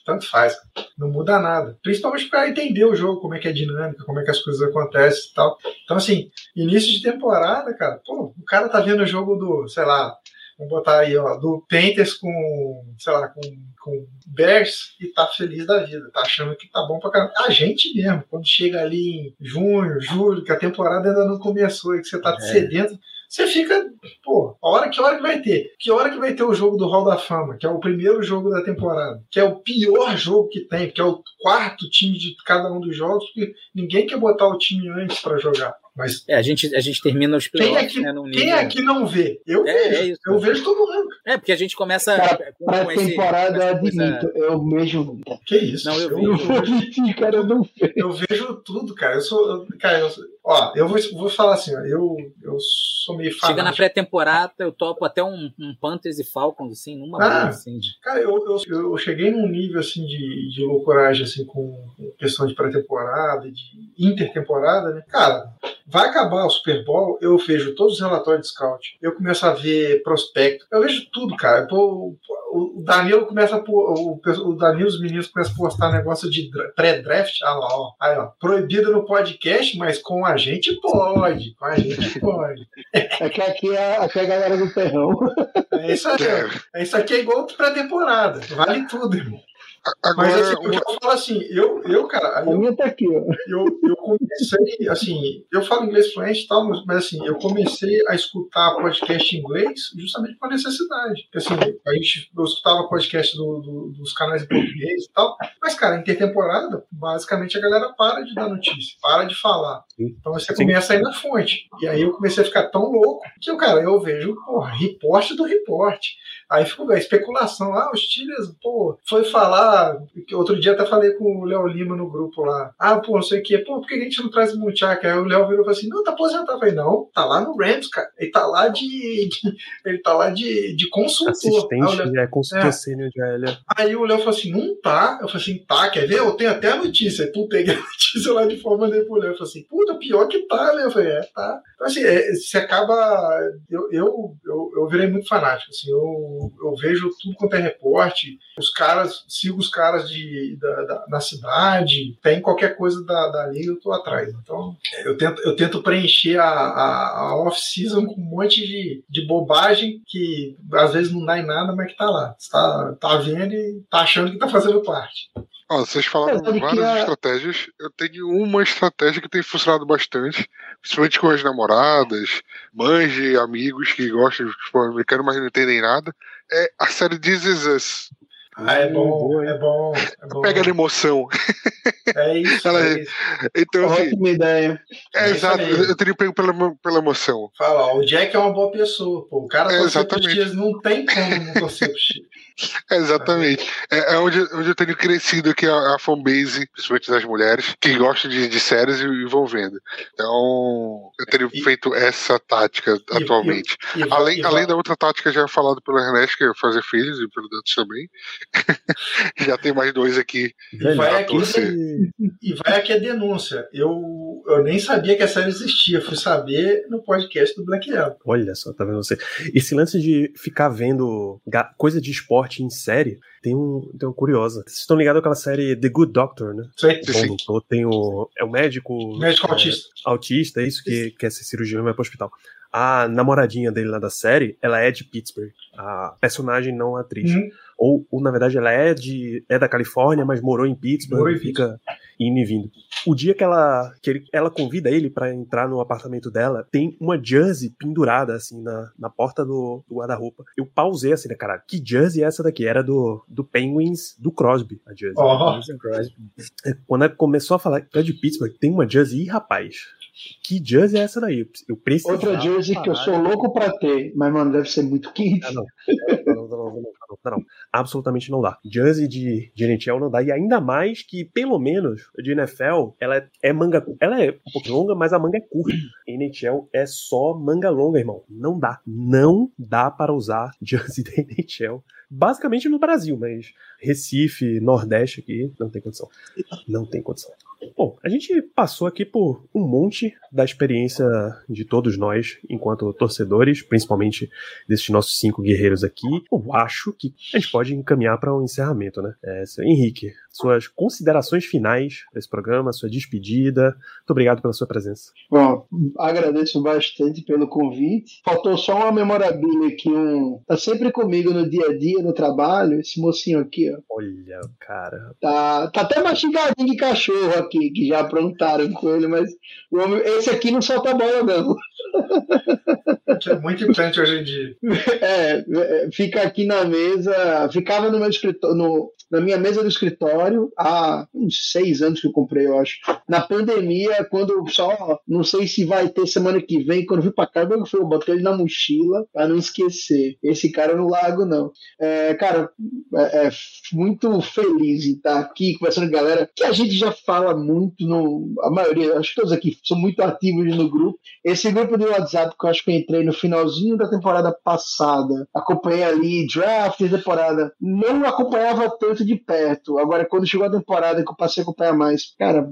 D: tanto faz. Não muda nada. Principalmente para entender o jogo, como é que é a dinâmica, como é que as coisas acontecem e tal. Então, assim, início de temporada, cara, pô, o cara tá vendo o jogo do, sei lá, vamos botar aí, ó, do Panthers com, sei lá, com, com Bears e tá feliz da vida, tá achando que tá bom pra caramba. A gente mesmo, quando chega ali em junho, julho, que a temporada ainda não começou e que você tá é. sedento, você fica, pô, a hora que hora que vai ter? Que hora que vai ter o jogo do Hall da Fama, que é o primeiro jogo da temporada, que é o pior jogo que tem, que é o quarto time de cada um dos jogos, porque ninguém quer botar o time antes para jogar. Mas
G: é, a gente a gente termina os
D: playoffs, quem, é que, né, quem aqui não vê? Eu é, vejo. É eu vejo todo mundo.
G: É, porque a gente começa
F: cara, com, pra com temporada esse, admito, coisa... eu vejo
D: Que isso?
G: Não, eu, eu, eu,
F: vejo, cara, eu não vejo.
D: Eu vejo tudo, cara. Eu sou, cara, eu, ó, eu vou, vou falar assim, ó, eu eu sou meio
G: fanático. Chega na pré-temporada, eu topo até um, um Panthers e Falcons assim, numa ah, boa, assim. De...
D: Cara, eu, eu, eu cheguei num nível assim de, de loucuragem assim com questão de pré-temporada, de intertemporada, né? Cara, vai acabar o Super Bowl, eu vejo todos os relatórios de scout, eu começo a ver prospecto, eu vejo tudo, cara. Pô, o Danilo começa a o, o Danilo, os meninos começam a postar negócio de pré-draft, ah lá, ó, aí, ó, proibido no podcast, mas com a gente pode, com a gente pode.
F: É que aqui é, aqui é a galera do terrão.
D: É isso aí, é isso aqui é igual pré-temporada, vale tudo, irmão. Agora, Mas assim, eu, eu falo assim, eu, eu cara.
F: A minha tá aqui, ó.
D: Eu, eu comecei, assim, eu falo inglês fluente e tal, mas assim, eu comecei a escutar podcast em inglês justamente por necessidade. Assim, a gente, eu escutava podcast do, do, dos canais em português e tal. Mas, cara, intertemporada, basicamente a galera para de dar notícia, para de falar. Então você Sim. começa a ir na fonte. E aí eu comecei a ficar tão louco que, eu, cara, eu vejo, porra, reporte do reporte. Aí ficou a especulação. Ah, os Steelers, pô, foi falar. Outro dia até falei com o Léo Lima no grupo lá. Ah, pô, não sei o quê. Pô, por que a gente não traz o Munchak? Aí o Léo virou e falou assim: não, tá aposentado. Eu falei, não, tá lá no Rams, cara. Ele tá lá de. de ele tá lá de, de consultor.
C: Assistente, Léo, é consultor é. sênior de AL.
D: Aí o Léo falou assim: não tá. Eu falei assim: tá, quer ver? Eu tenho até a notícia. Aí, tu peguei a notícia lá de forma de pro Léo. Eu falei assim: puta, pior que tá, né? Eu falei: é, tá. Então, assim, é, você acaba. Eu, eu, eu, eu virei muito fanático. Assim, eu, eu vejo tudo quanto é reporte. Os caras, sigo os caras de, da, da, da cidade, tem qualquer coisa da, da liga, eu tô atrás. Então, eu tento, eu tento preencher a, a, a off-season com um monte de, de bobagem que às vezes não dá em nada, mas que tá lá. Você tá, tá vendo e tá achando que tá fazendo parte.
E: Ó, vocês falaram é, várias a... estratégias. Eu tenho uma estratégia que tem funcionado bastante, principalmente com as namoradas, mães de amigos que gostam de futebol americano, mas não entendem nada. É a série This Is Us.
D: Ah, é bom, é bom, é bom.
E: Pega a emoção.
D: É isso. Ela, é isso.
F: Então, assim, Ótima ideia.
E: É, é exato, eu teria pego pela, pela emoção.
D: Fala, ó, o Jack é uma boa pessoa, pô. O cara
E: é, exatamente.
D: não tem como não torcer pro
E: É, exatamente. É, é, onde, onde eu tenho crescido aqui a, a fanbase, principalmente das mulheres, que gostam de, de séries e, e vão vendo. Então, eu teria e, feito essa tática e, atualmente. E, além, além da outra tática já falada pelo Ernesto, que é fazer filhos, e pelo Dantes também. já tem mais dois aqui.
D: E vai aqui, e vai aqui a denúncia. Eu, eu nem sabia que a série existia, fui saber no podcast do Black Yellow.
C: Olha só, tá vendo você? Esse lance de ficar vendo coisa de esporte em série tem um, tem um curiosa. Vocês estão ligados àquela série The Good Doctor, né?
D: Sim,
C: sim. Tem o. É o médico.
D: Médico é, autista.
C: Autista, é isso que quer ser cirurgião e vai pro hospital. A namoradinha dele lá da série, ela é de Pittsburgh. A personagem, não a atriz. Uhum. Ou, ou, na verdade, ela é de é da Califórnia, mas morou em Pittsburgh. Morou em fica indo e vindo. O dia que ela, que ele, ela convida ele para entrar no apartamento dela, tem uma jersey pendurada, assim, na, na porta do, do guarda-roupa. Eu pausei assim, né, cara? Que jersey é essa daqui? Era do, do Penguins do Crosby, a jersey. Oh. Quando ela começou a falar que é de Pittsburgh, tem uma jersey, Ih, rapaz, que jersey é essa daí? Eu preciso.
F: Outra jersey que eu sou louco pra ter, mas, mano, deve ser muito quente. Ah, não. Não, não,
C: não, não, não, Absolutamente não dá. Jersey de, de NHL não dá. E ainda mais que, pelo menos, de NFL, ela é, é manga. Ela é um pouco longa, mas a manga é curta. NHL é só manga longa, irmão. Não dá. Não dá para usar jersey da NHL basicamente no Brasil, mas Recife, Nordeste aqui, não tem condição. Não tem condição. Bom, a gente passou aqui por um monte da experiência de todos nós, enquanto torcedores, principalmente desses nossos cinco guerreiros aqui. Eu acho que a gente pode encaminhar para um encerramento, né? É, Henrique, suas considerações finais desse programa, sua despedida. Muito obrigado pela sua presença.
F: Bom, agradeço bastante pelo convite. Faltou só uma memorabilia aqui, um. Tá sempre comigo no dia a dia, no trabalho, esse mocinho aqui, ó.
C: Olha, cara.
F: Tá, tá até machucadinho de cachorro aqui, que já aprontaram com ele, mas esse aqui não solta bola, não.
D: é muito importante hoje em dia.
F: É, é, fica aqui na mesa, ficava no meu escritório, no, na minha mesa do escritório há uns seis anos que eu comprei, eu acho. Na pandemia, quando só não sei se vai ter semana que vem, quando eu vim pra cá, eu, fui, eu botei ele na mochila pra não esquecer. Esse cara no lago, não. É, cara, é, é, muito feliz em estar aqui conversando com a galera, que a gente já fala muito, no, a maioria, acho que todos aqui são muito ativos no grupo. Esse grupo do WhatsApp que eu acho que eu entrei no finalzinho da temporada passada, acompanhei ali draft, temporada, não acompanhava tanto de perto. Agora, quando chegou a temporada que eu passei a acompanhar mais, cara,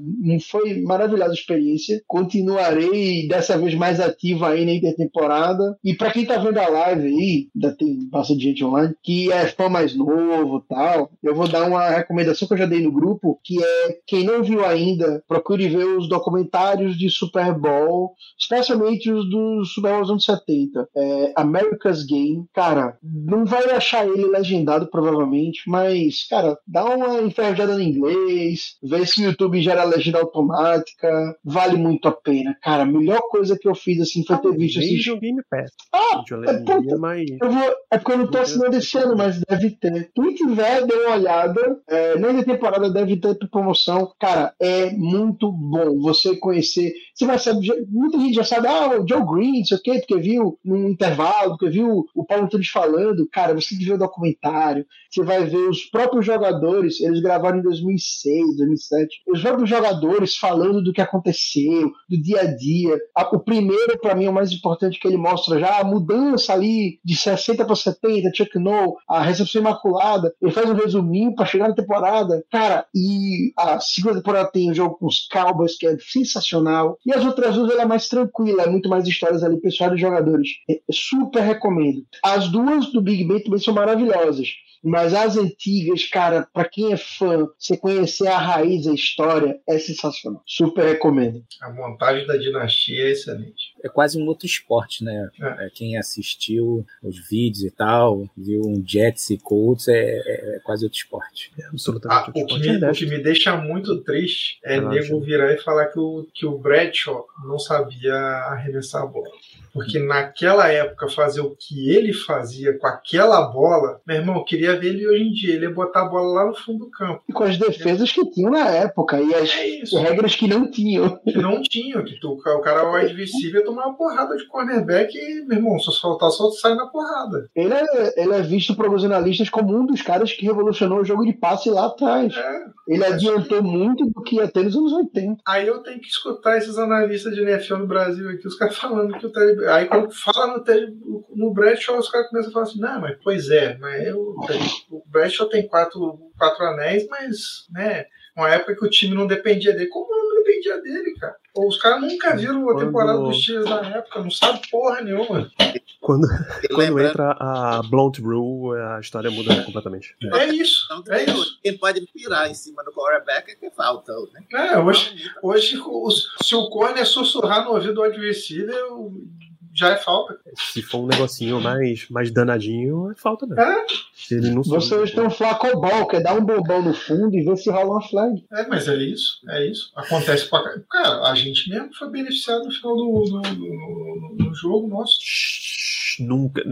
F: foi maravilhosa a experiência. Continuarei dessa vez mais ativo aí na intertemporada. E para quem tá vendo a live aí, ainda tem bastante gente online, que é fã mais novo tal, eu vou dar uma recomendação que eu já dei no grupo, que é quem não viu ainda, procure ver os documentários de Super Bowl, especialmente os dos Super Bowl 70. É, America's Game, cara, não vai achar ele legendado provavelmente, mas, cara, dá uma enferrujada no inglês, vê se o YouTube gera legenda automática, vale muito a pena. Cara, a melhor coisa que eu fiz assim foi ter visto
C: assim. O Game Pass.
F: Ah, é, puta, mas... eu vou, é porque eu não tô assinando esse ano, mas deve ter. Quem tiver, dê uma olhada. É, na temporada deve ter promoção. Cara, é muito bom você conhecer. Você vai saber, muita gente já sabe, ah, o Joe Green, não sei o quê, porque viu num intervalo, porque viu o Paulo Antunes falando. Cara, você vê o documentário, você vai ver os próprios jogadores, eles gravaram em 2006, 2007. Os próprios jogadores falando do que aconteceu, do dia a dia. O primeiro, para mim, é o mais importante, que ele mostra já a mudança ali de 60 para 70, Chuck No, a recepção imaculada. Ele faz um resuminho para chegar na temporada. Cara, e a segunda temporada tem o um jogo com os Cowboys, que é sensacional. E as outras duas ela é mais tranquila, é muito mais histórias ali, pessoal dos jogadores. É, super recomendo. As duas do Big Ben também são maravilhosas. Mas as antigas, cara, para quem é fã, você conhecer a raiz, a história, é sensacional. Super recomendo.
D: A montagem da dinastia é excelente.
G: É quase um outro esporte, né? É. É, quem assistiu os vídeos e tal, viu um Jets e Colts, é, é, é quase outro esporte.
D: É absolutamente ah, o, que me, o que me deixa muito triste é nego virar e falar que o, que o Bradshaw não sabia arremessar a bola. Porque naquela época, fazer o que ele fazia com aquela bola, meu irmão, eu queria ver ele hoje em dia. Ele ia botar a bola lá no fundo do campo.
F: E com as defesas que tinham na época e as é regras que não tinham.
D: Que não tinham. Que tu, o cara wide receiver ia tomar uma porrada de cornerback e, meu irmão, só faltar só sair na porrada.
F: Ele é, ele é visto por analistas como um dos caras que revolucionou o jogo de passe lá atrás. É, ele adiantou muito do que ia ter nos anos 80.
D: Aí eu tenho que escutar esses analistas de NFL no Brasil aqui, os caras falando que o Terry Aí quando fala no, no Bradshaw, os caras começam a falar assim, não, mas pois é, mas eu, o Bradshaw tem quatro, quatro anéis, mas, né, uma época que o time não dependia dele. Como não dependia dele, cara? Pô, os caras nunca viram a temporada dos Steelers na época, não sabe porra nenhuma.
C: Quando, quando entra a Blunt Rule, a história muda completamente.
D: É, é isso. Então, é isso.
H: Quem pode pirar em cima do quarterback é que falta, né?
D: É, hoje, hoje se o corner sussurrar no ouvido do adversário, já é falta.
C: Se for um negocinho mais, mais danadinho, é falta mesmo. É.
F: Se ele não Você hoje tem um flacobol, que é dar um bobão no fundo e ver se rola uma flag.
D: É, mas é isso, é isso. Acontece pra Cara, a gente mesmo foi beneficiado no final do, do, do, do jogo nosso.
C: Nunca.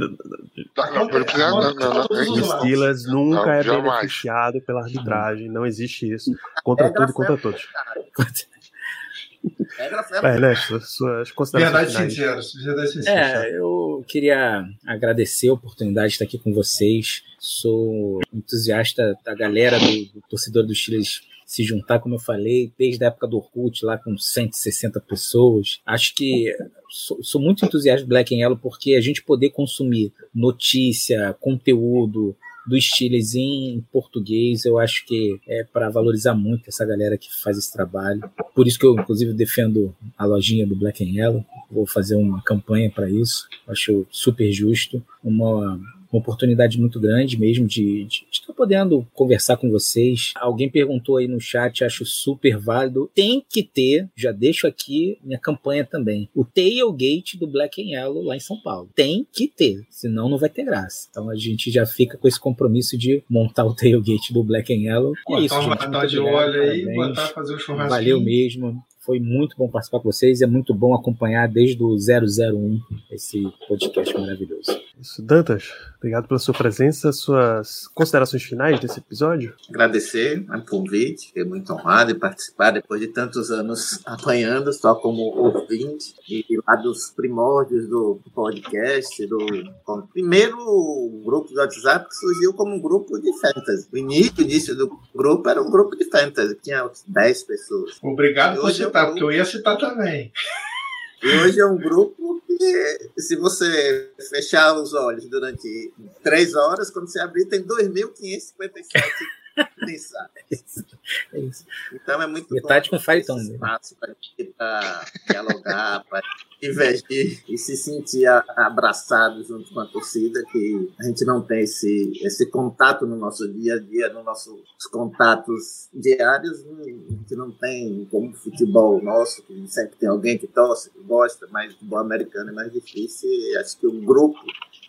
C: O Steelers nunca é beneficiado pela arbitragem. Não existe isso. Contra tudo e contra todos. É, suas
D: considerações verdade sinceras, verdade
G: sinceras. É, eu queria agradecer a oportunidade de estar aqui com vocês. Sou entusiasta da galera do, do torcedor dos Chiles se juntar, como eu falei, desde a época do Orkut, lá com 160 pessoas. Acho que sou, sou muito entusiasta do Black Yellow porque a gente poder consumir notícia, conteúdo, do Steelers em português, eu acho que é para valorizar muito essa galera que faz esse trabalho. Por isso que eu, inclusive, defendo a lojinha do Black and Yellow. Vou fazer uma campanha para isso. Acho super justo. Uma uma oportunidade muito grande mesmo de, de, de estar podendo conversar com vocês. Alguém perguntou aí no chat, acho super válido. Tem que ter, já deixo aqui minha campanha também, o tailgate do Black and Yellow lá em São Paulo. Tem que ter, senão não vai ter graça. Então a gente já fica com esse compromisso de montar o tailgate do Black and Yellow.
D: É isso, então, gente, tá de olho aí, botar fazer o churrasco.
G: Valeu mesmo. Foi muito bom participar com vocês. É muito bom acompanhar desde o 001 esse podcast maravilhoso.
C: Isso, Dantas, obrigado pela sua presença, suas considerações finais desse episódio.
H: Agradecer o convite, fiquei muito honrado em participar depois de tantos anos apanhando, só como ouvinte, e lá dos primórdios do podcast, do primeiro grupo do WhatsApp que surgiu como um grupo de fantasy. O início, início do grupo era um grupo de fantasy, tinha 10 pessoas.
D: Obrigado por citar, porque eu ia citar também.
H: Hoje é um grupo que, se você fechar os olhos durante três horas, quando você abrir, tem 2.557 mensagens. É isso. Então é muito
G: Metade bom. com
H: Tone. Espaço para dialogar, para divergir e se sentir abraçado junto com a torcida, que a gente não tem esse, esse contato no nosso dia a dia, nos nossos contatos diários, a gente não tem como futebol nosso, que sempre tem alguém que torce, que gosta, mas o futebol americano é mais difícil acho que o grupo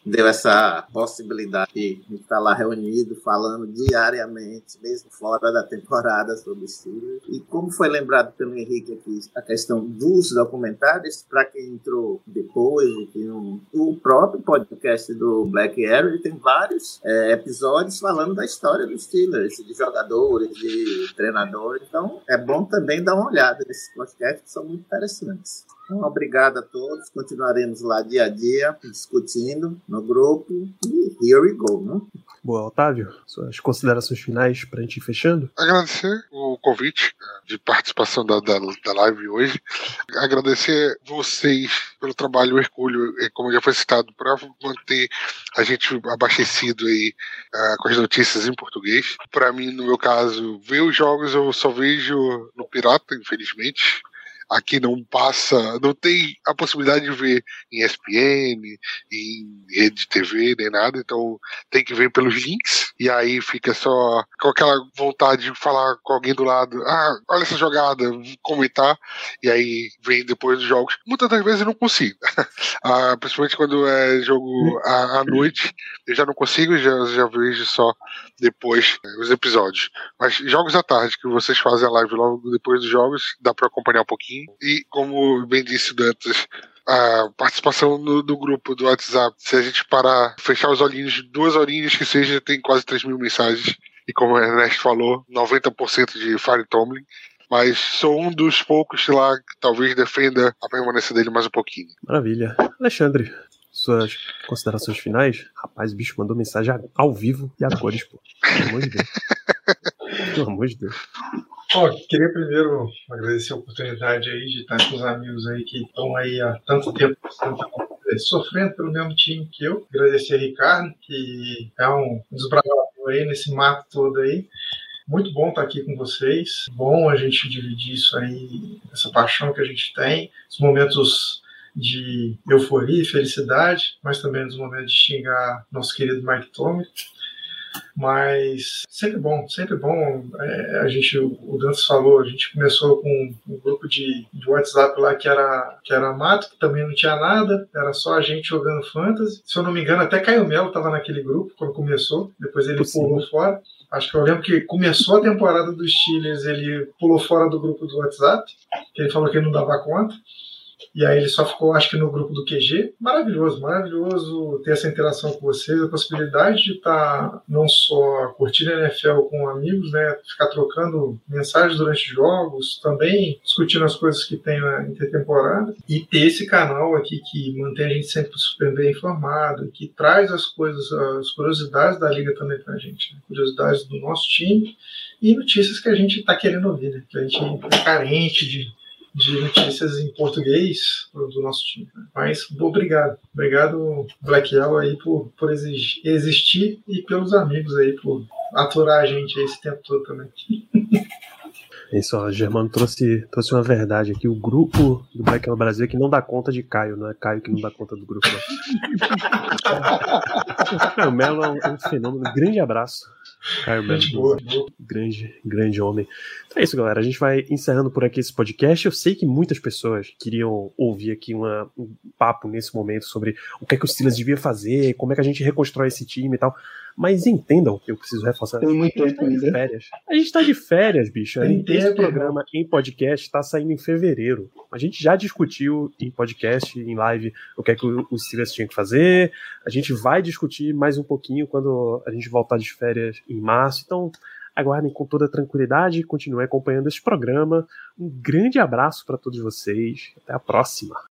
H: deu essa possibilidade de estar lá reunido, falando diariamente, mesmo fora da temporada, sobre o Steelers. E como foi lembrado pelo Henrique aqui, a questão dos documentários, para quem entrou depois, que o próprio podcast do Black Arrow tem vários é, episódios falando da história dos Steelers, de jogadores, de treinadores. Então, é bom também dar uma olhada nesses podcasts, que são muito interessantes. Então, obrigado a todos. Continuaremos lá dia a dia, discutindo no grupo. E here we go, né?
C: Boa, Otávio, suas considerações finais para a gente ir fechando?
E: Agradecer o convite de participação da, da, da live hoje. Agradecer vocês pelo trabalho hercúleo, como já foi citado, para manter a gente abastecido aí uh, com as notícias em português. Para mim, no meu caso, ver os jogos eu só vejo no Pirata, infelizmente aqui não passa, não tem a possibilidade de ver em ESPN, em rede de TV, nem nada, então tem que ver pelos links, e aí fica só com aquela vontade de falar com alguém do lado, ah, olha essa jogada, comentar, e aí vem depois dos jogos. Muitas das vezes eu não consigo, ah, principalmente quando é jogo à, à noite, eu já não consigo, já, já vejo só depois os episódios. Mas jogos à tarde, que vocês fazem a live logo depois dos jogos, dá para acompanhar um pouquinho e, como bem disse Dantas, a participação no, do grupo do WhatsApp, se a gente parar, fechar os olhinhos, duas horinhas que seja, tem quase 3 mil mensagens. E como o Ernesto falou, 90% de Fire Tomlin. Mas sou um dos poucos lá que talvez defenda a permanência dele mais um pouquinho.
C: Maravilha. Alexandre, suas considerações finais? Rapaz, o bicho mandou mensagem ao vivo e a cores, pô. Pelo amor de Deus. Pelo amor de Deus.
D: Bom, queria primeiro agradecer a oportunidade aí de estar com os amigos aí que estão aí há tanto tempo sofrendo pelo mesmo time que eu. Agradecer a Ricardo, que é um desbravador aí nesse mato todo aí. Muito bom estar aqui com vocês. Bom a gente dividir isso aí, essa paixão que a gente tem, os momentos de euforia e felicidade, mas também nos momentos de xingar nosso querido Mike Tommy. Mas sempre bom, sempre bom. É, a gente, o Dantas falou, a gente começou com um grupo de, de WhatsApp lá que era, que era mato, que também não tinha nada, era só a gente jogando fantasy. Se eu não me engano, até Caio Melo estava naquele grupo quando começou, depois ele Possível. pulou fora. Acho que eu lembro que começou a temporada dos Steelers, ele pulou fora do grupo do WhatsApp, que ele falou que ele não dava conta. E aí ele só ficou, acho que no grupo do QG. Maravilhoso, maravilhoso ter essa interação com vocês, a possibilidade de estar tá não só curtindo a NFL com amigos, né, ficar trocando mensagens durante jogos, também discutindo as coisas que tem na intertemporada e ter esse canal aqui que mantém a gente sempre super bem informado, que traz as coisas, as curiosidades da liga também pra gente, né? curiosidades do nosso time e notícias que a gente está querendo ouvir, né? que a gente é carente de de notícias em português do nosso time. Mas obrigado. Obrigado, Black Yellow, aí, por, por existir e pelos amigos aí, por aturar a gente esse tempo todo também.
C: Isso, ó, Germano trouxe, trouxe uma verdade aqui. O grupo do Black Yellow Brasil é que não dá conta de Caio, não é Caio que não dá conta do grupo. o Melo é um, é um fenômeno. Grande abraço. Caio Melo. Grande, grande homem. Então é isso, galera. A gente vai encerrando por aqui esse podcast. Eu sei que muitas pessoas queriam ouvir aqui uma, um papo nesse momento sobre o que é que o Steelers devia fazer, como é que a gente reconstrói esse time e tal. Mas entendam que eu preciso reforçar.
F: Tem muito tempo
C: tá
F: ainda.
C: Férias. A gente tá de férias, bicho. Tem Esse programa em podcast está saindo em fevereiro. A gente já discutiu em podcast, em live, o que é que os Steelers tinham que fazer. A gente vai discutir mais um pouquinho quando a gente voltar de férias em março. Então, aguardem com toda tranquilidade, continuem acompanhando esse programa. Um grande abraço para todos vocês. Até a próxima.